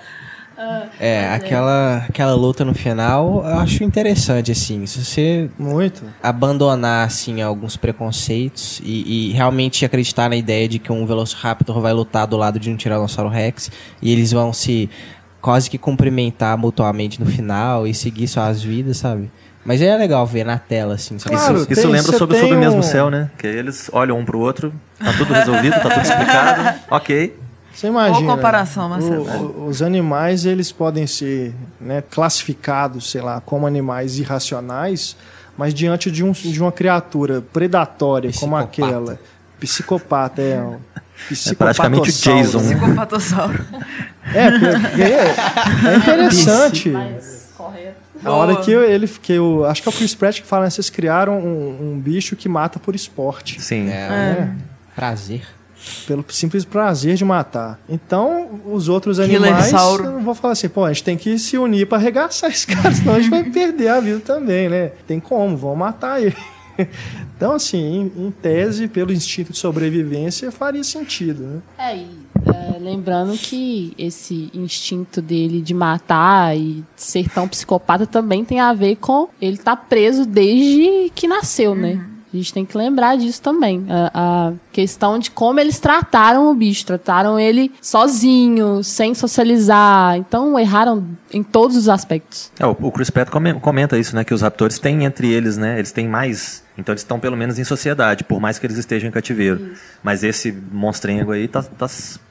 É, aquela, aquela luta no final, eu acho interessante, assim. Se você muito. abandonar, assim, alguns preconceitos e, e realmente acreditar na ideia de que um Velociraptor vai lutar do lado de um Tiranossauro Rex e eles vão se quase que cumprimentar mutuamente no final e seguir suas vidas, sabe? Mas é legal ver na tela, assim, sabe? Claro. Isso, isso tem- lembra sobre, sobre o mesmo céu, né? Que eles olham um pro outro, tá tudo resolvido, tá tudo explicado. Ok. Você imagina. Boa comparação, Marcelo. o- o- os animais, eles podem ser né, classificados, sei lá, como animais irracionais, mas diante de, um, de uma criatura predatória como aquela, psicopata, é um É praticamente o Jason. né? Psicopatossauro. É, porque é, é interessante. Correto. A hora que eu- ele que eu acho que é o Chris Pratt que fala, né, vocês criaram um, um bicho que mata por esporte, Sim. É, né? prazer. Pelo simples prazer de matar. Então, os outros animais, sauro. eu vou falar assim, pô, a gente tem que se unir pra arregaçar esse cara, senão a gente vai perder a vida também, né? Tem como, vão matar ele. Então, assim, em, em tese, pelo instinto de sobrevivência, faria sentido, né? É, e, é, lembrando que esse instinto dele de matar e ser tão psicopata também tem a ver com ele estar preso desde que nasceu, né? A gente tem que lembrar disso também. A, a questão de como eles trataram o bicho. Trataram ele sozinho, sem socializar. Então, erraram em todos os aspectos. É, o, o Chris Pratt come- comenta isso, né? Que os raptores têm entre eles, né? Eles têm mais. Então eles estão pelo menos em sociedade, por mais que eles estejam em cativeiro. Mas esse monstrengo aí tá, tá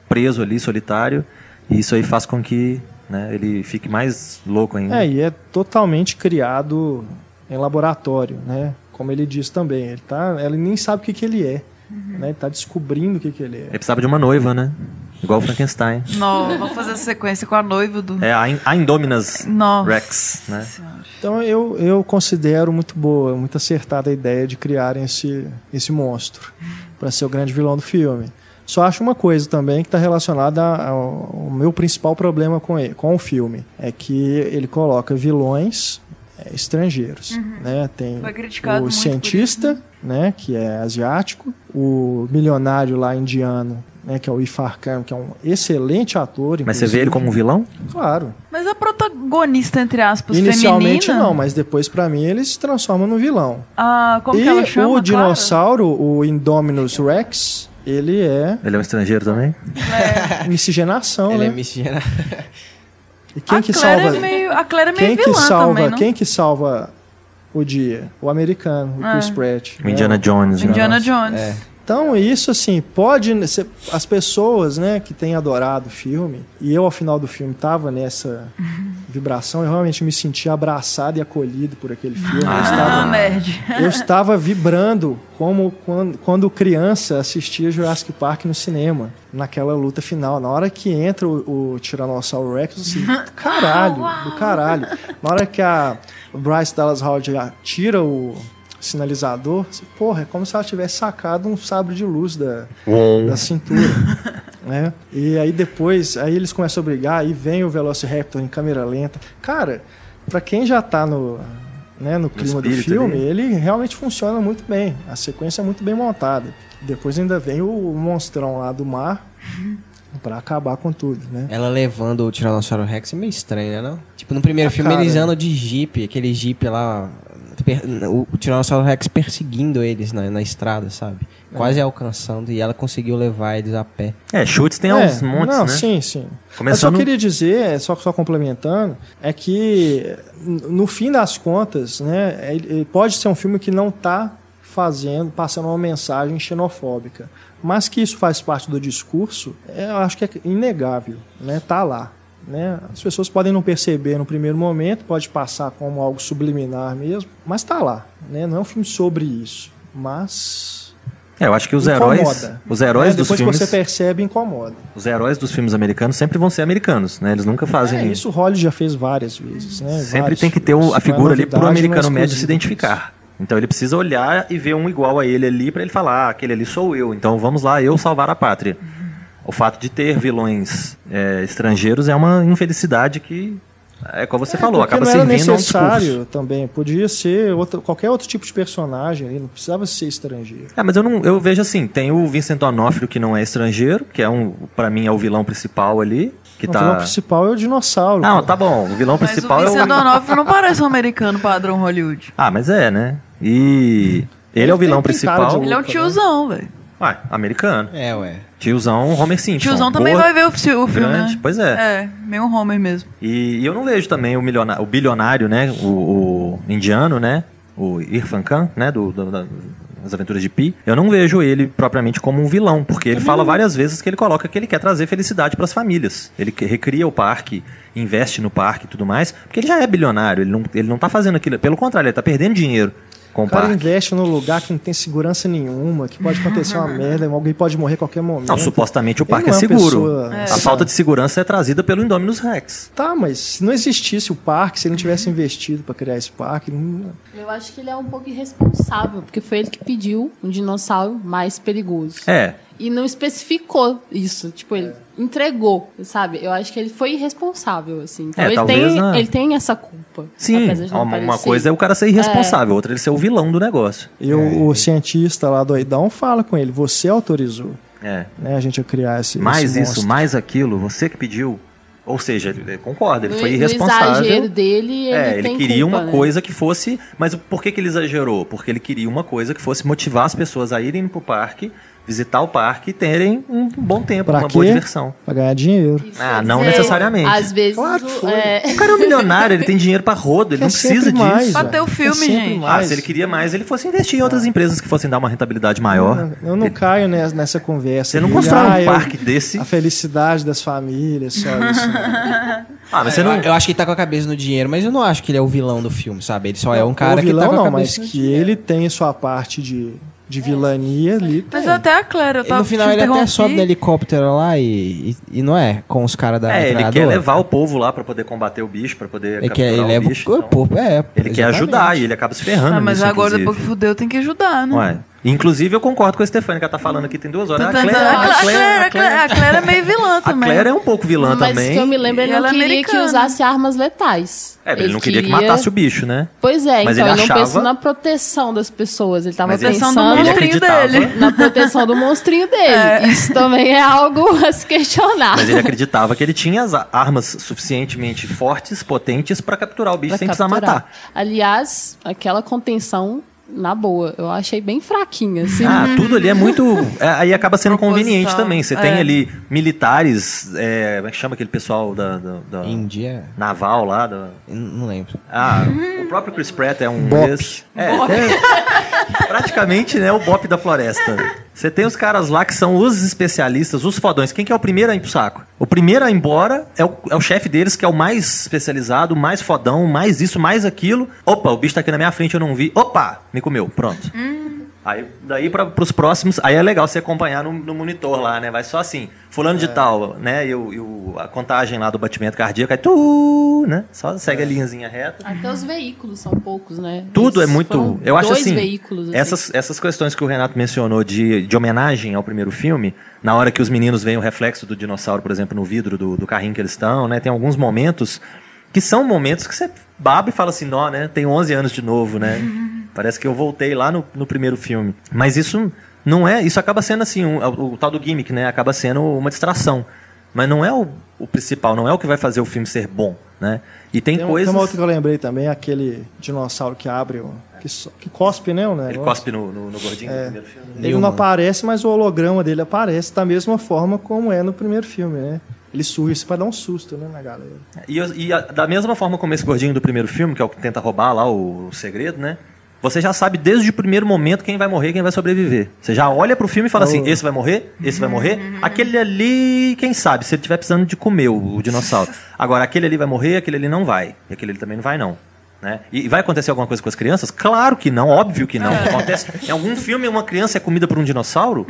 preso ali, solitário. E isso aí faz com que né, ele fique mais louco ainda. É, e é totalmente criado em laboratório, né? Como ele diz também. Ele, tá, ele nem sabe o que, que ele é. Né? Ele tá descobrindo o que, que ele é. Ele precisava de uma noiva, né? Igual o Frankenstein. Não, vamos fazer essa sequência com a noiva do. É a, In- a Indominus Nossa Rex, né? Senhora. Então eu, eu considero muito boa, muito acertada a ideia de criarem esse, esse monstro para ser o grande vilão do filme. Só acho uma coisa também que está relacionada ao, ao meu principal problema com, ele, com o filme. É que ele coloca vilões é, estrangeiros. Né? Tem o cientista, né, que é asiático, o milionário lá indiano, né, que é o Ifar Khan, que é um excelente ator. Mas você vê ele inclusive. como um vilão? Claro. Mas a protagonista, entre aspas, Inicialmente feminina... não, mas depois pra mim ele se transforma no vilão. Ah, como e que ela chama? o Clara? dinossauro, o Indominus Rex, ele é Ele é um estrangeiro também? miscigenação, Ele é né? miscigenação. E quem a que Claire salva? É meio, a Claire é meio Quem que vilã salva? também, não? quem que salva o dia? O americano, o Chris É. Pratt. O Indiana né? Jones. né? Indiana Jones. Então, isso assim, pode. As pessoas né, que têm adorado o filme, e eu ao final do filme tava nessa, vibração. Eu realmente me senti abraçado e acolhido por aquele filme. Eu Ah, estava, merde. eu estava vibrando como quando, quando criança assistia Jurassic Park no cinema, naquela luta final. Na hora que entra o, o Tiranossauro Rex, assim, caralho, do caralho. Na hora que a Bryce Dallas Howard tira o sinalizador, porra, é como se ela tivesse sacado um sabre de luz da, da cintura. né? E aí depois, aí eles começam a brigar, aí vem o Velociraptor em câmera lenta. Cara, pra quem já tá no, né, no clima do filme, ali. ele realmente funciona muito bem. A sequência é muito bem montada. Depois ainda vem o monstrão lá do mar pra acabar com tudo, né? Ela levando o Tiranossauro Rex é meio estranho, né? Não? Tipo, no primeiro Ah, filme cara. eles andam de Jeep, aquele Jeep lá. O, o Tiranossauro Rex perseguindo eles na, na estrada, sabe? Quase alcançando e ela conseguiu levar eles a pé. É, chutes tem É, uns montes, não, né? Sim, sim. Começando- só queria dizer, só, só complementando, é que no fim das contas, né, ele, ele pode ser um filme que não está fazendo, passando uma mensagem xenofóbica, mas que isso faz parte do discurso, é, eu acho que é inegável, né, tá lá. Né? As pessoas podem não perceber no primeiro momento, pode passar como algo subliminar mesmo, mas tá lá. Né? Não é um filme sobre isso, mas É, eu acho que os incomoda. heróis, os heróis né? dos Depois filmes, que você percebe, incomoda. os heróis dos filmes americanos sempre vão ser americanos, né? Eles nunca fazem É, isso o Holly já fez várias vezes, né? Sempre Vários tem que ter o- filmes. a figura é ali pro novidade, americano médio se identificar. Então ele precisa olhar e ver um igual a ele ali pra ele falar, ah, aquele ali sou eu. Então vamos lá, eu salvar a pátria. O fato de ter vilões é, estrangeiros é uma infelicidade que é como você falou, Porque acaba não era servindo a um necessário também. Podia ser outro, qualquer outro tipo de personagem ali, não precisava ser estrangeiro. É, mas eu não, eu vejo assim, tem o Vincent D'Onofrio que não é estrangeiro, que é um, para mim é o vilão principal ali, que o tá. vilão principal é o dinossauro. Não, pô. tá bom. O vilão Mas o principal é Vincent o. D'Onofrio não parece um americano padrão Hollywood. Ah, mas é, né? E ele é o Ele vilão cara principal. de Ele é um né? tiozão, velho. Ué, americano. É, ué. Tiozão Homer Simpson. Tiozão também Gordo, vai ver o, o filme, grande, né? Pois é. É, meio um Homer mesmo. E, e eu não vejo também o, milionário, o bilionário, né? O, o indiano, né? O Irfan Khan, né? Do, do- da- Aventuras de Pi. Eu não vejo ele propriamente como um vilão, porque ele fala várias vezes que ele coloca que ele quer trazer felicidade para as famílias. Ele recria o parque, investe no parque e tudo mais, porque ele já é bilionário. Ele não, ele não tá fazendo aquilo. Pelo contrário, ele tá perdendo dinheiro com O cara investe num lugar que não tem segurança nenhuma, que pode acontecer uma merda, alguém pode morrer a qualquer momento. Não, supostamente o parque é é seguro. pessoa- A É. falta de segurança é trazida pelo Indominus Rex. Tá, mas se não existisse o parque, se ele não tivesse investido pra criar esse parque, não... Eu acho que ele é um pouco irresponsável, porque foi ele que pediu um dinossauro mais perigoso. É, E não especificou isso. Tipo, ele entregou, sabe? Eu acho que ele foi irresponsável, assim. Então É, ele, tem, ele tem essa culpa. sim. apesar de não Uma, coisa é o cara ser irresponsável, outra é ele ser o vilão do negócio. E o, o cientista lá doidão fala com ele, você autorizou É. né, a gente a criar esse Mais esse isso, monstro. mais aquilo, você que pediu. Ou seja, ele ele concorda, ele No- foi no irresponsável. exagero dele, ele é, ele tem queria culpa, uma né? coisa que fosse. Mas por que, que ele exagerou? Porque ele queria uma coisa que fosse motivar as pessoas a irem pro parque, visitar o parque e terem um bom tempo, Pra uma quê? boa diversão. Pra ganhar dinheiro. Ah, não Dizer, necessariamente. Às vezes. Claro que foi. é, O cara é um milionário, ele tem dinheiro pra rodo, ele É não precisa sempre mais, disso. Pra ter o filme, É gente. Ah, mais. se ele queria mais, ele fosse investir em outras empresas que fossem dar uma rentabilidade maior. Eu não caio nessa, conversa. Você não constrói ah, um eu- parque desse. A felicidade das famílias, só isso. né? Ah, mas você não. Eu, eu acho que ele tá com a cabeça no dinheiro, mas eu não acho que ele é o vilão do filme, sabe? Ele só é um cara o vilão que tá com a não, cabeça mas no que dinheiro. ele tem sua parte de, de vilania ali. Mas tem. até a Claire, eu E tava no final ele até sobe no helicóptero lá e, e, e não é com os caras da É, ele quer levar o povo lá pra poder combater o bicho, pra poder Ele quer, ele o leva bicho. o então. povo, é. Ele quer exatamente. ajudar e ele acaba se ferrando Ah, mas nisso, agora, inclusive. depois que fudeu, tem que ajudar, né? Ué. Inclusive, eu concordo com a Stefania, que ela tá falando aqui tem duas horas. A Claire, a a a Claire, Claire- a a Claire- a Claire é meio vilã a também. Claire é um pouco vilã Mas também. que eu me lembro, ele não é queria que americana. usasse armas letais. É, ele, não queria que matasse o bicho, né? Pois é, Mas então ele ele, não achava- pensou na proteção das pessoas. Ele tava Mas ele- Proteção do pensando Ele dele. na proteção do monstrinho dele. É. Isso também é algo a se questionar. Mas ele acreditava que ele tinha as a- armas suficientemente fortes, potentes, pra capturar o bicho Pra sem precisar capturar. matar. Aliás, aquela contenção, na boa, eu achei bem fraquinha, assim. Ah, tudo ali é muito. é, aí acaba sendo conveniente também. Você tem É. ali militares. é, como é que chama aquele pessoal da, da- da- Índia. naval lá? da- Não lembro. Ah, o próprio Chris Pratt é um Bop. desses. É, é praticamente né, o Bop da floresta. Você tem os caras lá que são os especialistas, os fodões. Quem que é o primeiro a ir pro saco? O primeiro a ir embora é o, é o chefe deles, que é o mais especializado, mais fodão, mais isso, mais aquilo. Opa, o bicho tá aqui na minha frente, eu não vi. Opa, me comeu, pronto. Aí, daí para os próximos, aí é legal você acompanhar no, no monitor lá, né? Vai só assim, fulano de tal, né? E, o, e o- a contagem lá do batimento cardíaco, aí tu, né? Só segue a linhazinha reta. Até os veículos são poucos, né? Tudo é Eles muito. foram Eu acho assim. veículos. assim. Essas, essas questões que o Renato mencionou de, de homenagem ao primeiro filme, na hora que os meninos veem o reflexo do dinossauro, por exemplo, no vidro do, do carrinho que eles estão, né? Tem alguns momentos que são momentos que você baba e fala assim, nó, né? Tenho 11 anos de novo, né? Parece que eu voltei lá no, no primeiro filme. Mas isso não é. Isso acaba sendo assim, um- o, tal do gimmick, né? Acaba sendo uma distração. Mas não é o, o principal, não é o que vai fazer o filme ser bom, né? E tem, Tem, coisas. tem uma outra que eu lembrei também, aquele dinossauro que abre, o- que, so- que cospe, né? O negócio. Ele cospe no, no, no gordinho do primeiro filme. Ele não aparece, mas o holograma dele aparece da mesma forma como é no primeiro filme, né? Ele surge isso pra dar um susto, né, na galera. E, e a- da mesma forma como esse gordinho do primeiro filme, que é o que tenta roubar lá o, o segredo, né? Você já sabe desde o primeiro momento quem vai morrer, quem vai sobreviver. Você já olha pro filme e fala assim: Oh. esse vai morrer, esse vai morrer. Aquele ali, quem sabe, se ele estiver precisando de comer o, o dinossauro. Agora, aquele ali vai morrer, aquele ali não vai. E aquele ali também não vai, não. Né? E vai acontecer alguma coisa com as crianças? Claro que não, óbvio que não. Acontece. Em algum filme, uma criança é comida por um dinossauro?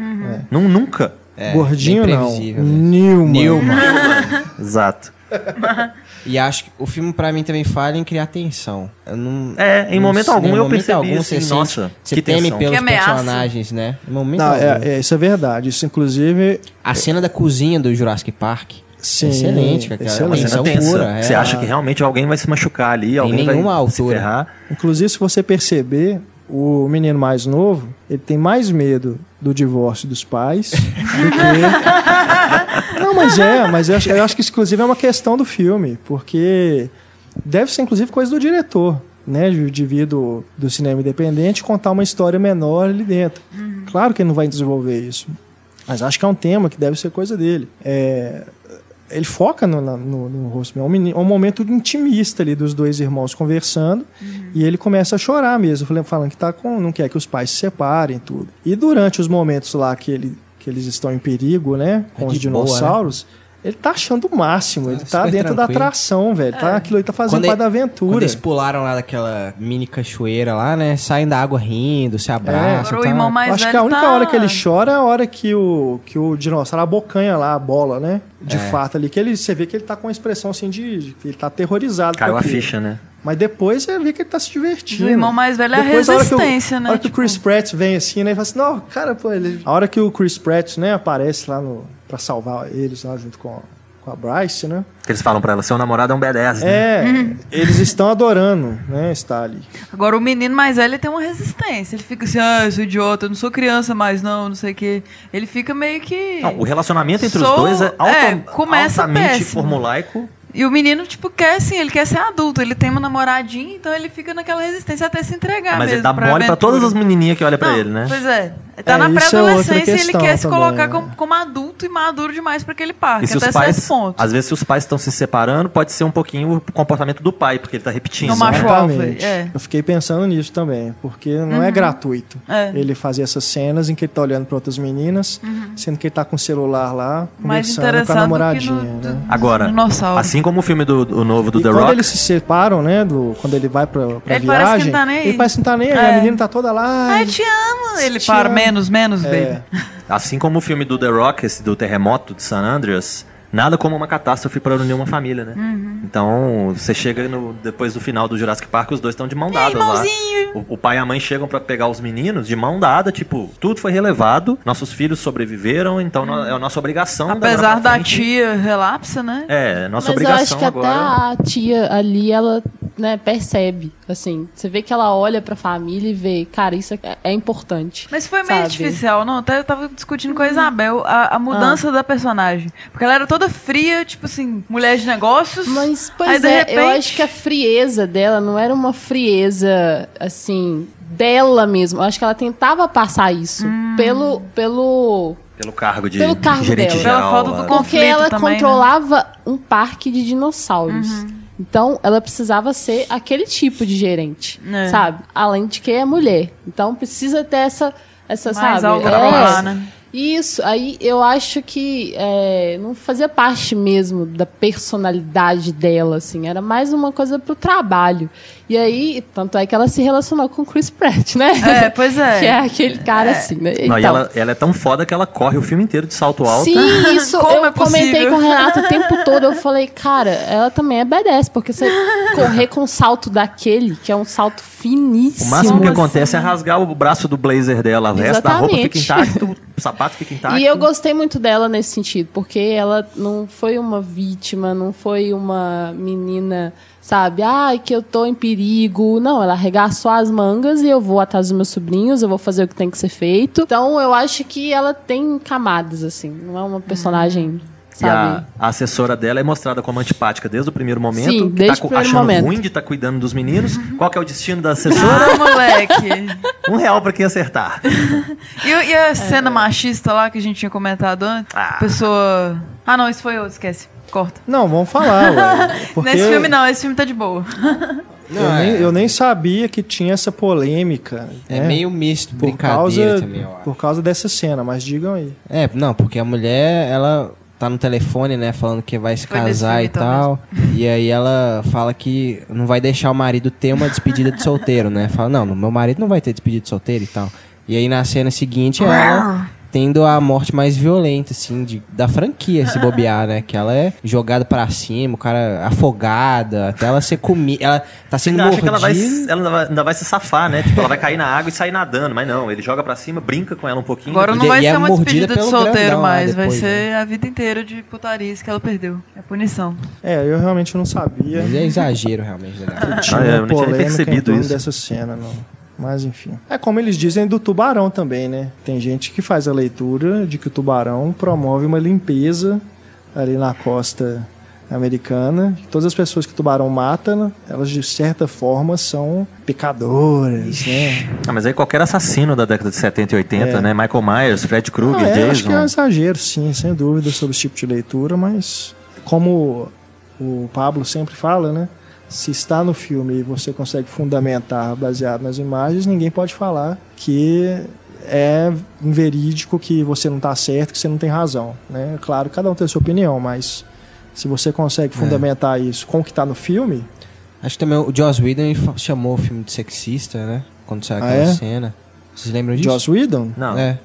Não, nunca. É, Gordinho não. Newman. Newman. Exato. E acho que o filme pra mim também falha em criar tensão. Eu não, É, em não momento sei, algum em eu momento percebi algum assim, você nossa, você que teme tensão. pelos Que personagens, né? Em momento Não, algum. é, é, isso é verdade. Isso, inclusive, A cena da cozinha do Jurassic Park. Sim, excelente, cara. excelente. Uma tensa. pura. é. Você acha que realmente alguém vai se machucar ali, alguém vai nenhuma se altura. ferrar. inclusive, se você perceber, o menino mais novo, ele tem mais medo do divórcio dos pais do que... Não, mas é, mas eu acho, eu acho que inclusive, é uma questão do filme, porque deve ser, inclusive, coisa do diretor, né, de, de vir do, do cinema independente, contar uma história menor ali dentro. Claro que ele não vai desenvolver isso, mas acho que é um tema que deve ser coisa dele. É, ele foca no, no, no rosto. É um, é um momento intimista ali dos dois irmãos conversando e ele começa a chorar mesmo, falando- que tá com, não quer que os pais se separem e tudo. E durante os momentos lá que, ele, que eles estão em perigo, né, com É os de boa, dinossauros, ele tá achando o máximo. Ele tá super dentro da tranquilo. atração, velho. Tá, aquilo aí tá fazendo Quando parte da ele- Quando aventura. eles pularam lá daquela mini cachoeira lá, né? Saem da água rindo, se abraçam. O tá? irmão mais acho que a única tá... hora que ele chora é a hora que o, que o dinossauro abocanha lá a bola, né? De É. fato ali. Que ele, você vê que ele tá com uma expressão assim de. de que ele tá aterrorizado. Caiu a ficha, né? Mas depois você vê que ele tá se divertindo. O irmão mais velho é a hora que o- resistência, né? A hora que o Tipo- Chris Pratt vem assim, né? E fala assim, não, cara, pô, ele... A hora que o Chris Pratt, né, aparece lá no... Pra salvar eles lá junto com, com a Bryce, né? Que eles falam pra ela, seu namorado é um B10, né? É, eles estão adorando, né, estar ali. Agora o menino mais velho ele tem uma resistência. Ele fica assim, ah, eu sou idiota, eu não sou criança mais, não, não sei o quê. Ele fica meio que. Não, o relacionamento entre Sou- os dois é, alta, é, começa altamente péssimo. formulaico. E o menino, tipo, quer assim, ele quer ser adulto, ele tem uma namoradinha, então ele fica naquela resistência até se entregar mas mesmo. ele dá pra mole pra todas as menininhas que olham pra ele, né? Pois é. Tá É, na é pré-adolescência e ele quer se também, colocar né? como, como adulto e maduro demais pra aquele parque, E se os até pais, certo ponto. às vezes se os pais estão se separando, pode ser um pouquinho o comportamento do pai, porque ele tá repetindo. Não né? Exatamente. é. Uhum. Eu fiquei pensando nisso também, porque não é gratuito. É. Ele fazer essas cenas em que ele tá olhando para outras meninas, sendo que ele tá com o celular lá, Uhum. Mais conversando com a namoradinha, no, né? do, Agora, dinossauro. Assim como o filme do, do novo do e The quando Rock, eles se separam, né, do, quando ele vai pra, pra Ele parece que viagem, não tá nem ele parece que não tá nem aí, É. a menina tá toda lá. Ai, te amo! Ele Te para, amo. menos, menos, É. baby. assim como o filme do The Rock, esse do terremoto de San Andreas, nada como uma catástrofe para unir uma família, né? Uhum. Então, você chega no, depois do final do Jurassic Park, os dois estão de mão dada lá. O, o pai e a mãe chegam pra pegar os meninos de mão dada, tipo, tudo foi relevado, nossos filhos sobreviveram, então no- é a nossa obrigação. Apesar da tia relapsa, né? É, nossa Mas eu obrigação acho que agora. até a tia ali, ela né, percebe, assim. Você vê que ela olha pra família e vê, cara, isso é, é importante. Mas foi meio sabe? artificial, não? Até eu tava discutindo com a Isabel a, a mudança da personagem. Porque ela era toda fria, tipo assim, mulher de negócios. Mas, Aí, pois de é, repente- eu acho que a frieza dela não era uma frieza, assim, dela mesmo. Eu acho que ela tentava passar isso Hum. pelo, pelo Pelo cargo de Pelo cargo gerente dela. geral. Pela falta do lá. con- Porque ela também, né? controlava um parque de dinossauros. Uhum. Então, ela precisava ser aquele tipo de gerente, É. sabe? Além de que é mulher. Então, precisa ter essa, essa, Mais sabe? algo É. pra rolar, né? Isso, aí eu acho que é, não fazia parte mesmo da personalidade dela, assim, era mais uma coisa pro trabalho. E aí, tanto é que ela se relacionou com o Chris Pratt, né? É, pois é. que é aquele cara assim, né? Não, e Então, ela, ela é tão foda que ela corre o filme inteiro de salto alto. Sim, isso Como eu é comentei com o Renato o tempo todo. Eu falei, cara, ela também é badass, porque você correr com um salto daquele, que é um salto O finíssimo. máximo que Como acontece é rasgar o braço do blazer dela. O resto da roupa fica intacto, o sapato fica intacto. E eu gostei muito dela nesse sentido, porque ela não foi uma vítima, não foi uma menina, sabe, ai, que eu tô em perigo. Não, ela arregaçou as mangas e eu vou atrás dos meus sobrinhos, eu vou fazer o que tem que ser feito. Então eu acho que ela tem camadas, assim, não é uma personagem, E a, sabe? a assessora dela é mostrada como antipática desde o primeiro momento. Sim, que desde tá o primeiro achando momento. ruim de estar cuidando dos meninos. Qual que é o destino da assessora? Ah, moleque. um real pra quem acertar. E, e a cena machista lá que a gente tinha comentado antes? Ah. Pessoa. Ah, não, isso foi outro, esquece. Corta. Não, vamos falar, ué. Porque Nesse filme não, esse filme tá de boa. eu, nem, eu nem sabia que tinha essa polêmica. É né? meio misto, por brincadeira causa, também, eu acho. por causa dessa cena, mas digam aí. É, não, porque a mulher, ela tá no telefone, né, falando que vai se Foi casar e então, tal. E aí ela fala que não vai deixar o marido ter uma despedida de solteiro, né? Fala, não, meu marido não vai ter despedida de solteiro e tal. E aí na cena seguinte ela tendo a morte mais violenta, assim, de, da franquia, se bobear, né? Que ela é jogada pra cima, o cara afogada, até ela ser comida. Ela tá sendo Ainda acha que ela, vai, mordida. ela ainda vai- ainda vai se safar, né? Tipo, ela vai cair na água e sair nadando. Mas não, ele joga pra cima, brinca com ela um pouquinho. Agora não vai e é ser uma mordida despedida de pelo solteiro mais, vai ser a vida inteira de putarice que ela perdeu. É punição. É, eu realmente não sabia. Mas é exagero, realmente. Né? Tinha Ah, é, eu não tinha percebido isso. dessa cena, não. Mas enfim. É como eles dizem do tubarão também, né? Tem gente que faz a leitura de que o tubarão promove uma limpeza ali na costa americana. Todas as pessoas que o tubarão mata, elas de certa forma são pecadoras, né? Ah, mas aí qualquer assassino da década de 70 e 80, É. né? Michael Myers, Fred Krueger, Ah, é, acho que é um Jason. exagero, sim, sem dúvida, sobre esse tipo de leitura, mas como o Pablo sempre fala, né? Se está no filme e você consegue fundamentar baseado nas imagens, ninguém pode falar que é inverídico, que você não está certo, que você não tem razão. Né? Claro, cada um tem a sua opinião, mas se você consegue fundamentar isso com o que está no filme, Acho que também o Joss Whedon chamou o filme de sexista, né? Quando saiu Ah, aquela é? cena. Vocês lembram disso? Joss Whedon, Não. É.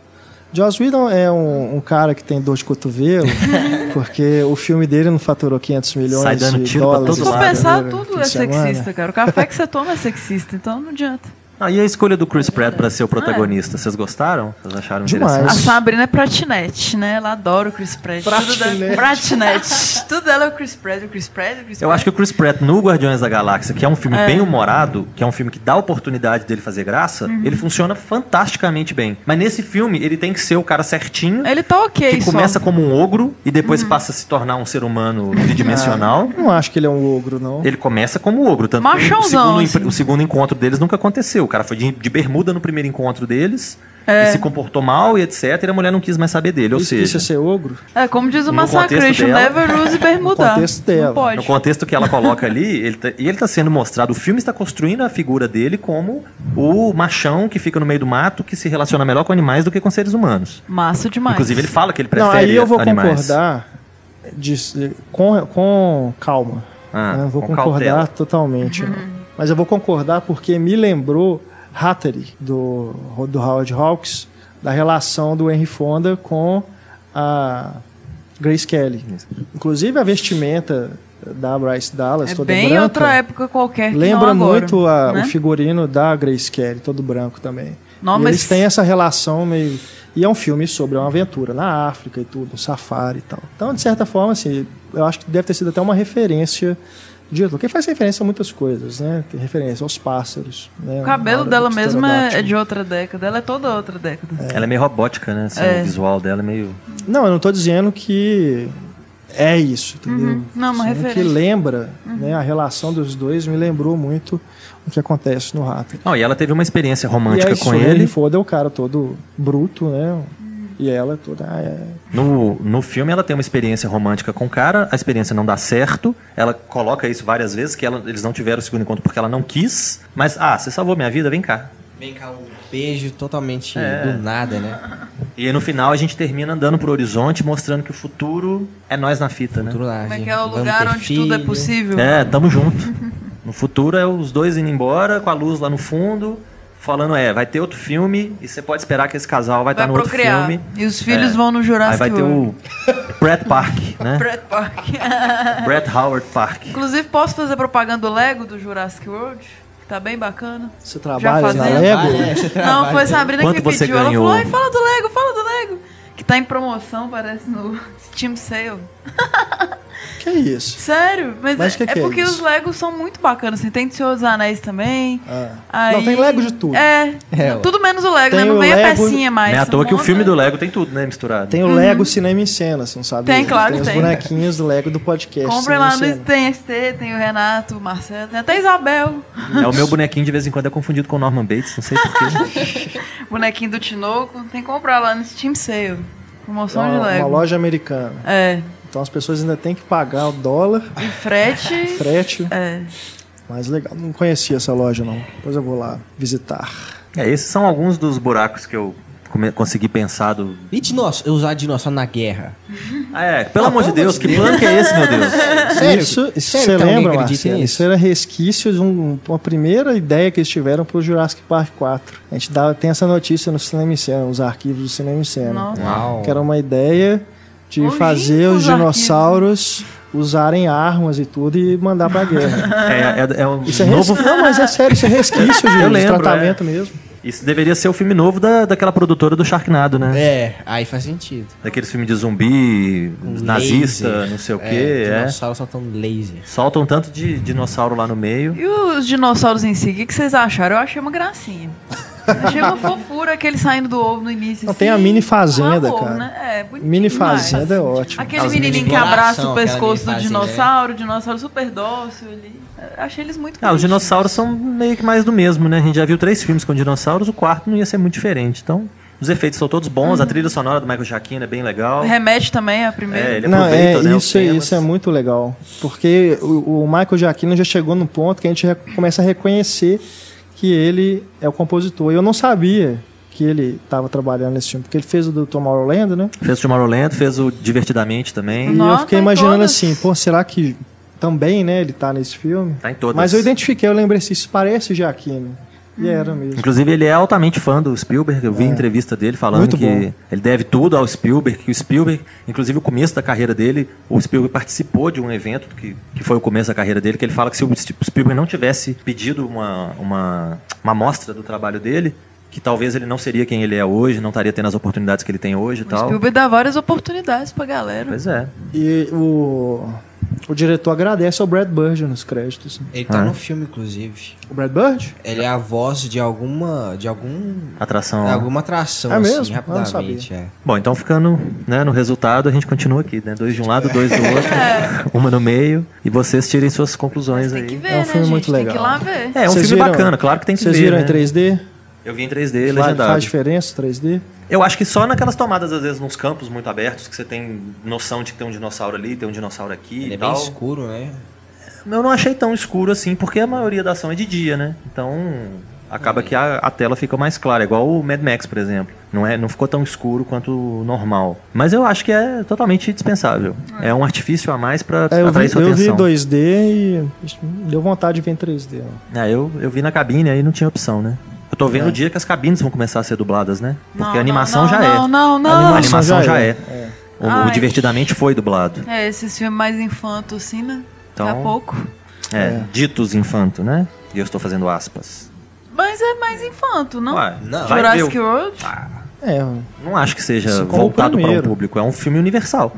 Joss Whedon é um, um cara que tem dor de cotovelo, porque o filme dele não faturou 500 milhões Sai dando de tiro pra dólares. todo Se for lado, pensar, tudo é sexista, cara. O café que você toma é sexista, então não adianta. Ah, e a escolha do Chris Pratt pra ser o protagonista? Vocês gostaram? Vocês acharam Demais. A interessante? Sabrina é pratinete, né? Ela adora o Chris Pratt. Tudo dela, Pratinete. Tudo dela é o Chris Pratt, o Chris Pratt, o Chris Eu Pratt. acho que o Chris Pratt no Guardiões da Galáxia, que é um filme É. bem humorado, que é um filme que dá a oportunidade dele fazer graça, Uhum. ele funciona fantasticamente bem. Mas nesse filme, ele tem que ser o cara certinho, Ele tá ok, que só. começa como um ogro e depois Uhum. passa a se tornar um ser humano tridimensional. Não acho que ele é um ogro, não. Ele começa como ogro, tanto que o Machãozão, segundo, assim. o segundo encontro deles nunca aconteceu. O cara foi de, de bermuda no primeiro encontro deles, É. e se comportou mal e etc. E a mulher não quis mais saber dele. Ou Isso, seja, isso é ser ogro? É, como diz o Massacration, never use bermuda. No contexto dela. Não pode. No contexto que ela coloca ali, ele tá, e ele está sendo mostrado, o filme está construindo a figura dele como o machão que fica no meio do mato, que se relaciona melhor com animais do que com seres humanos. Massa demais. Inclusive, ele fala que ele prefere Não, aí eu vou animais. concordar de- com, com calma. Ah, né? Vou com concordar cautela. totalmente. Uhum. Mas eu vou concordar porque me lembrou Hattery, do, do Howard Hawks, da relação do Henry Fonda com a Grace Kelly. Inclusive a vestimenta da Bryce Dallas, É toda bem branca, outra época qualquer que lembra não agora, muito a- né? o figurino da Grace Kelly, todo branco também. Não, mas- Eles têm essa relação meio. E é um filme sobre uma aventura na África e tudo, um safari e tal. Então, de certa forma, assim, eu acho que deve ter sido até uma referência de Porque faz referência a muitas coisas, né? Tem referência aos pássaros. Né? O cabelo dela do mesmo é, é de outra década. Ela é toda outra década. Ela é meio robótica, né? Assim, É. O visual dela é meio. Não, eu não estou dizendo que é isso, entendeu? Uhum. Não, uma Sendo referência. que lembra, né? A relação dos dois me lembrou muito o que acontece no Rato. Não, e ela teve uma experiência E romântica aí, com ele. Henry Ford é o cara todo bruto, né? E ela toda. Ah, é. No, no filme ela tem uma experiência romântica com o cara, a experiência não dá certo. Ela coloca isso várias vezes, que ela- eles não tiveram o segundo encontro porque ela não quis. Mas, ah, você salvou minha vida, vem cá. Vem cá, um beijo totalmente do nada, né? E aí, no final a gente termina andando pro horizonte, mostrando que o futuro é nós na fita, né? Futuro lá, Como é que é o lugar onde tudo é filho. possível? É, tamo junto. No futuro é os dois indo embora, com a luz lá no fundo, falando, é, vai ter outro filme e você pode esperar que esse casal vai estar Vai no outro procriar. filme. E os filhos É. vão no Aí Jurassic vai ter World. o Brett Park, né? Brett Park. Brett Howard Park. Inclusive, posso fazer propaganda do Lego do Jurassic World? Que tá bem bacana. Você trabalha na? Lego? É, você Não, foi Sabrina Quanto que me pediu. Ela ganhou? falou, ai, fala do Lego, fala do Lego. Que tá em promoção, parece, no Steam Sale. Que isso? Sério, mas, Mas é, que que é é porque isso? os Legos são muito bacanas. Assim, tem de Senhor dos Anéis também. Ah. Aí- Não, tem Lego de tudo. É, É, tudo menos o Lego, Tem né? Não vem a Lego- pecinha mais. Não é à toa que o filme do Lego tem tudo, né? Misturado. Tem o Lego Cinema em Cena, você não sabe? Tem, claro Tem que os tem. bonequinhos do Lego do podcast. Cinema lá no tem ST, tem o Renato, o Marcelo, tem até a Isabel. É o meu bonequinho de vez em quando é confundido com o Norman Bates, não sei porquê. Bonequinho do Tinoco. Tem que comprar lá no Steam Sale. Promoção É de uma, uma Lego. loja americana. É. Então as pessoas ainda têm que pagar o dólar, E frete. frete. é. Mas legal, não conhecia essa loja não. Depois eu vou lá visitar. É, esses são alguns dos buracos que eu consegui pensar do. E dinossauro, usar dinossauro na guerra? Ah, é, pelo Ah, amor de Deus, amor que que é esse, meu Deus? Sério? Isso, você alguém lembra, Marcelo? Isso era resquício de um- uma primeira ideia que eles tiveram para o Jurassic Park 4. A gente dá, tem essa notícia no Cinema em Cena, os arquivos do Cinema em Cena. Que era uma ideia de Longínquos fazer os arquivos. dinossauros usarem armas e tudo e mandar pra guerra. É, é, é um Isso é novo. res... Não, mas é sério, isso é resquício de, Eu lembro, tratamento mesmo. Isso deveria ser o filme novo da, daquela produtora do Sharknado, né? É, aí faz sentido. Daqueles filmes de zumbi, nazista, Laser. não sei o É, quê. É, Dinossauro soltando laser. Soltam tanto de dinossauro lá no meio. E os dinossauros em si, o que, que vocês acharam? Eu achei uma gracinha. achei uma fofura aquele saindo do ovo no início. Não, assim, tem a mini fazenda, amor, cara. Né? É, bonitinho Mini demais. fazenda é ótimo. Aquele menininho que abraça o pescoço do fazenda, dinossauro, o dinossauro super dócil ali. Eu Achei eles muito Ah, os dinossauros são meio que mais do mesmo, né? A gente já viu três filmes com dinossauros, o quarto não ia ser muito diferente. Então, os efeitos são todos bons, a trilha sonora do Michael Giacchino é bem legal. Remete também a primeira. É, ele Não, aproveita, é, né, isso, é- isso é muito legal. Porque o, o Michael Giacchino já chegou no ponto que a gente começa a reconhecer que ele é o compositor. E eu não sabia que ele estava trabalhando nesse filme, porque ele fez o do Tomorrowland, né? Fez o Tomorrowland, fez o Divertidamente também. E eu Nossa, fiquei em imaginando todas. assim, pô, será que também, né, ele tá nesse filme? Tá em todas. Mas eu identifiquei, eu lembrei assim, isso parece Giacchino. E era mesmo. Inclusive, ele é altamente fã do Spielberg. Eu vi entrevista dele falando Muito que bom. ele deve tudo ao Spielberg, que o Spielberg, inclusive o começo da carreira dele, o Spielberg participou de um evento que, que foi o começo da carreira dele, que ele fala que se o Spielberg não tivesse pedido uma, uma, uma amostra do trabalho dele, que talvez ele não seria quem ele é hoje, não estaria tendo as oportunidades que ele tem hoje e O tal. Spielberg dá várias oportunidades pra galera. Pois é. E o, o diretor agradece ao Brad Bird nos créditos. Ele tá Ah. no filme, inclusive. O Brad Bird? Ele é a voz de alguma. de algum. Atração. alguma atração, É assim, mesmo? Eu não rapidamente. É. Bom, então ficando né, no resultado, a gente continua aqui, né? Dois de um lado, dois do outro, uma no meio, e vocês tirem suas conclusões Tem aí. que ver, É um né, filme gente? muito Tem que legal. ir lá ver. É, é um Vocês filme viram- bacana, claro que tem que Vocês ver. viram né? em 3D? Eu vi em 3D, Faz, legendado. faz diferença 3D? Eu acho que só naquelas tomadas, às vezes, nos campos muito abertos, que você tem noção de que tem um dinossauro ali, tem um dinossauro aqui Ele e é bem tal. escuro, né? Eu não achei tão escuro assim, porque a maioria da ação é de dia, né? Então, acaba que a, a tela fica mais clara, igual o Mad Max, por exemplo. Não, é, não ficou tão escuro quanto o normal. Mas eu acho que é totalmente dispensável. É um artifício a mais pra É, eu vi, atrair sua eu vi atenção. 2D e deu vontade de ver em 3D. ó. É, eu, eu vi na cabine, aí não tinha opção, né? Eu tô vendo É. o dia que as cabines vão começar a ser dubladas, né? Porque Não, a animação não, já não, é. Não, não, não. A animação já é. O, o Ai. Divertidamente foi dublado. É, esses filmes mais infantos, assim, né? Daqui a Então- pouco. É, É. ditos infanto, né? E eu estou fazendo aspas. Mas é mais infanto, não? Ué, Não. Jurassic o- World? É, Não acho que seja o voltado para um público. É um filme universal.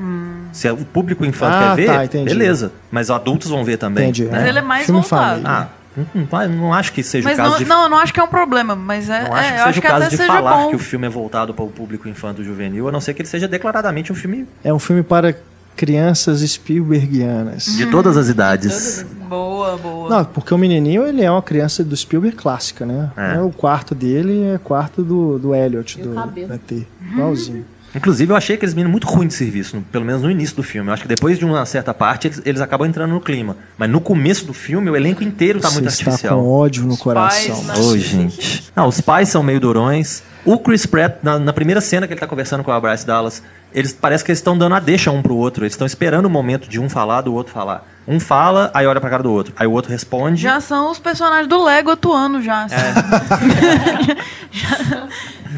Se o público infanto Ah, quer ver, tá, beleza. Mas adultos vão ver também. entendi. né? Mas ele é mais Filme voltado. família. Ah, não, não- não acho que seja Mas o caso não, de não, eu não acho que é um problema, mas é, Não é, acho que eu seja acho o que caso de seja falar bom. que o filme é voltado para o público infanto juvenil, a não ser que ele seja declaradamente um filme é um filme para crianças Spielbergianas. Uhum. de todas as idades. Boa, boa. Não, porque o menininho ele é uma criança do Spielberg clássica, né? É. O quarto dele é quarto do, do Elliot, E do da T. Igualzinho. Inclusive, eu achei aqueles meninos muito ruins de serviço, no- pelo menos no início do filme. Eu acho que depois de uma certa parte, eles, eles acabam entrando no clima. Mas no começo do filme, o elenco inteiro tá Você muito está artificial. com ódio no pais, coração. né? Ô, gente. Não, os pais são meio durões. O Chris Pratt, na, na primeira cena que ele tá conversando com a Bryce Dallas, eles parece que eles estão dando a deixa um pro outro. Eles estão esperando o momento de um falar, do outro falar. Um fala, aí olha pra cara do outro. Aí o outro responde. Já são os personagens do Lego atuando já. assim.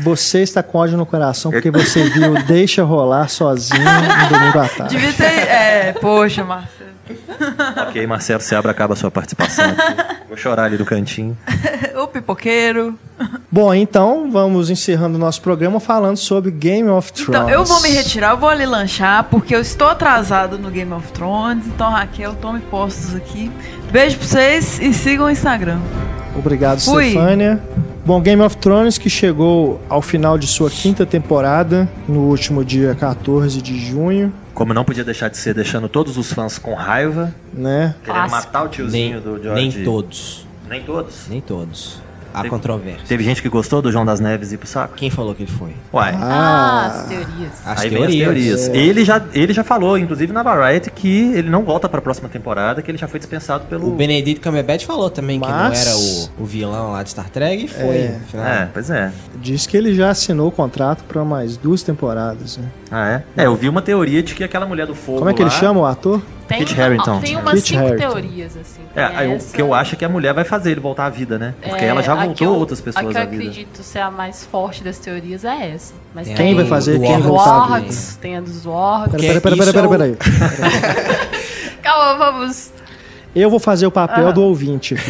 Você está com ódio no coração porque você viu Deixa Rolar sozinho no domingo à tarde. Devia ter. É, poxa, Marcelo. Ok, Marcelo Seabra acaba a sua participação. aqui. Vou chorar ali do cantinho. o pipoqueiro. Bom, então vamos encerrando o nosso programa falando sobre Game of Thrones. Então, eu vou me retirar, eu vou ali lanchar, porque eu estou atrasado no Game of Thrones. Então, Raquel, tome postos aqui. Beijo pra vocês e sigam o Instagram. Obrigado, Fui. Stefânia. Bom, Game of Thrones que chegou ao final de sua quinta temporada no último dia 14 de junho, Como não podia deixar de ser, deixando todos os fãs com raiva, né? querendo Clássico. matar o tiozinho Nem, do George. nem todos. Nem todos. Nem todos. Há Teve- controvérsia. Teve gente que gostou do João das Neves ir pro saco? Quem falou que ele foi? Uai. Ah, Ah, as teorias. As Aí vem as teorias. Ele, já, ele já falou, inclusive na Variety, que ele não volta pra próxima temporada, que ele já foi dispensado pelo. O Benedito Cumberbatch falou também que não Mas- era o, o vilão lá de Star Trek e foi. É. É, pois é. diz que ele já assinou o contrato para mais duas temporadas. Né? Ah, é? É, eu vi uma teoria de que aquela mulher do fogo. Como é que ele lá- chama o ator? Tem, Kit Harington. Tem umas Kit cinco Harington. teorias, assim. É, Tem aí o essa- que eu acho é que a mulher vai fazer ele voltar à vida, né? Porque é, ela já a que voltou eu- outras A pessoas que eu à vida. acredito ser a mais forte das teorias é essa. Mas Tem Quem vai fazer? do Quem voltar à vida? Tem a dos Wargs. Porque Pera, pera, pera, isso pera, é o- pera, aí. Calma, vamos. Eu vou fazer o papel do ouvinte.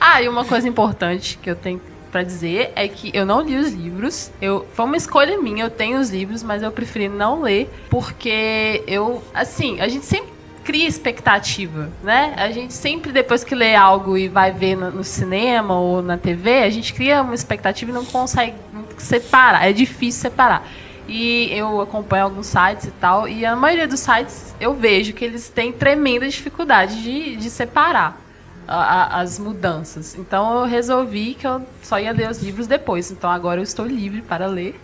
Ah, e uma coisa importante que eu tenho pra dizer é que eu não li os livros. Eu foi uma escolha minha, eu tenho os livros, mas eu preferi não ler porque eu, assim, a gente sempre cria expectativa, né? A gente sempre depois que lê algo e vai ver no, no cinema ou na TV, a gente cria uma expectativa e não consegue separar. É difícil separar. E eu acompanho alguns sites e tal, e a maioria dos sites eu vejo que eles têm tremenda dificuldade de, de separar a- a- as mudanças. Então eu resolvi que eu só ia ler os livros depois. Então agora eu estou livre para ler.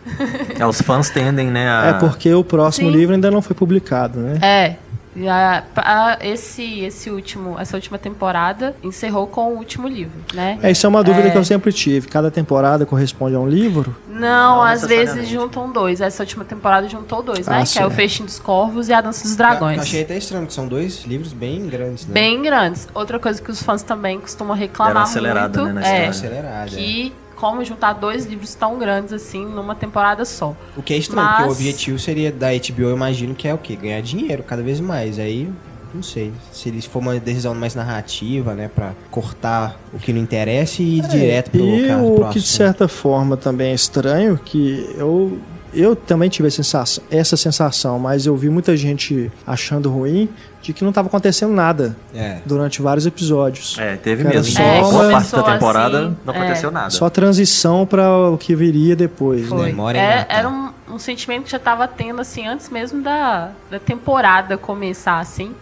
É, os fãs tendem, né, a... É porque o próximo Sim. livro ainda não foi publicado, né? É. E a- a- esse, esse último, essa última temporada encerrou com o último livro, né? É, isso é uma dúvida É. que eu sempre tive. Cada temporada corresponde a um livro? Não, Não às vezes juntam dois. Essa última temporada juntou dois, Ah, né? Que é o. Festim dos Corvos e a Dança dos Eu Dragões. achei até estranho, que são dois livros bem grandes, né? Bem grandes. Outra coisa que os fãs também costumam reclamar acelerada, muito né, na é história. acelerado. é. que como juntar dois livros tão grandes assim numa temporada só. O que é estranho, Mas- porque o objetivo seria da HBO, eu imagino que é o quê? Ganhar dinheiro cada vez mais. Aí, não sei. Se eles for uma decisão mais narrativa, né? Pra cortar o que não interessa e ir direto pro, É, e cara, o pro que de certa forma também é estranho, que eu, eu também tive sensação, essa sensação, mas eu vi muita gente achando ruim de que não estava acontecendo nada É. durante vários episódios. É, teve Cara, mesmo. só Boa uma- parte da temporada assim, não é. aconteceu nada. Só transição para o que viria depois, Foi. né? Memória É- era um, um sentimento que já estava tendo assim antes mesmo da, da temporada começar assim,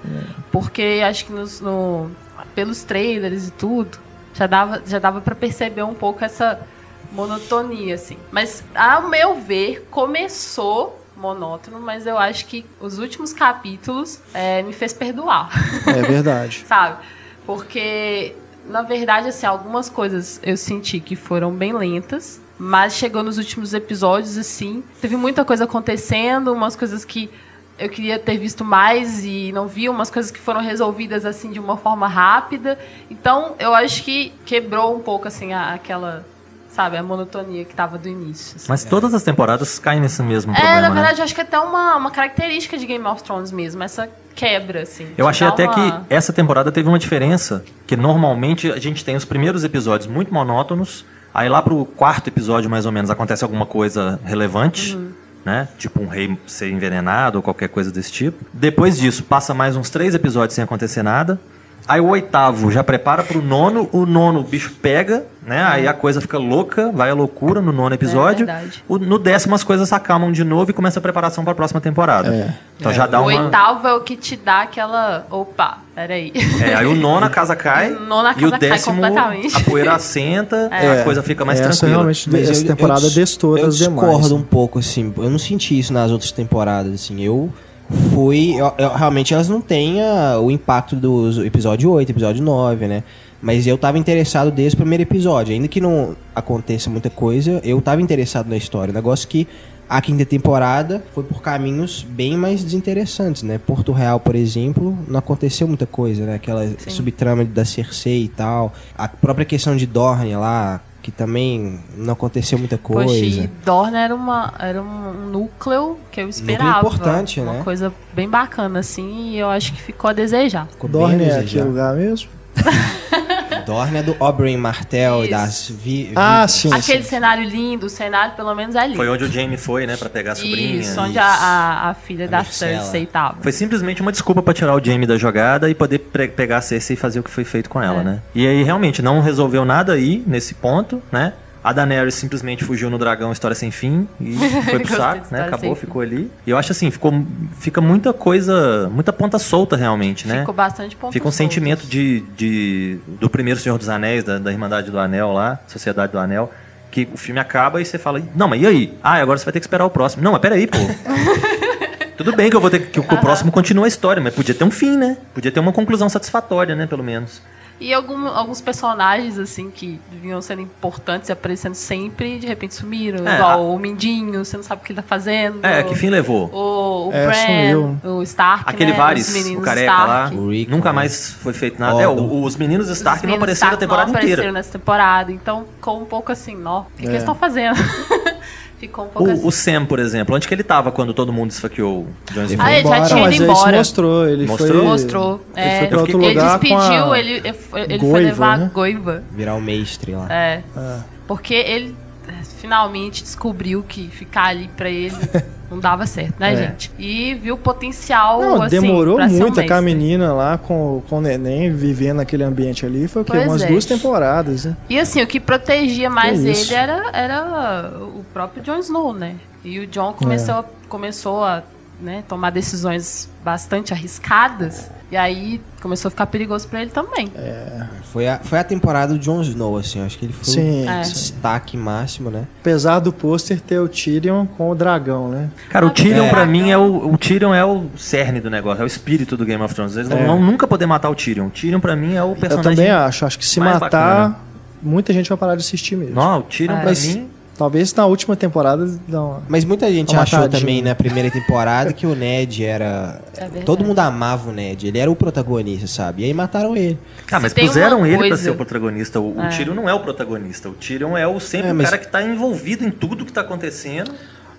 porque acho que nos, no, pelos trailers e tudo já dava já dava para perceber um pouco essa monotonia assim. Mas ao meu ver começou monótono, mas eu acho que os últimos capítulos é, me fez perdoar. É verdade. sabe? Porque, na verdade, assim, algumas coisas eu senti que foram bem lentas, mas chegou nos últimos episódios, assim, teve muita coisa acontecendo, umas coisas que eu queria ter visto mais e não vi, umas coisas que foram resolvidas, assim, de uma forma rápida. Então, eu acho que quebrou um pouco, assim, a- aquela, sabe, a monotonia que tava do início. assim. Mas todas as temporadas caem nesse mesmo É, problema, na né? verdade, eu acho que é até uma, uma característica de Game of Thrones mesmo, essa quebra, assim. Eu achei até uma- que essa temporada teve uma diferença, que normalmente a gente tem os primeiros episódios muito monótonos, aí lá pro quarto episódio, mais ou menos, acontece alguma coisa relevante, Uhum. né? Tipo um rei ser envenenado ou qualquer coisa desse tipo. Depois disso, passa mais uns três episódios sem acontecer nada. Aí o oitavo já prepara pro nono, o nono o bicho pega, né? Aí a coisa fica louca, vai a loucura no nono episódio. É. O- no décimo as coisas se acalmam de novo e começa a preparação para a próxima temporada. É. Então já dá o uma. oitavo é o que te dá aquela. Opa, peraí. É, aí o nono a casa cai. O nono a e o casa cai décimo a poeira assenta, É, a coisa fica mais essa tranquila. realmente, Mas essa eu- temporada eu, dis- destoa eu das demais. discordo né? um pouco, assim. Eu não senti isso nas outras temporadas, assim. Eu fui... eu- eu- realmente elas não têm ah, o impacto dos episódio 8, episódio 9, né? Mas eu tava interessado desde o primeiro episódio. Ainda que não aconteça muita coisa, eu tava interessado na história. O negócio que a quinta temporada foi por caminhos bem mais desinteressantes, né? Porto Real, por exemplo, não aconteceu muita coisa, né? Aquela subtrama da Cersei e tal. A própria questão de Dorne lá, que também não aconteceu muita coisa. Poxa, e Dorne era, uma, era um núcleo que eu esperava. importante, uma né? coisa bem bacana, assim, e eu acho que ficou a desejar. Ficou bem Dorne é aquele lugar mesmo? Dorne é do Oberyn Martell e Isso. das vi, vi- Ah, sim. Aquele sim. cenário lindo, o cenário pelo menos é lindo. Foi onde o Jamie foi, né, pra pegar a sobrinha. Isso, onde a, a, a filha A da. Cersei tava. Foi simplesmente uma desculpa pra tirar o Jamie da jogada e poder pre- pegar a Cersei e fazer o que foi feito com ela, É. né? E aí realmente não resolveu nada aí nesse ponto, né? A Daenerys simplesmente fugiu no dragão História Sem Fim e foi pro saco, né? Acabou, Fim. ficou ali. E eu acho assim, ficou, fica muita coisa, muita ponta solta realmente, né? Ficou bastante ponto Fica um sentimento de, de- do primeiro Senhor dos Anéis, da, da Irmandade do Anel lá, Sociedade do Anel, que o filme acaba e você fala, não, mas e aí? Ah, agora você vai ter que esperar o próximo. Não, mas peraí, pô. Tudo bem que eu vou ter que, que o próximo continue a história, mas podia ter um fim, né? Podia ter uma conclusão satisfatória, né, pelo menos. E algum- alguns personagens, assim, que vinham sendo importantes e aparecendo sempre, de repente sumiram. É, igual a- o Mindinho, você não sabe o que ele tá fazendo. É, que fim levou? O, o É, Bran, sumiu. o Stark, Aquele né? Varys, os meninos o careca Stark. lá, O Rickon, nunca né? mais foi feito nada. É, o- os meninos Os Stark não meninos apareceram a Stark temporada não apareceram inteira. nessa temporada, então ficou um pouco assim, ó, o que, que eles estão fazendo? ficou um pouco assim. O, o Sam, por exemplo, onde que ele tava quando todo mundo esfaqueou o Jon Snow? Ah, ele já tinha ido embora. mostrou. Ele Mostrou? foi... Mostrou. Ele É, foi pra outro ele lugar com despediu, a ele, ele foi ele foi Goiva, levar né? a Goiva. virar o mestre lá. É. Ah, Porque ele finalmente descobriu que ficar ali pra ele não dava certo, né, É. gente? E viu o potencial, Não, assim, demorou um muito a mestre. menina lá com, com o neném vivendo naquele ambiente ali. Foi o quê? Pois Umas é. duas temporadas, né? E assim, o que protegia mais ele era, era o próprio Jon Snow, né? E o Jon começou, É. a, começou a né, tomar decisões bastante arriscadas. E aí começou a ficar perigoso pra ele também. Foi, a, foi a temporada do Jon Snow, assim. eu Acho que ele foi Sim, o É. destaque máximo, né? Apesar do pôster ter o Tyrion com o dragão, né? Cara, o Ah, Tyrion é. pra mim é o, o Tyrion é o cerne do negócio, é o espírito do Game of Thrones. Eles não É. vão nunca poder matar o Tyrion. O Tyrion pra mim é o Eu personagem. também acho. Acho que se matar, bacana. muita gente vai parar de assistir mesmo. Não, o Tyrion É. pra mim. Talvez na última temporada uma... Mas muita gente Uma achou também na primeira temporada que o Ned era. É. Todo mundo amava o Ned, ele era o protagonista, sabe? E aí mataram ele. Ah, mas tem puseram ele pra coisa- ser o protagonista. O, o É. Tyrion não é o protagonista. O Tyrion é o sempre É, o mas- cara que tá envolvido em tudo que tá acontecendo.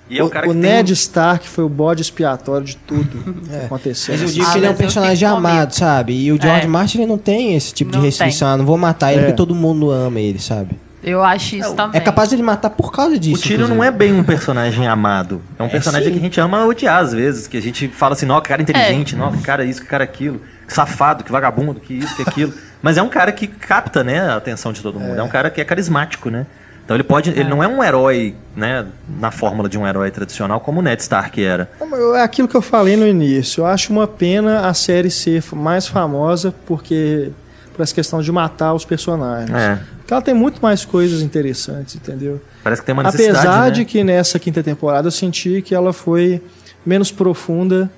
E é o o cara o que Ned tem... Stark foi o bode expiatório de tudo que aconteceu. Mas eu digo Ah, que ele é um personagem amado, sabe? E o George É. Martin ele não tem esse tipo Não de restrição. Ah, não vou matar ele É. porque todo mundo ama ele, sabe? Eu acho isso também. É capaz de ele matar por causa O disso. Tyrion não é bem um personagem amado. É um É, personagem sim. que a gente ama odiar às vezes. Que a gente fala assim, ó, que cara inteligente, que cara isso, que cara aquilo. Que safado, que vagabundo, que isso, que aquilo. Mas é um cara que capta, né, a atenção de todo mundo. É, um cara que é carismático, né? Então ele pode. Ele não é um herói, né, na fórmula de um herói tradicional, como o Ned Stark era. É aquilo que eu falei no início. Eu acho uma pena a série ser mais famosa porque por essa questão de matar os personagens. É. Porque ela tem muito mais coisas interessantes, entendeu? Parece que tem uma necessidade. Apesar né? de que nessa quinta temporada eu senti que ela foi menos profunda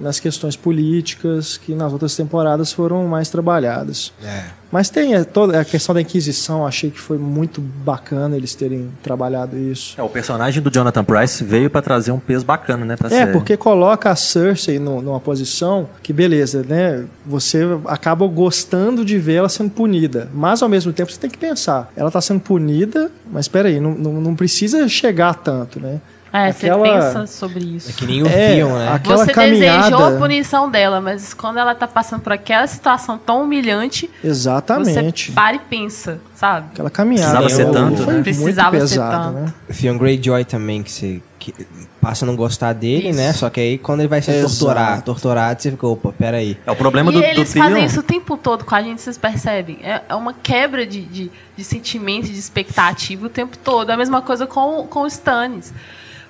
nas questões políticas que nas outras temporadas foram mais trabalhadas. É. Mas tem é, toda a questão da Inquisição, achei que foi muito bacana eles terem trabalhado isso. É, o personagem do Jonathan Price veio pra trazer um peso bacana, né, É, série. porque coloca a Cersei no- numa posição que, beleza, né? Você acaba gostando de ver ela sendo punida. Mas, ao mesmo tempo, você tem que pensar. Ela tá sendo punida, mas espera aí, não, não, não precisa chegar tanto, né? É, Aquela- você pensa sobre isso. É que nem o É, Theon, né? aquela você caminhada. desejou a punição dela, mas quando ela tá passando por aquela situação tão humilhante, Exatamente. você para e pensa, sabe? Aquela caminhada Precisava ser foi tanto, foi né? Precisava muito ser pesada, tanto. né? O Theon Greyjoy também, que você que passa a não gostar dele, Isso. né? Só que aí quando ele vai ser Exato. torturado, torturado, você fica, opa, peraí. É o problema e do, do eles fazem isso o tempo todo com a gente, vocês percebem? É, é uma quebra de, de, de sentimento, de expectativa o tempo todo. É a mesma coisa com, com o Stannis.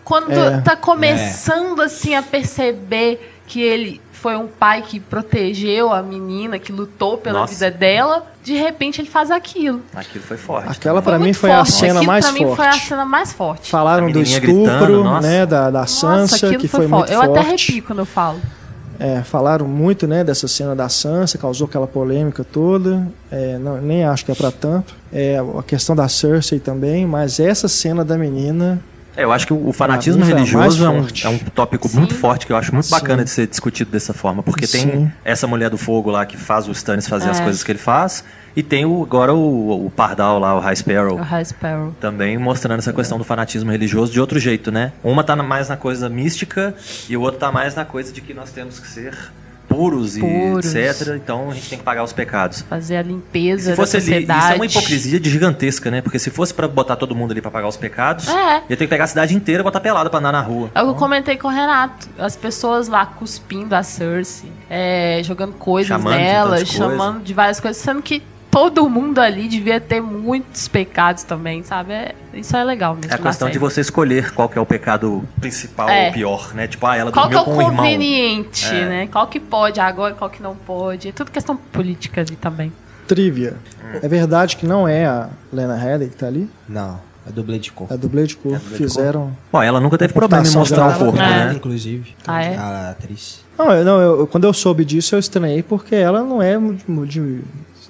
Quando É. tá começando assim a perceber que ele foi um pai que protegeu a menina, que lutou pela Nossa. vida dela, de repente ele faz aquilo. Aquilo foi forte. Aquela pra mim foi a forte. cena Aquilo mais pra mim forte. foi a cena mais forte. Falaram A do estupro, gritando, né, da, da Sansa, Nossa, que foi, foi, forte. muito Eu até forte. arrepio quando eu falo. É, falaram muito, né, dessa cena da Sansa, causou aquela polêmica toda. É, não- nem acho que é pra tanto. É, a questão da Cersei também, mas essa cena da menina, É, eu acho que o fanatismo religioso é um, é um tópico Sim. muito forte que eu acho muito Sim. bacana de ser discutido dessa forma. Porque tem Sim. essa mulher do fogo lá que faz o Stannis fazer as É. coisas que ele faz. E tem o, agora o, o Pardal lá, o High Sparrow. O High Sparrow. Também mostrando essa questão do fanatismo religioso de outro jeito, né? Uma tá mais na coisa mística e o outro tá mais na coisa de que nós temos que ser puros, Puros. e etc. Então a gente tem que pagar os pecados. Fazer a limpeza se fosse da ali, sociedade. isso é uma hipocrisia de gigantesca, né? Porque se fosse pra botar todo mundo ali pra pagar os pecados, É. ia ter que pegar a cidade inteira e botar pelada pra andar na rua. É o que eu comentei com o Renato. As pessoas lá cuspindo a Cersei, é, jogando coisas Chamando de nela, tantas chamando de várias coisas, sendo que todo mundo ali devia ter muitos pecados também, sabe? É- isso é legal mesmo. É a questão de série. você escolher qual que é o pecado principal É. ou pior, né? Tipo, ah, ela Qual que é dormiu o com o irmão. conveniente, É. né? Qual que pode agora, qual que não pode. É tudo questão política ali também. trivia. É verdade que não é a Lena Headey que tá ali? Não, é dublê de cor. É dublê de cor. dublê de Fizeram. Bom, ela nunca teve problema em mostrar o corpo, É. né? Inclusive. Ah, é? A atriz. Não, eu, não eu- quando eu soube disso, eu estranhei porque ela não é de, de-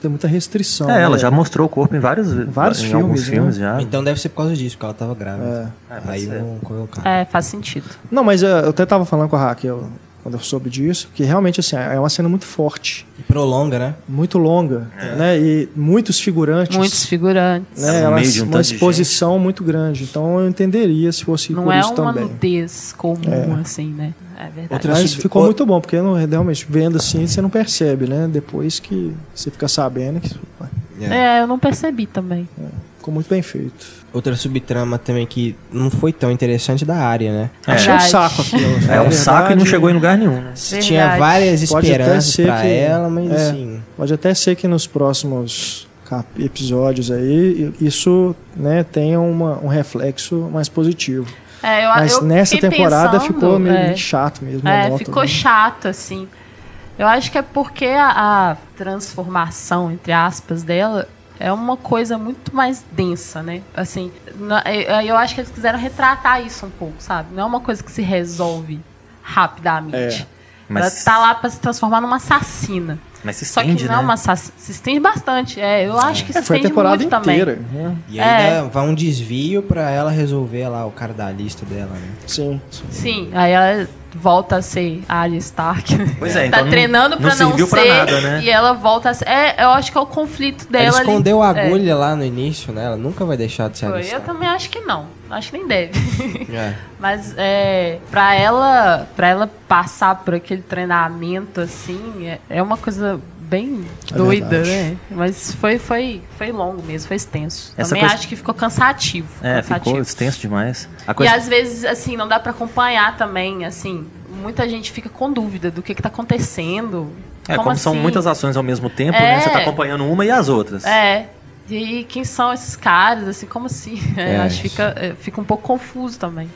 tem muita restrição. É, ela né? já mostrou o corpo em vários, Vários em filmes, alguns né? filmes já. Então deve ser por causa disso, porque ela tava grávida. É, pode Aí vão colocar. É, faz sentido. Não, mas eh, eu até tava falando com a Raquel quando eu soube disso, que realmente assim, é uma cena muito forte, E prolonga, né? muito longa, né? E muitos figurantes. Muitos figurantes. né? Ela Ela- um uma exposição muito grande. Então eu entenderia se fosse Não por é isso uma também. nudez comum, assim, né? É verdade. Outra- Mas ficou o- muito bom, porque não- realmente, vendo assim, você não percebe, né? Depois que você fica sabendo que ué, É, eu não percebi também. ficou muito bem feito. Outra subtrama também que não foi tão interessante da área, né? É. Achei um saco aquilo. É na um saco e não chegou em lugar nenhum, né? Tinha várias Pode até esperanças que- ela, mas é. assim. Pode até ser que nos próximos episódios aí isso né, tenha uma, um reflexo mais positivo. É, eu, Mas eu nessa temporada pensando, ficou meio é, chato mesmo. É, monótono, ficou né? chato, assim. Eu acho que é porque a, a transformação, entre aspas, dela é uma coisa muito mais densa, né? Assim, na- eu, acho que eles quiseram retratar isso um pouco, sabe? Não é uma coisa que se resolve rapidamente. Mas- Ela tá lá pra se transformar numa assassina. Mas se Só estende, que não né? é. Se estende bastante. É, eu acho que se É, foi estende temporada muito também. inteira. Né? E ainda É. vai um desvio pra ela resolver lá o cara da lista dela, né? Sim, sim. Sim, aí ela volta a ser Arya Stark. Pois é, tá então não- treinando pra não ser. pra nada, né? E ela volta a ser. É, eu acho que é o conflito dela. ela ali. escondeu a É. agulha lá no início, né? Ela nunca vai deixar de ser Foi, eu alistada. também acho que não. Acho que nem deve. É. Mas é, pra ela para ela passar por aquele treinamento assim, é, é uma coisa bem É doida, verdade. né? Mas foi, foi, foi longo mesmo, foi extenso. Essa também coisa- acho que ficou cansativo. É, cansativo. ficou extenso demais. A E coisa... às vezes, assim, não dá pra acompanhar também, assim. Muita gente fica com dúvida do que, que tá acontecendo. É, como, são assim? muitas ações ao mesmo tempo, É. né? Você tá acompanhando uma e as outras. É. E quem são esses caras, assim, como assim? É, É, acho que fica, é, fica um pouco confuso também.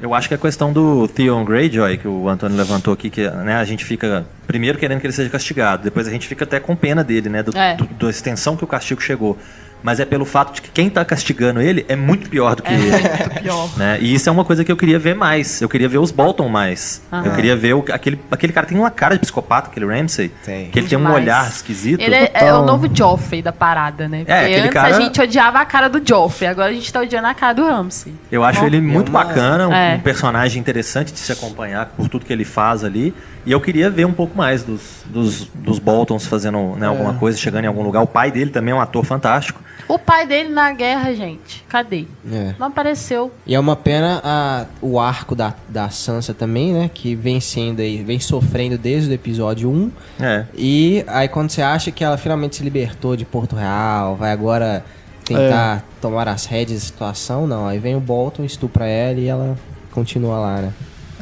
Eu acho que a questão do Theon Greyjoy, que o Antônio levantou aqui, que né, a gente fica primeiro querendo que ele seja castigado, depois a gente fica até com pena dele, né? Do, É. do- da extensão que o castigo chegou. Mas é pelo fato de que quem tá castigando ele é muito pior do que É ele. muito pior. Né? E isso é uma coisa que eu queria ver mais. Eu queria ver os Bolton mais. Aham. Eu queria ver o- aquele, aquele cara tem uma cara de psicopata, aquele Ramsay. Tem. Que ele tem um Demais. olhar esquisito. Ele é, é o novo Joffrey da parada, né? Porque aquele antes cara- a gente odiava a cara do Joffrey, agora a gente tá odiando a cara do Ramsay. Eu acho Bom, ele muito uma- bacana, um, É. um personagem interessante de se acompanhar por tudo que ele faz ali. E eu queria ver um pouco mais dos, dos, dos Boltons fazendo né, alguma coisa, chegando em algum lugar. O pai dele também é um ator fantástico. O pai dele na guerra, gente. Cadê? É. Não apareceu. E é uma pena a, o arco da, da Sansa também, né? Que vem sendo aí, vem sofrendo desde o episódio 1. É. E aí quando você acha que ela finalmente se libertou de Porto Real, vai agora tentar tomar as rédeas da situação, não. Aí vem o Bolton, estupra ela e ela continua lá, né?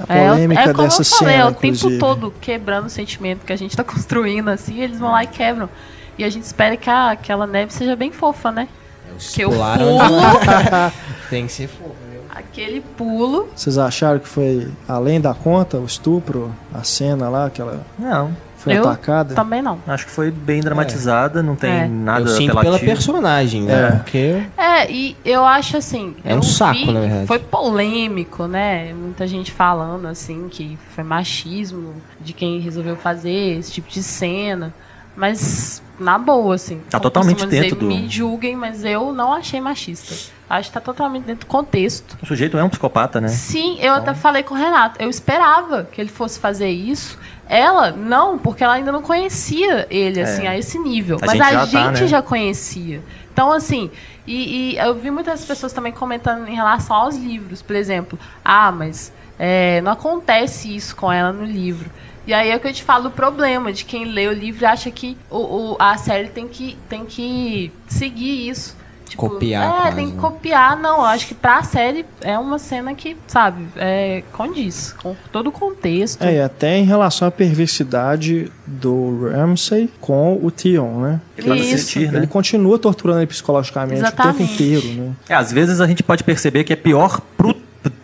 A É, polêmica é como dessa eu falei, cena, é o tempo inclusive. todo quebrando o sentimento que a gente tá construindo, assim, eles vão lá e quebram. E a gente espera que a, aquela neve seja bem fofa, né? Que eu pulo, Tem que ser fofo, viu? aquele pulo. Vocês acharam que foi além da conta, o estupro, a cena lá, que ela Não, foi Eu atacada? Também não. acho que foi bem dramatizada, não tem É. nada Eu sinto pela personagem, né? É. Porque É, e eu acho assim. É um eu saco, vi na verdade. Foi polêmico, né? Muita gente falando assim que foi machismo de quem resolveu fazer esse tipo de cena. Mas, na boa, assim. Tá totalmente dentro do- Me julguem, mas eu não achei machista. Acho que tá totalmente dentro do contexto. O sujeito é um psicopata, né? Sim, eu até falei com o Renato. Eu esperava que ele fosse fazer isso. Ela, não, porque ela ainda não conhecia ele, assim, a esse nível. É. A Mas gente a já tá, gente né? já conhecia. Então, assim, e, e eu vi muitas pessoas também comentando em relação aos livros. Por exemplo, ah, mas é, não acontece isso com ela no livro. E aí é o que eu te falo o problema de quem lê o livro acha que o, o- a série tem que, tem que seguir isso. Tipo, Copiar É, quase, tem que né? copiar. Não, eu acho que pra série é uma cena que, sabe, é, condiz com todo o contexto. É, e até em relação à perversidade do Ramsay com o Theon, né? Ele Isso. assistir, né? Ele continua torturando ele psicologicamente o tempo Exatamente. inteiro, né? É, às vezes a gente pode perceber que é pior pro,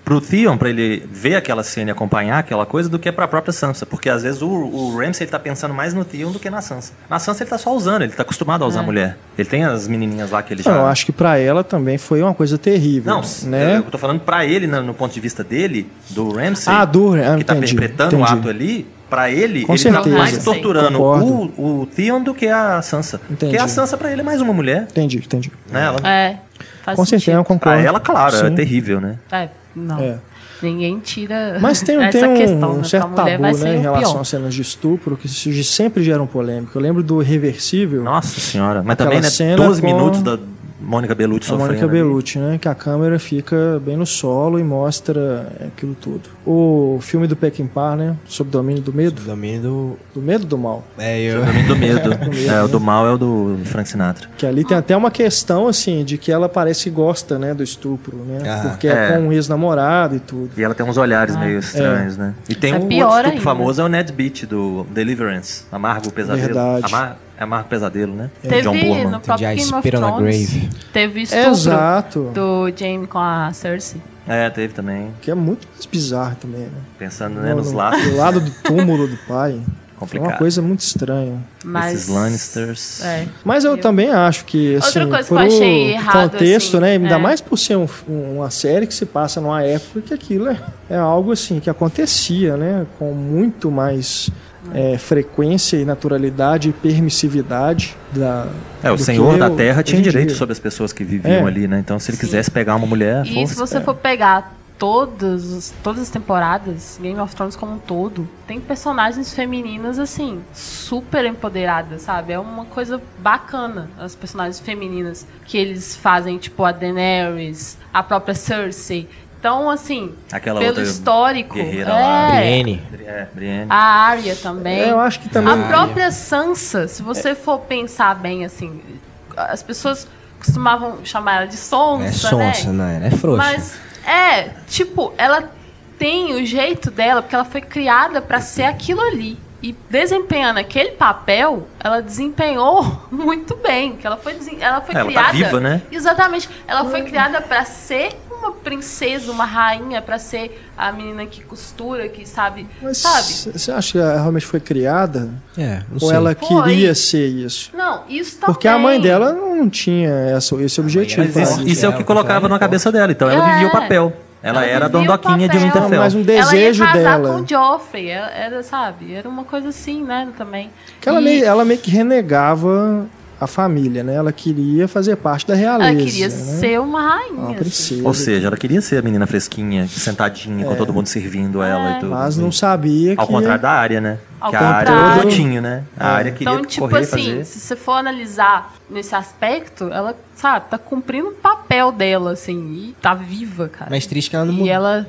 pro Theon, pra ele ver aquela cena e acompanhar aquela coisa, do que pra própria Sansa. Porque às vezes o, o Ramsay ele tá pensando mais no Theon do que na Sansa. Na Sansa ele tá só usando, ele tá acostumado a usar a mulher. Ele tem as menininhas lá que ele já... Não, eu acho que pra ela também foi uma coisa terrível, Não, né? eu tô falando pra ele, no, no ponto de vista dele, do Ramsay, Ah, do ah, que tá entendi, interpretando o ato ali, pra ele, Com ele certeza. tá mais torturando Concordo. o, o Theon do que a Sansa. Entendi. Porque a Sansa pra ele é mais uma mulher, Entendi, entendi. né? Ela, É, faz Com certeza, eu sentido. concordo. pra ela, claro, é Sim. terrível, né? É, não. É. Ninguém tira Mas tem, essa tem um, questão, um né? certo tabu, né, em relação pior. às cenas de estupro, que se- sempre geram polêmica. Eu lembro do Reversível, Nossa senhora. Mas também, né? cena 12 com- minutos da Mônica Bellucci a sofrendo. Mônica ali. Bellucci, né? Que a câmera fica bem no solo e mostra aquilo tudo. O filme do Peckinpah, né? Sob domínio do medo. domínio do. Do medo do mal. É, eu. Também do medo. medo, é, o né? do mal é o do Frank Sinatra. Que ali tem até uma questão, assim, de que ela parece que gosta, né? Do estupro, né? Ah. Porque é, É. com um ex-namorado e tudo. E ela tem uns olhares meio estranhos, né? E tem é um outro estupro ainda. famoso, é o Ned Beat, do Deliverance. Amargo Pesadelo. Verdade. Amar, é Amargo Pesadelo, né? Teve John Boorman. no próprio Já Game of Thrones, Grave. teve estupro Exato. do Jamie com a Cersei. É, teve também. Que é muito mais bizarro também, né? Pensando né, No- nos no- laços. Do lado do túmulo do pai. É Complicado. uma coisa muito estranha. Mas, Esses Lannisters. É. Mas eu, Eu- também acho que, assim, Outra coisa que eu achei errado, contexto, assim, né? Ainda é. mais por ser um- uma série que se passa numa época que aquilo é, é algo, assim, que acontecia, né? Com muito mais é, frequência e naturalidade e permissividade da... É, o Senhor da Terra tinha direito dia. sobre as pessoas que viviam É. ali, né? Então, se ele Sim. quisesse pegar uma mulher, E se força. você for pegar todas, todas as temporadas, Game of Thrones como um todo, tem personagens femininas, assim, super empoderadas, sabe? É uma coisa bacana, as personagens femininas que eles fazem, tipo a Daenerys, a própria Cersei. Então, assim, Aquela pelo outra histórico, guerreira lá. é, Brienne. É, Brienne. a Arya também. É, eu acho que também... A própria Sansa, se você for pensar bem, assim, as pessoas costumavam chamar ela de Sonsa, É sonsa, né? né? Ela é frouxa. Mas, é, tipo, ela tem o jeito dela, porque ela foi criada pra ser aquilo ali. E desempenhando aquele papel, ela desempenhou muito muito que ela foi, ela foi Ela tá criada. viva, né? Exatamente. Ela foi criada pra ser uma princesa, uma rainha, pra ser a menina que costura, que sabe, Mas sabe? você acha que ela realmente foi criada? É, não Ou sei. ela Foi. queria ser isso? Não, isso também. Porque a mãe dela não tinha essa, esse objetivo. Mas isso, isso é o que colocava na cabeça dela. Então ela É. vivia o papel. Ela, Ela era a dondoquinha de papel. Winterfell. Mas um ela ia desejo casar dela. com o Joffrey, era, era, sabe? Era uma coisa assim, né, também. Que ela, E- meio, ela meio que renegava a família, né? Ela queria fazer parte da realeza. Ela queria né? ser uma rainha. uma assim. princesa. Ou seja, ela queria ser a menina fresquinha, sentadinha, com todo mundo servindo ela e tudo. É. Mas não sabia Ao que... contrário da área, né? Ao que a área é contrário. o gatinho, né? A área queria Então, tipo correr e assim, fazer. se você for analisar nesse aspecto, ela, sabe, tá cumprindo o papel dela, assim, e tá viva, cara. Mas triste que ela não e mudou. ela.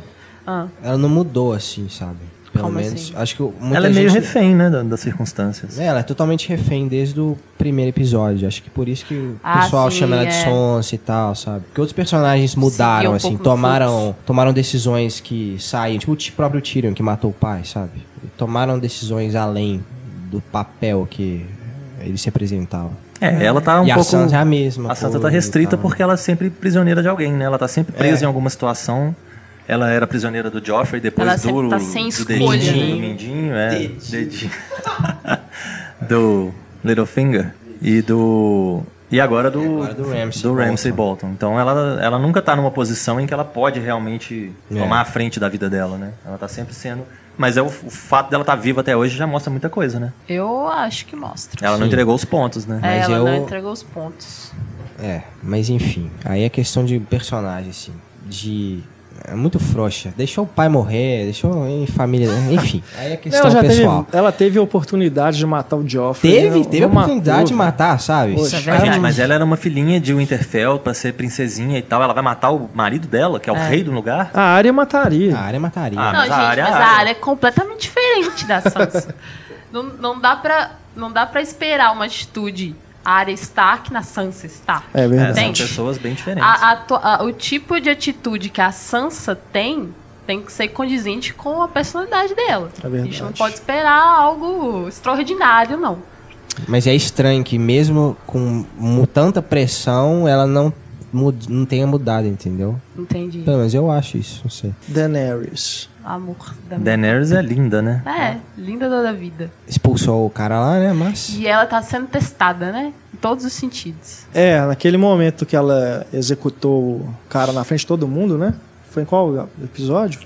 Ah, Ela não mudou assim, sabe? Pelo Como menos. assim? Acho que muita Ela é meio gente- refém, né? da- Das circunstâncias. É, ela é totalmente refém desde o primeiro episódio. Acho que por isso que o Ah, pessoal sim, chama ela de é. sonsa e tal, sabe? Porque outros personagens mudaram, um assim, tomaram, tomaram decisões que saem, tipo o próprio Tyrion que matou o pai, sabe? Tomaram decisões além do papel que ele se apresentava. É, ela tá um e a pouco. Sansa é a mesma. A Sansa tá restrita porque ela é sempre prisioneira de alguém, né? Ela tá sempre presa É. em alguma situação. Ela era prisioneira do Joffrey, depois Ela do, tá sem do escolha, dedinho, né? do mindinho, é, dedinho. do Littlefinger e do e agora do agora do Ramsay do Ramsay Bolton. Bolton. Então ela, ela nunca tá numa posição em que ela pode realmente É. tomar a frente da vida dela, né? Ela tá sempre sendo, mas é o, o fato dela estar viva até hoje já mostra muita coisa, né? eu acho que mostra. Ela não Sim. entregou os pontos, né? É, Mas ela eu- não entregou os pontos. É, mas enfim. Aí é questão de personagem, assim. De. É muito frouxa. Deixou o pai morrer, deixou em família. Enfim. Aí é questão Ela já teve, pessoal. ela teve a oportunidade de matar o Joffrey. Teve, né? teve a Não oportunidade matou, de matar, sabe? Poxa, é Mas, gente, mas ela era uma filhinha de Winterfell pra ser princesinha e tal. Ela vai matar o marido dela, que é o rei do lugar. A área mataria. A área mataria. Ah, não, mas gente, a área é mas a a área. área é completamente diferente da Sansa. não, não dá pra, não dá pra esperar uma atitude a área Stark na Sansa Stark. É É, verdade. são pessoas bem diferentes. A- a a- o tipo de atitude que a Sansa tem tem que ser condizente com a personalidade dela. É a gente verdade. não pode esperar algo extraordinário, não. Mas é estranho que mesmo com tanta pressão, ela não, mud- não tenha mudado, entendeu? Entendi. Pelo menos eu acho isso, não sei. Daenerys. Amor da Daenerys é linda, né? É, linda toda a vida. Expulsou o cara lá, né? Mas. E ela tá sendo testada, né? Em todos os sentidos. É, naquele momento que ela executou o cara na frente de todo mundo, né? Foi em qual episódio?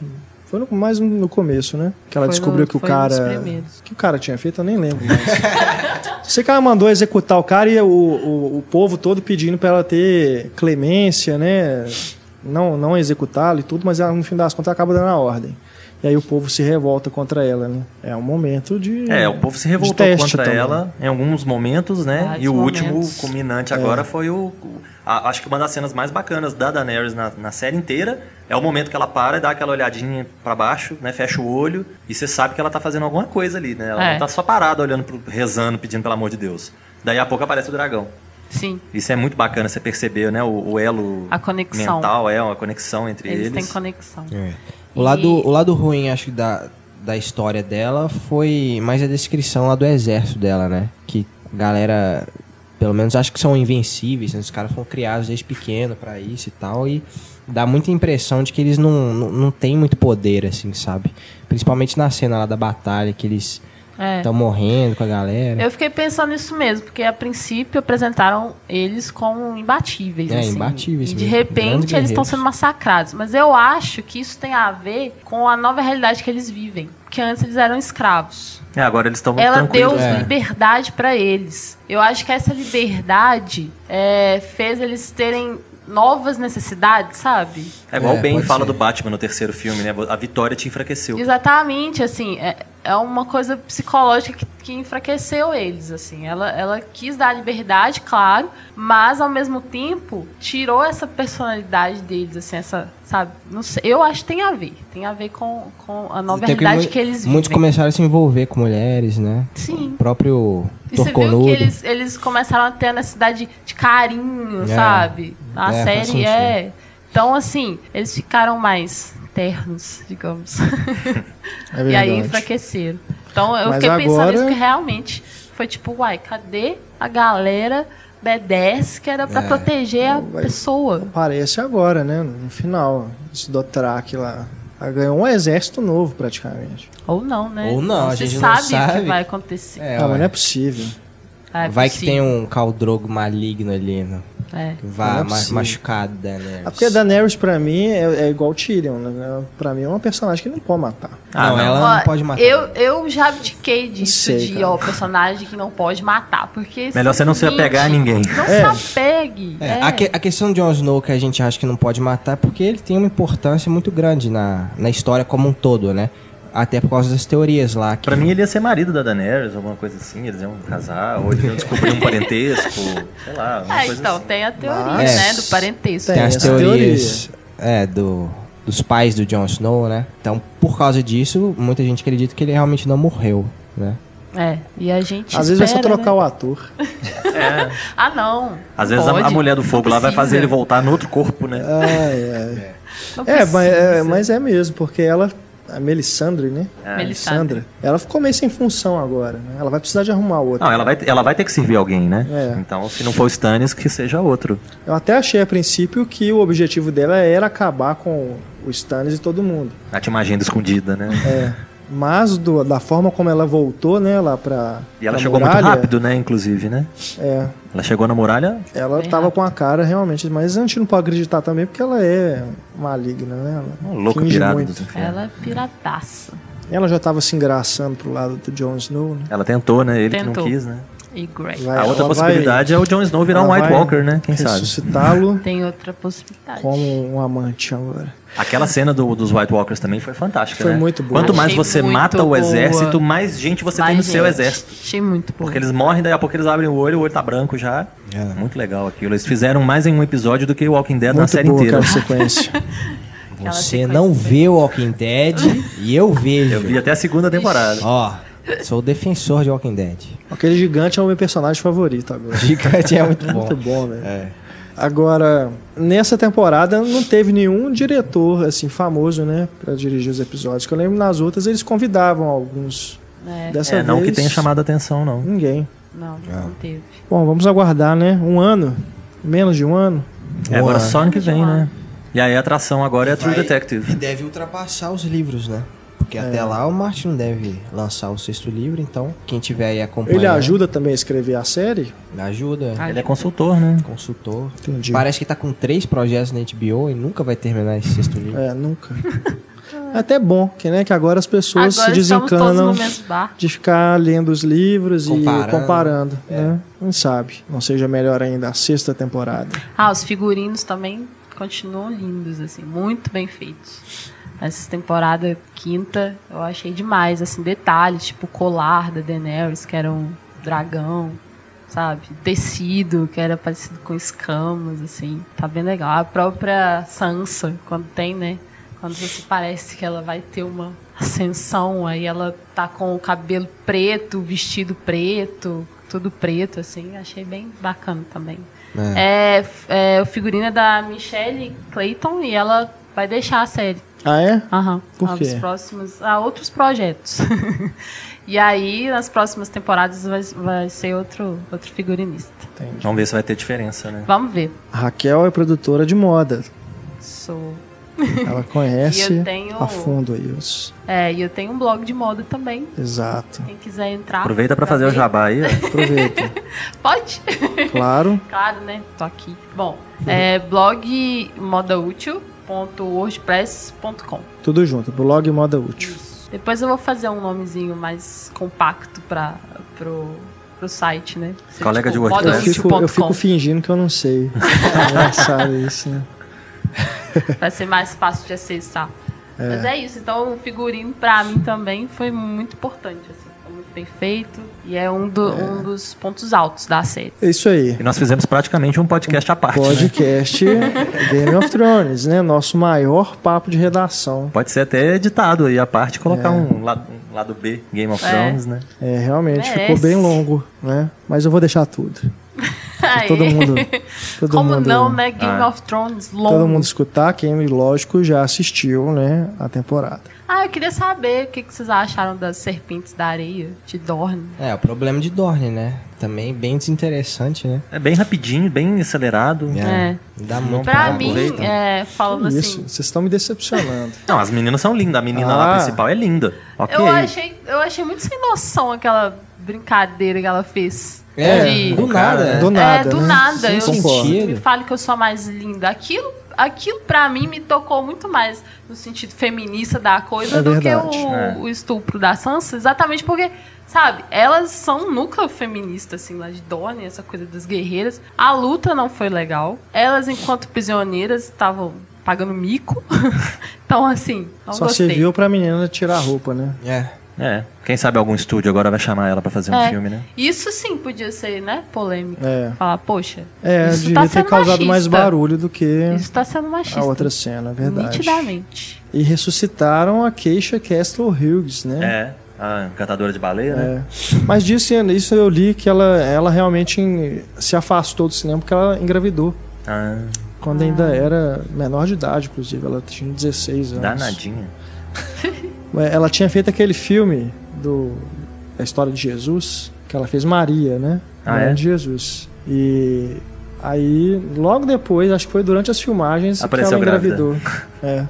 Foi no, mais no começo, né? Que ela Foi descobriu no- que o foi nos cara. que o cara tinha feito, eu nem lembro mais. Sei que ela mandou executar o cara e o, o, o povo todo pedindo pra ela ter clemência, né? Não, não executá-lo e tudo, mas ela, no fim das contas acaba dando a ordem. E aí o povo se revolta contra ela, né? É um momento de. É, o povo se revoltou contra também. ela em alguns momentos, né? Vários e o último momentos. culminante agora foi o. a- acho que uma das cenas mais bacanas da Daenerys na, na série inteira é o momento que ela para e dá aquela olhadinha pra baixo, né? Fecha o olho e você sabe que ela tá fazendo alguma coisa ali, né? Ela É. não tá só parada olhando, pro, rezando, pedindo pelo amor de Deus. Daí a pouco aparece o dragão. Sim, Isso é muito bacana você perceber, né? O, o elo A conexão. mental, é uma conexão entre eles, eles. têm conexão. É. O, E- lado, o lado ruim, acho que, da, da história dela foi mais a descrição lá do exército dela, né? Que galera, pelo menos, acho que são invencíveis, né? Os caras foram criados desde pequeno pra isso e tal, e dá muita impressão de que eles não, não, não têm muito poder, assim, sabe? Principalmente na cena lá da batalha, que eles É. estão morrendo com a galera. Eu fiquei pensando nisso mesmo, porque a princípio apresentaram eles como imbatíveis. É, assim. imbatíveis E de mesmo, repente eles estão sendo massacrados. Mas eu acho que isso tem a ver com a nova realidade que eles vivem. Porque antes eles eram escravos. É, agora eles estão Ela deu. É. liberdade pra eles. Eu acho que essa liberdade é, fez eles terem novas necessidades, sabe? É igual É, o Ben fala ser. do Batman no terceiro filme, né? A vitória te enfraqueceu. Exatamente, assim, é, é uma coisa psicológica que, que enfraqueceu eles, assim. Ela, ela quis dar liberdade, claro, mas ao mesmo tempo tirou essa personalidade deles, assim, essa, sabe? Sei, eu acho que tem a ver, tem a ver com, com a nova realidade mu- que eles vivem. Muitos começaram a se envolver com mulheres, né? Sim. O próprio E você viu que eles, eles começaram a ter a necessidade de carinho, É. sabe? A É, série é. Então, assim, eles ficaram mais ternos, digamos. É E aí enfraqueceram. Então eu Mas fiquei pensando agora- nisso que realmente foi tipo, uai, cadê a galera B10 que era pra É. proteger a Vai- pessoa? Aparece agora, né? No final. Esse Dothraki lá. Ela ganhou um exército novo, praticamente. Ou não, né? Ou não, a gente não sabe, o sabe. que vai acontecer. É, ah, mas não é possível. Ah, é Vai que tem possível. um caldrogo maligno ali no, É. Vai é ma possível. machucar a Daenerys. Ah, porque a Daenerys, pra mim, é, é igual Tyrion. Né? Pra mim, é uma personagem que não pode matar. Ah, não, não. ela Ó, não pode matar. Eu, eu já abdiquei disso Sei, de, cara. ó, personagem que não pode matar. Porque. Melhor você não se apegar a ninguém. Não É. se apegue. É, É. A, que- a questão de Jon Snow que a gente acha que não pode matar é porque ele tem uma importância muito grande na, na história como um todo, né? Até por causa das teorias lá. Que Pra mim ele ia ser marido da Daenerys, alguma coisa assim, eles iam casar, ou eles iam descobrir um parentesco, sei lá, alguma É, coisa então, assim. tem a teoria, Mas- né, do parentesco. tem as teorias é, do, dos pais do Jon Snow, né? Então, por causa disso, muita gente acredita que ele realmente não morreu, né? É, e a gente Às vezes vai só espera, trocar né? o ator. É, Ah, não. às vezes a, Pode, a mulher do fogo lá vai fazer ele voltar no outro corpo, né? Ai, ai. Não É, mas é, mas é mesmo, porque ela. A Melisandre, né? É. Melisandre. Ela ficou meio sem função agora, né? Ela vai precisar de arrumar outra. Não, ela vai, ela vai ter que servir alguém, né? É. Então, se não for o Stannis, que seja outro. Eu até achei a princípio que o objetivo dela era acabar com o Stannis e todo mundo. A tinha uma agenda escondida, né? É. Mas do- da forma como ela voltou, né, lá pra. E ela pra chegou muralha, muito rápido, né? Inclusive, né? É. Ela chegou na muralha. Ela Bem tava rápido. com a cara realmente. Mas a gente não pode acreditar também porque ela é maligna, né? Ela Uma louca finge pirada muito. Ela é pirataça. Ela já tava se engraçando pro lado do Jon Snow, né? Ela tentou, né? Ele que Tentou. não quis, né? E Grey. Vai- a outra possibilidade é o Jon Snow virar um White vai Walker, né? Quem sabe? Ressuscitá-lo Tem outra possibilidade. como um amante agora. Aquela cena do- dos White Walkers também foi fantástica, Foi né? muito boa. Quanto mais Achei você muito mata o boa. exército, mais gente você tem no Mais seu gente. exército. Achei muito bom. Porque eles morrem, daí a pouco eles abrem o olho, o olho tá branco já. É. Muito legal aquilo. Eles fizeram mais em um episódio do que o Walking Dead na Muito série boa inteira. aquela sequência. Aquela Você sequência não vê o Walking Dead e eu vejo. Eu vi até a segunda temporada. Ó, sou defensor de Walking Dead. Aquele gigante é o meu personagem favorito agora. Gigante é muito bom. Muito bom, né? É. Agora, nessa temporada não teve nenhum diretor assim famoso, né, Pra dirigir os episódios. Que eu lembro nas outras eles convidavam alguns. É, Dessa É, não vez que tenha chamado a atenção, não. ninguém. não, Ah. não teve. Bom, vamos aguardar, né? Um ano, menos de um ano. É agora Boa. só ano que vem, né? E aí a atração agora é a True Detective. E deve ultrapassar os livros, né? Porque até lá o Martin deve lançar o sexto livro, então quem tiver aí acompanhando. Ele ajuda também a escrever a série? Ajuda. Ah, Ele é consultor, né? Consultor. Entendi. Parece que tá com três projetos na HBO e nunca vai terminar esse sexto livro. É, nunca. É até bom, que, né, que agora as pessoas Agora se desencanam de ficar lendo os livros Comparando. e comparando, né? Quem sabe não seja melhor ainda a sexta temporada. Ah, os figurinos também continuam lindos, assim, muito bem feitos. Essa temporada quinta eu achei demais, assim, detalhes, tipo o colar da Daenerys, que era um dragão, sabe? Tecido, que era parecido com escamas, assim, tá bem legal. A própria Sansa, quando tem, né? Quando você parece que ela vai ter uma ascensão, aí ela tá com o cabelo preto, vestido preto, tudo preto, assim, achei bem bacana também. É, é, o figurino é da Michelle Clayton e ela vai deixar a série. Ah, é? Aham. Por Há quê? Os próximos, há outros projetos. e aí, nas próximas temporadas, vai, vai ser outro, outro figurinista. Entendi. Vamos ver se vai ter diferença, né? Vamos ver. A Raquel é produtora de moda. Sou. Ela conhece E eu tenho- a fundo aí os. É, e eu tenho um blog de moda também. Exato. Quem quiser entrar. Aproveita pra fazer o jabá aí. Aproveita. Pode? claro. Claro, né? Tô aqui. Bom, é blog modaútil.wordpress.com. Tudo junto. Blog Moda Útil. Depois eu vou fazer um nomezinho mais compacto para pro, pro site, né? Ser, Colega de Eu WordPress. fico, eu fico fingindo que eu não sei. É engraçado isso, né? Vai ser mais fácil de acessar. Mas é isso. Então, o figurino pra mim também foi muito importante. Assim. Bem feito. E é um, do- um dos pontos altos da série. É isso aí. E nós fizemos praticamente um podcast à parte, né? Podcast Game of Thrones, né? Nosso maior papo de redação. Pode ser até editado aí à parte e colocar É. um, lado, um lado B, Game of É. Thrones, né? É, realmente Merece. ficou bem longo, né? Mas eu vou deixar tudo. Pra todo mundo. Todo Como mundo, não, né? Game Ah. of Thrones longo. Todo mundo escutar, quem, lógico, já assistiu, né? A temporada. Ah, eu queria saber o que, que vocês acharam das serpentes da areia, de Dorne. É, o problema de Dorne, né? Também bem desinteressante, né? É bem rapidinho, bem acelerado. É. Dá muito Pra Ah, mim, é, falando Isso, assim, vocês estão me decepcionando. Não, as meninas são lindas. A menina lá Ah. principal é linda. Ok. eu achei, eu achei muito sem noção aquela brincadeira que ela fez. É, de- do nada. É, do é, nada, do né? nada. Sem eu sentido. me fale que eu sou a mais linda. Aquilo, aquilo para mim me tocou muito mais no sentido feminista da coisa É do que verdade. o, É. o estupro da Sansa, exatamente porque, sabe, elas são um núcleo feminista assim lá de Dorne, essa coisa das guerreiras. A luta não foi legal. Elas enquanto prisioneiras estavam pagando mico. então assim, não Só gostei. serviu pra menina tirar a roupa, né? É. É. Quem sabe algum estúdio agora vai chamar ela pra fazer um É. filme, né? Isso sim podia ser, né, polêmica. É. Falar, poxa, É, isso devia tá ter sendo causado mais machista. barulho do que Isso tá sendo machista. a outra cena, é verdade. Nitidamente. E ressuscitaram a Keisha Castle Hughes, né? É. A catadora de baleia, né? É. Mas disso, isso eu li que ela, ela realmente se afastou do cinema porque ela engravidou. Ah, Quando ainda era menor de idade, inclusive. Ela tinha 16 anos. danadinha. Ela tinha feito aquele filme do a história de Jesus, que ela fez Maria, né? Ah, é? de Jesus. E aí, logo depois, acho que foi durante as filmagens Apareceu que ela engravidou. É.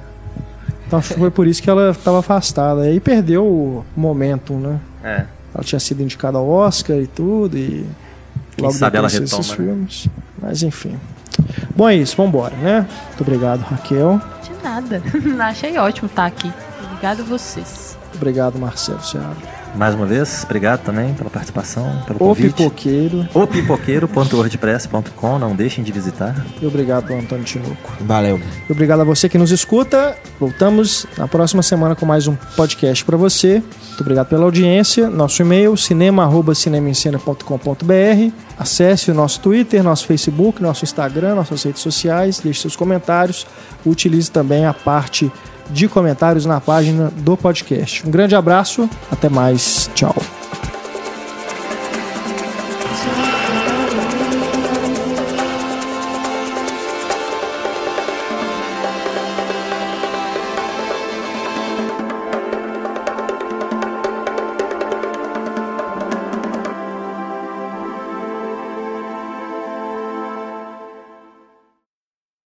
Então acho que foi por isso que ela estava afastada. E aí perdeu o momentum, né? É. Ela tinha sido indicada ao Oscar e tudo, e Quem logo sabe ela depois retoma, esses né? filmes. Mas enfim. Bom, é isso, vambora, né? Muito obrigado, Raquel. De nada. Achei ótimo estar aqui. Obrigado a vocês. Obrigado, Marcelo Seabra. Mais uma vez, obrigado também pela participação, pelo O convite. Pipoqueiro. O pipoqueiro.wordpress.com, não deixem de visitar. E obrigado, Antônio Tinoco. Valeu. E obrigado a você que nos escuta. Voltamos na próxima semana com mais um podcast para você. Muito obrigado pela audiência. Nosso e-mail cinema@cinemaencena.com.br. Acesse o nosso Twitter, nosso Facebook, nosso Instagram, nossas redes sociais. Deixe seus comentários. Utilize também a parte de comentários na página do podcast. Um grande abraço. Até mais. Tchau.